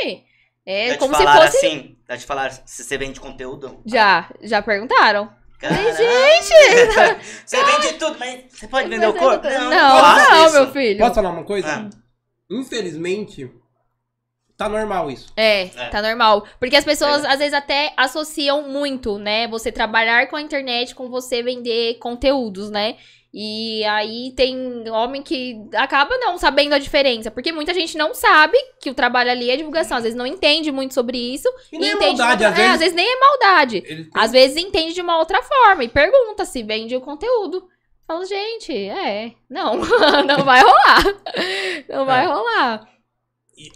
é Já como te se falaram fosse. assim, já te falaram se você vende conteúdo. Já, já perguntaram. Caramba, gente! Você vende tudo, mas você pode vender o Mas corpo? eu- Não, não, não, isso. meu filho. Posso falar uma coisa? Ah. Infelizmente, tá normal isso. É, É. tá normal. Porque as pessoas, É. às vezes, até associam muito, né? Você trabalhar com a internet com você vender conteúdos, né? E aí tem homem que acaba não sabendo a diferença. Porque muita gente não sabe que o trabalho ali é divulgação. Às vezes não entende muito sobre isso. E nem é maldade, uma- às é, vezes. às vezes nem é maldade. Tem- Às vezes entende de uma outra forma e pergunta se vende o conteúdo. Fala, gente, é, não, não vai rolar. Não vai É. rolar.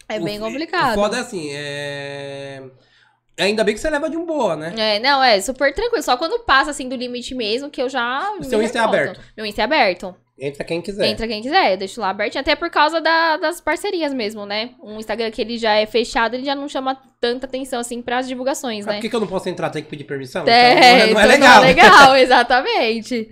É o- bem o complicado. foda é assim, é. Ainda bem que você leva de um boa, né? É, não, é super tranquilo. Só quando passa assim do limite mesmo, que eu já. O seu Insta é aberto? Meu Insta é aberto. Entra quem quiser. Entra quem quiser, eu deixo lá abertinho. Até por causa da- das parcerias mesmo, né? Um Instagram que ele já é fechado, ele já não chama tanta atenção assim pras divulgações, Ah, né? por que, que eu não posso entrar? Tem que pedir permissão? É, Então, não é então legal. Não é legal, exatamente.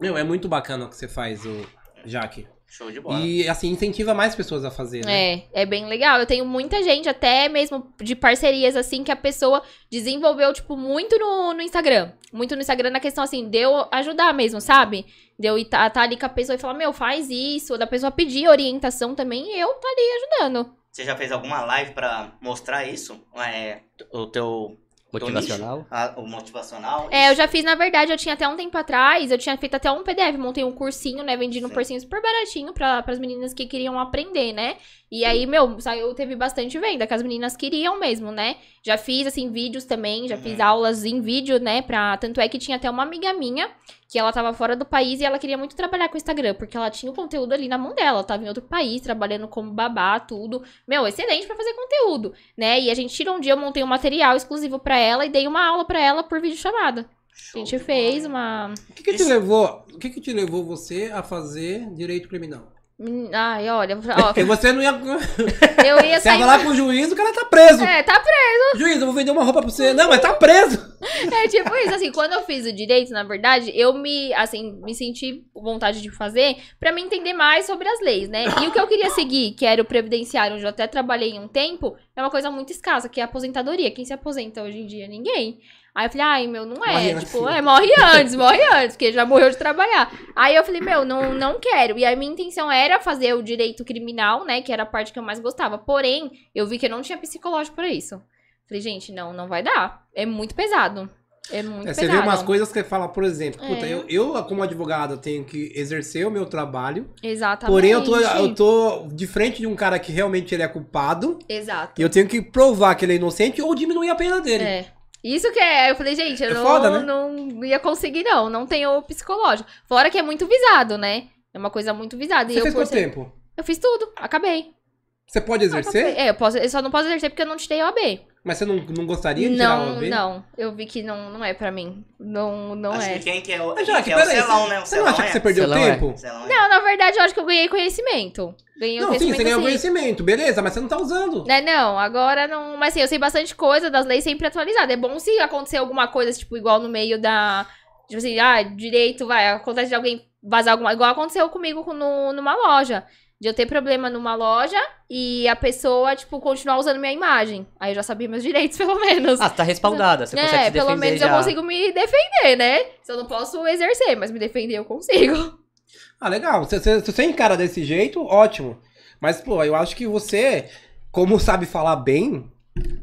Meu, é muito bacana o que você faz, o Jaque. Show de bola. E assim, incentiva mais pessoas a fazer, né? É, é bem legal. Eu tenho muita gente, até mesmo de parcerias, assim, que a pessoa desenvolveu, tipo, muito no, no Instagram. Muito no Instagram na questão, assim, de eu ajudar mesmo, sabe? De eu estar tá, ali com a pessoa e falar, meu, faz isso. Da pessoa pedir orientação também, eu tá ali ajudando. Você já fez alguma live pra mostrar isso? É, o teu Motivacional. Ah, o motivacional? É, eu já fiz, na verdade, eu tinha até um tempo atrás, eu tinha feito até um PDF, montei um cursinho, né? Vendi num Sim. precinho super baratinho pra, pras meninas que queriam aprender, né? E aí, meu, saiu, teve bastante venda, que as meninas queriam mesmo, né? Já fiz, assim, vídeos também, já fiz Uhum. aulas em vídeo, né? Pra... Tanto é que tinha até uma amiga minha, que ela tava fora do país e ela queria muito trabalhar com o Instagram, porque ela tinha o conteúdo ali na mão dela, ela tava em outro país, trabalhando como babá, tudo. Meu, excelente pra fazer conteúdo, né? E a gente tirou um dia, eu montei um material exclusivo pra ela e dei uma aula pra ela por vídeo chamada. A Show gente de fez uma. O que, que te levou? O que, que te levou você a fazer direito criminal? Ai, olha, ó, Porque você não ia. eu ia Você sair. ia lá pro juiz, o cara tá preso. É, tá preso. Juiz, eu vou vender uma roupa pra você. Não, mas tá preso. É tipo isso, assim, quando eu fiz o direito, na verdade, eu me, assim, me senti com vontade de fazer pra me entender mais sobre as leis, né? E o que eu queria seguir, que era o previdenciário, onde eu até trabalhei um tempo, é uma coisa muito escassa, que é a aposentadoria. Quem se aposenta hoje em dia? Ninguém. Aí eu falei, ai, meu, não é. Morre antes. tipo, é, morre antes, morre antes, porque já morreu de trabalhar. Aí eu falei, meu, não, não quero. E a minha intenção era fazer o direito criminal, né? Que era a parte que eu mais gostava. Porém, eu vi que eu não tinha psicológico pra isso. Falei, gente, não, não vai dar. É muito pesado. É muito É, você pesado. vê umas coisas que você fala, por exemplo, puta, É. eu, eu, como advogado, tenho que exercer o meu trabalho. Exatamente. Porém, eu tô, eu tô de frente de um cara que realmente ele é culpado. Exato. E eu tenho que provar que ele é inocente ou diminuir a pena dele. É. Isso que é. Eu falei, gente, eu É não, foda, né? não ia conseguir, não. Não tenho psicológico. Fora que é muito visado, né? É uma coisa muito visada. E Você eu, fez por quanto tempo? eu fiz tudo, acabei. Você pode exercer? É, eu, posso, eu só não posso exercer porque eu não tirei o AB. Mas você não, não gostaria de tirar o Não, não. Eu vi que não, não é pra mim. Não, não Acho é. que quem que é o, Jaque, que é o selão, você- né? O Você não acha que é? você perdeu Selão é. tempo? É. Não, na verdade, eu acho que eu ganhei conhecimento. Ganhei Não, sim, conhecimento você ganhou sim. conhecimento, beleza, mas você não tá usando. Né, não, agora não. Mas assim, eu sei bastante coisa das leis sempre atualizadas. É bom se acontecer alguma coisa, tipo, igual no meio da. Tipo assim, ah, direito, vai, acontece de alguém vazar alguma. Igual aconteceu comigo com- no, numa loja. De eu ter problema numa loja e a pessoa, tipo, continuar usando minha imagem. Aí eu já sabia meus direitos, pelo menos. Ah, você tá respaldada. Você consegue é, se defender pelo menos já. eu consigo me defender, né? Se eu não posso exercer, mas me defender eu consigo. Ah, legal. Se, se, se você encara desse jeito, ótimo. Mas, pô, eu acho que você, como sabe falar bem,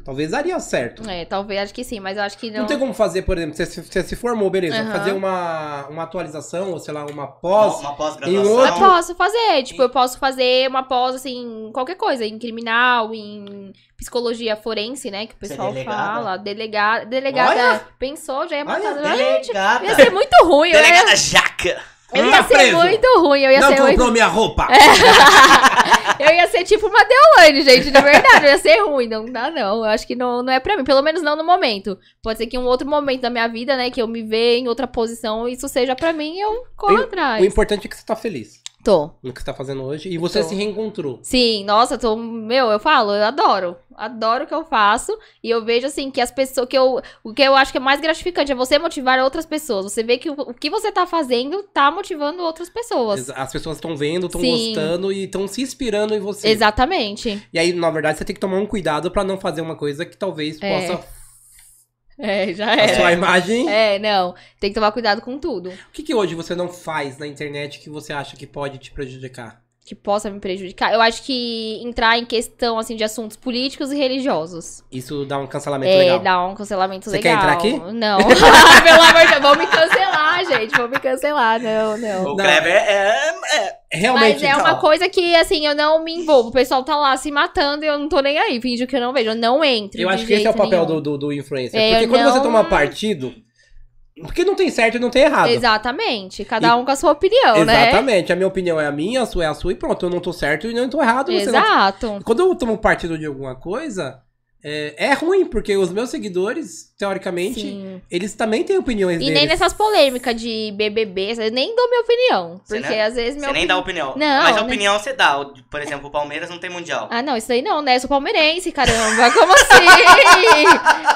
Talvez daria certo. É, talvez, acho que sim, mas eu acho que Não não. tem como fazer, por exemplo, você, se- você se formou, beleza. Aham. Fazer uma, uma atualização, ou sei lá, uma pós. Uma Em pós-graduação. outro- Eu posso fazer, tipo, eu posso fazer uma pós, assim, qualquer coisa, em criminal, em psicologia forense, né, que o Ser pessoal delegada? fala, delegada, delegada, Olha! pensou, já ia Olha, matar, Ah, gente, Delegada. ia ser muito ruim, eu ia, Delegada Jaca. Eu ia Tá ser preso. muito ruim, eu ia não ser comprou muito... minha roupa! eu ia ser tipo uma Deolane, gente, de verdade, eu ia ser ruim, não dá não, eu acho que não, não é pra mim, pelo menos não no momento, pode ser que em um outro momento da minha vida, né, que eu me veja em outra posição, isso seja pra mim, eu corro O atrás. importante é que você tá feliz Tô. no que você tá fazendo hoje e você Tô. se reencontrou. Sim, nossa, tô, meu, eu falo, eu adoro. Adoro o que eu faço e eu vejo assim que as pessoas que eu o que eu acho que é mais gratificante é você motivar outras pessoas. Você vê que o, o que você tá fazendo tá motivando outras pessoas. As pessoas estão vendo, estão gostando e estão se inspirando em você. Exatamente. E aí, na verdade, você tem que tomar um cuidado pra não fazer uma coisa que talvez É. possa É, já a é. sua imagem. É, não, tem que tomar cuidado com tudo O que, que hoje você não faz na internet que você acha que pode te prejudicar? Que possa me prejudicar. Eu acho que entrar em questão assim de assuntos políticos e religiosos. Isso dá um cancelamento É, legal. dá um cancelamento Você quer legal. entrar aqui? Não. Pelo amor de Deus, vão me cancelar, gente. Vão me cancelar. Não, não. O Não. Kleber é, é- Realmente, Mas é uma calma. coisa que, assim, eu não me envolvo. O pessoal tá lá se matando e eu não tô nem aí. Finge que eu não vejo. Eu não entro. Eu acho que esse é o papel do, do, do influencer. É, porque quando você não- toma partido. Porque não tem certo e não tem errado. Exatamente. Cada E- um com a sua opinião, né? Exatamente. A minha opinião é a minha, a sua é a sua e pronto. Eu não tô certo e não tô errado. Você não... Exato. Quando eu tomo partido de alguma coisa, é, é ruim, porque os meus seguidores, teoricamente, Sim. eles também têm opiniões E deles. nem nessas polêmicas de BBB, eu nem dou minha opinião. Você Porque nem- às vezes meu. Você nem dá opinião. Não, Mas a né? opinião você dá. Por exemplo, o Palmeiras não tem mundial. Ah, não, isso aí não, né? Eu sou palmeirense, caramba. Como assim?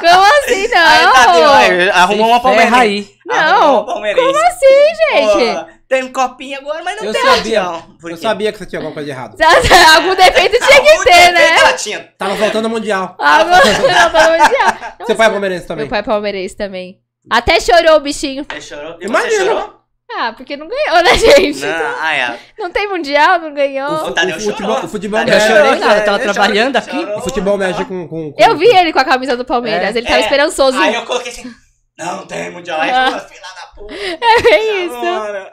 Como assim, não? Aí, aí, arrumou uma Palmeirense. Não. uma Palmeirense. Como assim, gente? Pô, tem copinha agora, mas não Eu tem sabia. Por Eu sabia que você tinha alguma coisa de errado. Algum defeito tinha que ter, né? ela tinha. Tava faltando mundial. Algum... Não, pelo mundial. Seu pai é palmeirense também. Meu pai é palmeirense também. Até chorou o bichinho. Você chorou? E Imagina. você chorou? Ah, porque não ganhou, né, gente? Não, ah, é. Não tem mundial, não ganhou. O Tadeu o futebol, chorou. o futebol Tadeu mexe, Eu chorei, chorou, cara, eu tava chorou, trabalhando chorou. aqui. o futebol mexe com, com, com- Eu vi ele com a camisa do Palmeiras, É. ele tava É. esperançoso. Aí eu coloquei assim, não, não tem mundial. Aí Ah. ficou, filha da puta. É bem isso. Agora.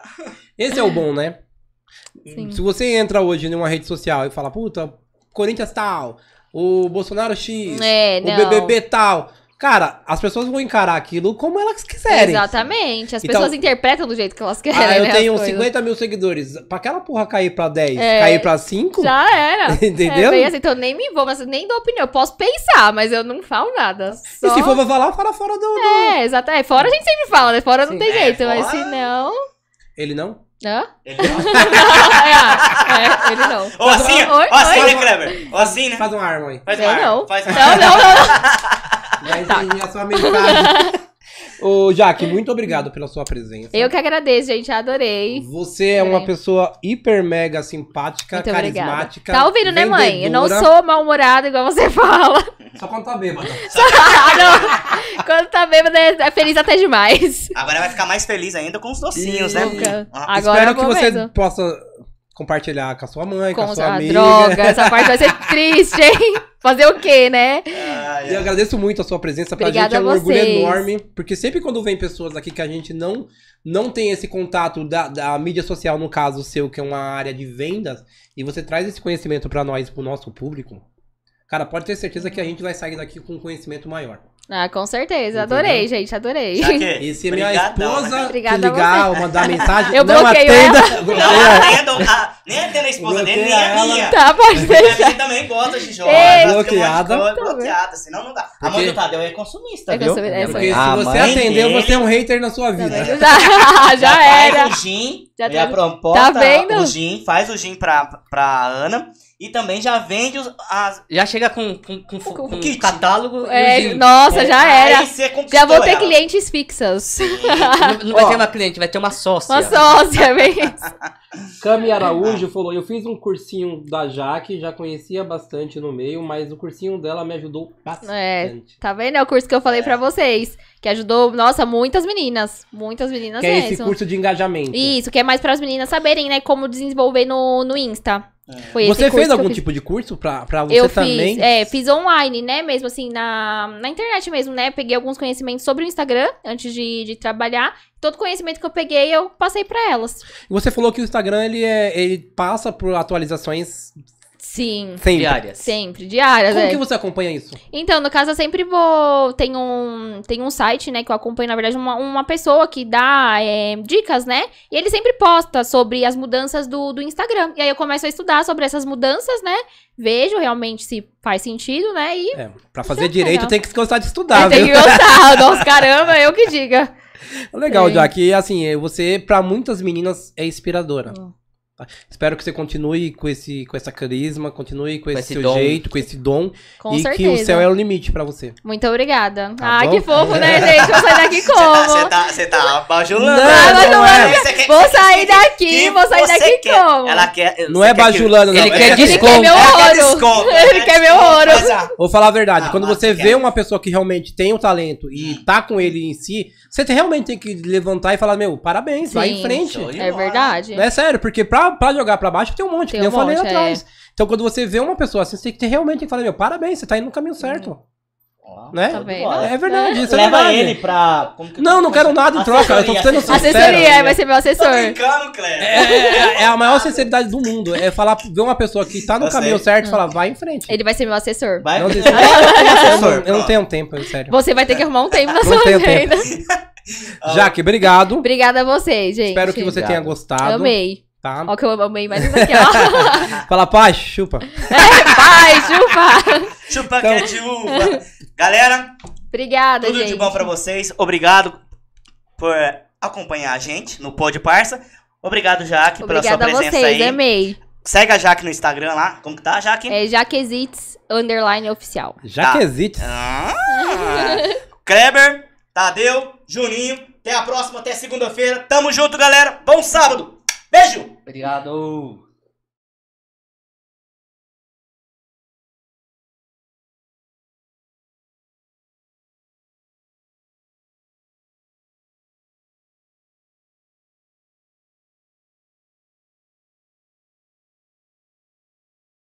Esse é o bom, né? Sim. Se você entra hoje numa rede social e fala, puta, Corinthians tal, o Bolsonaro X, É, o não. BBB tal. Cara, as pessoas vão encarar aquilo como elas quiserem. Exatamente. As Então- pessoas interpretam do jeito que elas querem, Ah, eu né, tenho coisas. 50 mil seguidores. Pra aquela porra cair pra 10, É. cair pra 5, Já era. entendeu? É bem assim, então eu nem me envolvo, assim, nem dou opinião. Eu posso pensar, mas eu não falo nada. E Só... se for pra falar, fala fora do... do- É, exato. É, fora a gente sempre fala, né? Fora não Sim. tem É, jeito, mas fora- se não... Ele não? Hã? Ele não. é, é, ele não. Ou assim, ó assim, né, Kleber? Ou assim, né? Faz um arma aí. Faz uma não. Faz uma Não, não, não. Já entendi a sua mensagem. Ô, Jaque, muito obrigado pela sua presença. Eu que agradeço, gente. Adorei. Você é uma É. pessoa hiper mega simpática, Muito obrigada. carismática. Tá ouvindo, né, mãe? Eu não vendedora. sou mal-humorada igual você fala. Só quando tá bêbada. ah, não. Quando tá bêbado é é feliz até demais. Agora vai ficar mais feliz ainda com os docinhos, né? Nunca. Ah, Agora Espero eu que você mesmo. possa compartilhar com a sua mãe, com, Com a sua a amiga. droga, essa parte vai ser triste, hein? Fazer o quê, né? E eu agradeço muito a sua presença. Pra Obrigada gente é um orgulho enorme. Porque sempre quando vem pessoas aqui que a gente não, não tem esse contato da, da mídia social, no caso seu, que é uma área de vendas, e você traz esse conhecimento pra nós, pro nosso público, cara, pode ter certeza que a gente vai sair daqui com um conhecimento maior. Ah, com certeza. Entendeu? Adorei, gente. Adorei. Já que- E se minha Brigadão, esposa né? Obrigada te ligar ou mandar mensagem, Eu não bloqueio atenda. Não, Bloqueia. atendo, a, nem atendo a esposa dele, nem a minha. ela. Tá, pode Porque a deixar. também gosta de um de bloqueada. coisa, Tá bem. bloqueada, senão não dá. A mãe Porque- do Tadeu é consumista, É viu? consumista, é, Porque se você mãe atendeu, dele você é um hater na sua Tá vida. Já, já era. Faz o gin, Já e a tá- proposta, tá vendo? o gin, faz o gin pra, pra Ana e também já vende os, as... Já chega com, com, com, com, Com com kit. catálogo É, e nossa, já era. Já vou ter ela. clientes fixas. Não, não vai ter uma cliente, vai ter uma sócia. Uma sócia, bem isso. Cami Araújo falou: Eu fiz um cursinho da Jaque, já conhecia bastante no meio, mas o cursinho dela me ajudou bastante. É, Tá vendo? É o curso que eu falei pra vocês. Que ajudou, nossa, muitas meninas. Muitas meninas que é esse mesmo. curso de engajamento. Isso, que é mais para as meninas saberem, né, como desenvolver no, no Insta. Foi Você fez algum tipo de curso pra, pra você eu também? fiz, é, fiz online, né, mesmo assim, na, na internet mesmo, né, peguei alguns conhecimentos sobre o Instagram, antes de, de trabalhar, todo conhecimento que eu peguei, eu passei pra elas. Você falou que o Instagram ele, é, ele passa por atualizações Sim, sempre. Diárias. sempre, diárias, Como é. que você acompanha isso? Então, no caso, eu sempre vou. Tem um, tem um site, né, que eu acompanho, na verdade, uma, uma pessoa que dá é, dicas, né? E ele sempre posta sobre as mudanças do, do Instagram. E aí eu começo a estudar sobre essas mudanças, né? Vejo realmente se faz sentido, né? E É, pra fazer direito legal. tem que gostar de estudar, tem viu? que gostar. Nossa, caramba, eu que diga. Legal, Sim. Jack. E assim, você, pra muitas meninas, é inspiradora. Hum. Tá? Espero que você continue com, esse, com essa carisma, continue com, esse, esse seu dom. jeito, com esse dom. Com e certeza. que o céu é o limite pra você. Muito obrigada. Tá ah, bom? que fofo, né, gente? Vou sair daqui como? Você tá, você tá bajulando. Não, né? não é. Você quer- Vou sair daqui, que vou sair daqui quer. como? Ela quer. Não é quer que- bajulando, não. Ele É quer que- Ele quer meu Ela quer ouro. desconto, Ele quer meu ouro. Ah, Vou falar a verdade, Ah, quando você vê quer. uma pessoa que realmente tem o talento e Hum. tá com ele em si, você te- realmente tem que levantar e falar, meu, parabéns, vai em frente. É verdade. Não é sério, porque pra, pra jogar pra baixo tem um monte, Tem que um eu falei lá monte, atrás. Então quando você vê uma pessoa assim, você tem que ter, realmente tem que falar, meu, parabéns, você tá indo no caminho certo. Ó, Né? Tá bola. É verdade, isso é Leva verdade. ele pra. como que- Não, não quero nada em troca, eu tô sendo sincero. Assessoria, é, vai ser meu Tô assessor. brincando, Cléber. É, é- é a maior sinceridade do mundo. É falar, ver uma pessoa que tá no Eu caminho sei. certo e falar, vai em frente. Ele vai ser meu assessor. Vai. Não, eu, assessor, não, eu não tenho tempo, é sério. Você vai ter que arrumar um tempo na Não sua tenho agenda. Jaque, obrigado. Obrigada a vocês, gente. Espero que você Obrigado. tenha gostado. Amei. Tá? Ó, que eu amei mais isso aqui, ó. Fala, paz, chupa. É, chupa. Chupa que é de uva. Galera, Obrigada, tudo gente. de bom pra vocês. Obrigado por acompanhar a gente no Pod Parça. Obrigado, Jaque, pela sua Obrigada a presença vocês, aí. amei. Segue a Jaque no Instagram lá. Como que tá, Jaque? É Jaquesites, underline oficial. Jaquezite. Ah, Kleber, Tadeu, Juninho. Até a próxima, até segunda-feira. Tamo junto, galera. Bom sábado. Beijo! Obrigado.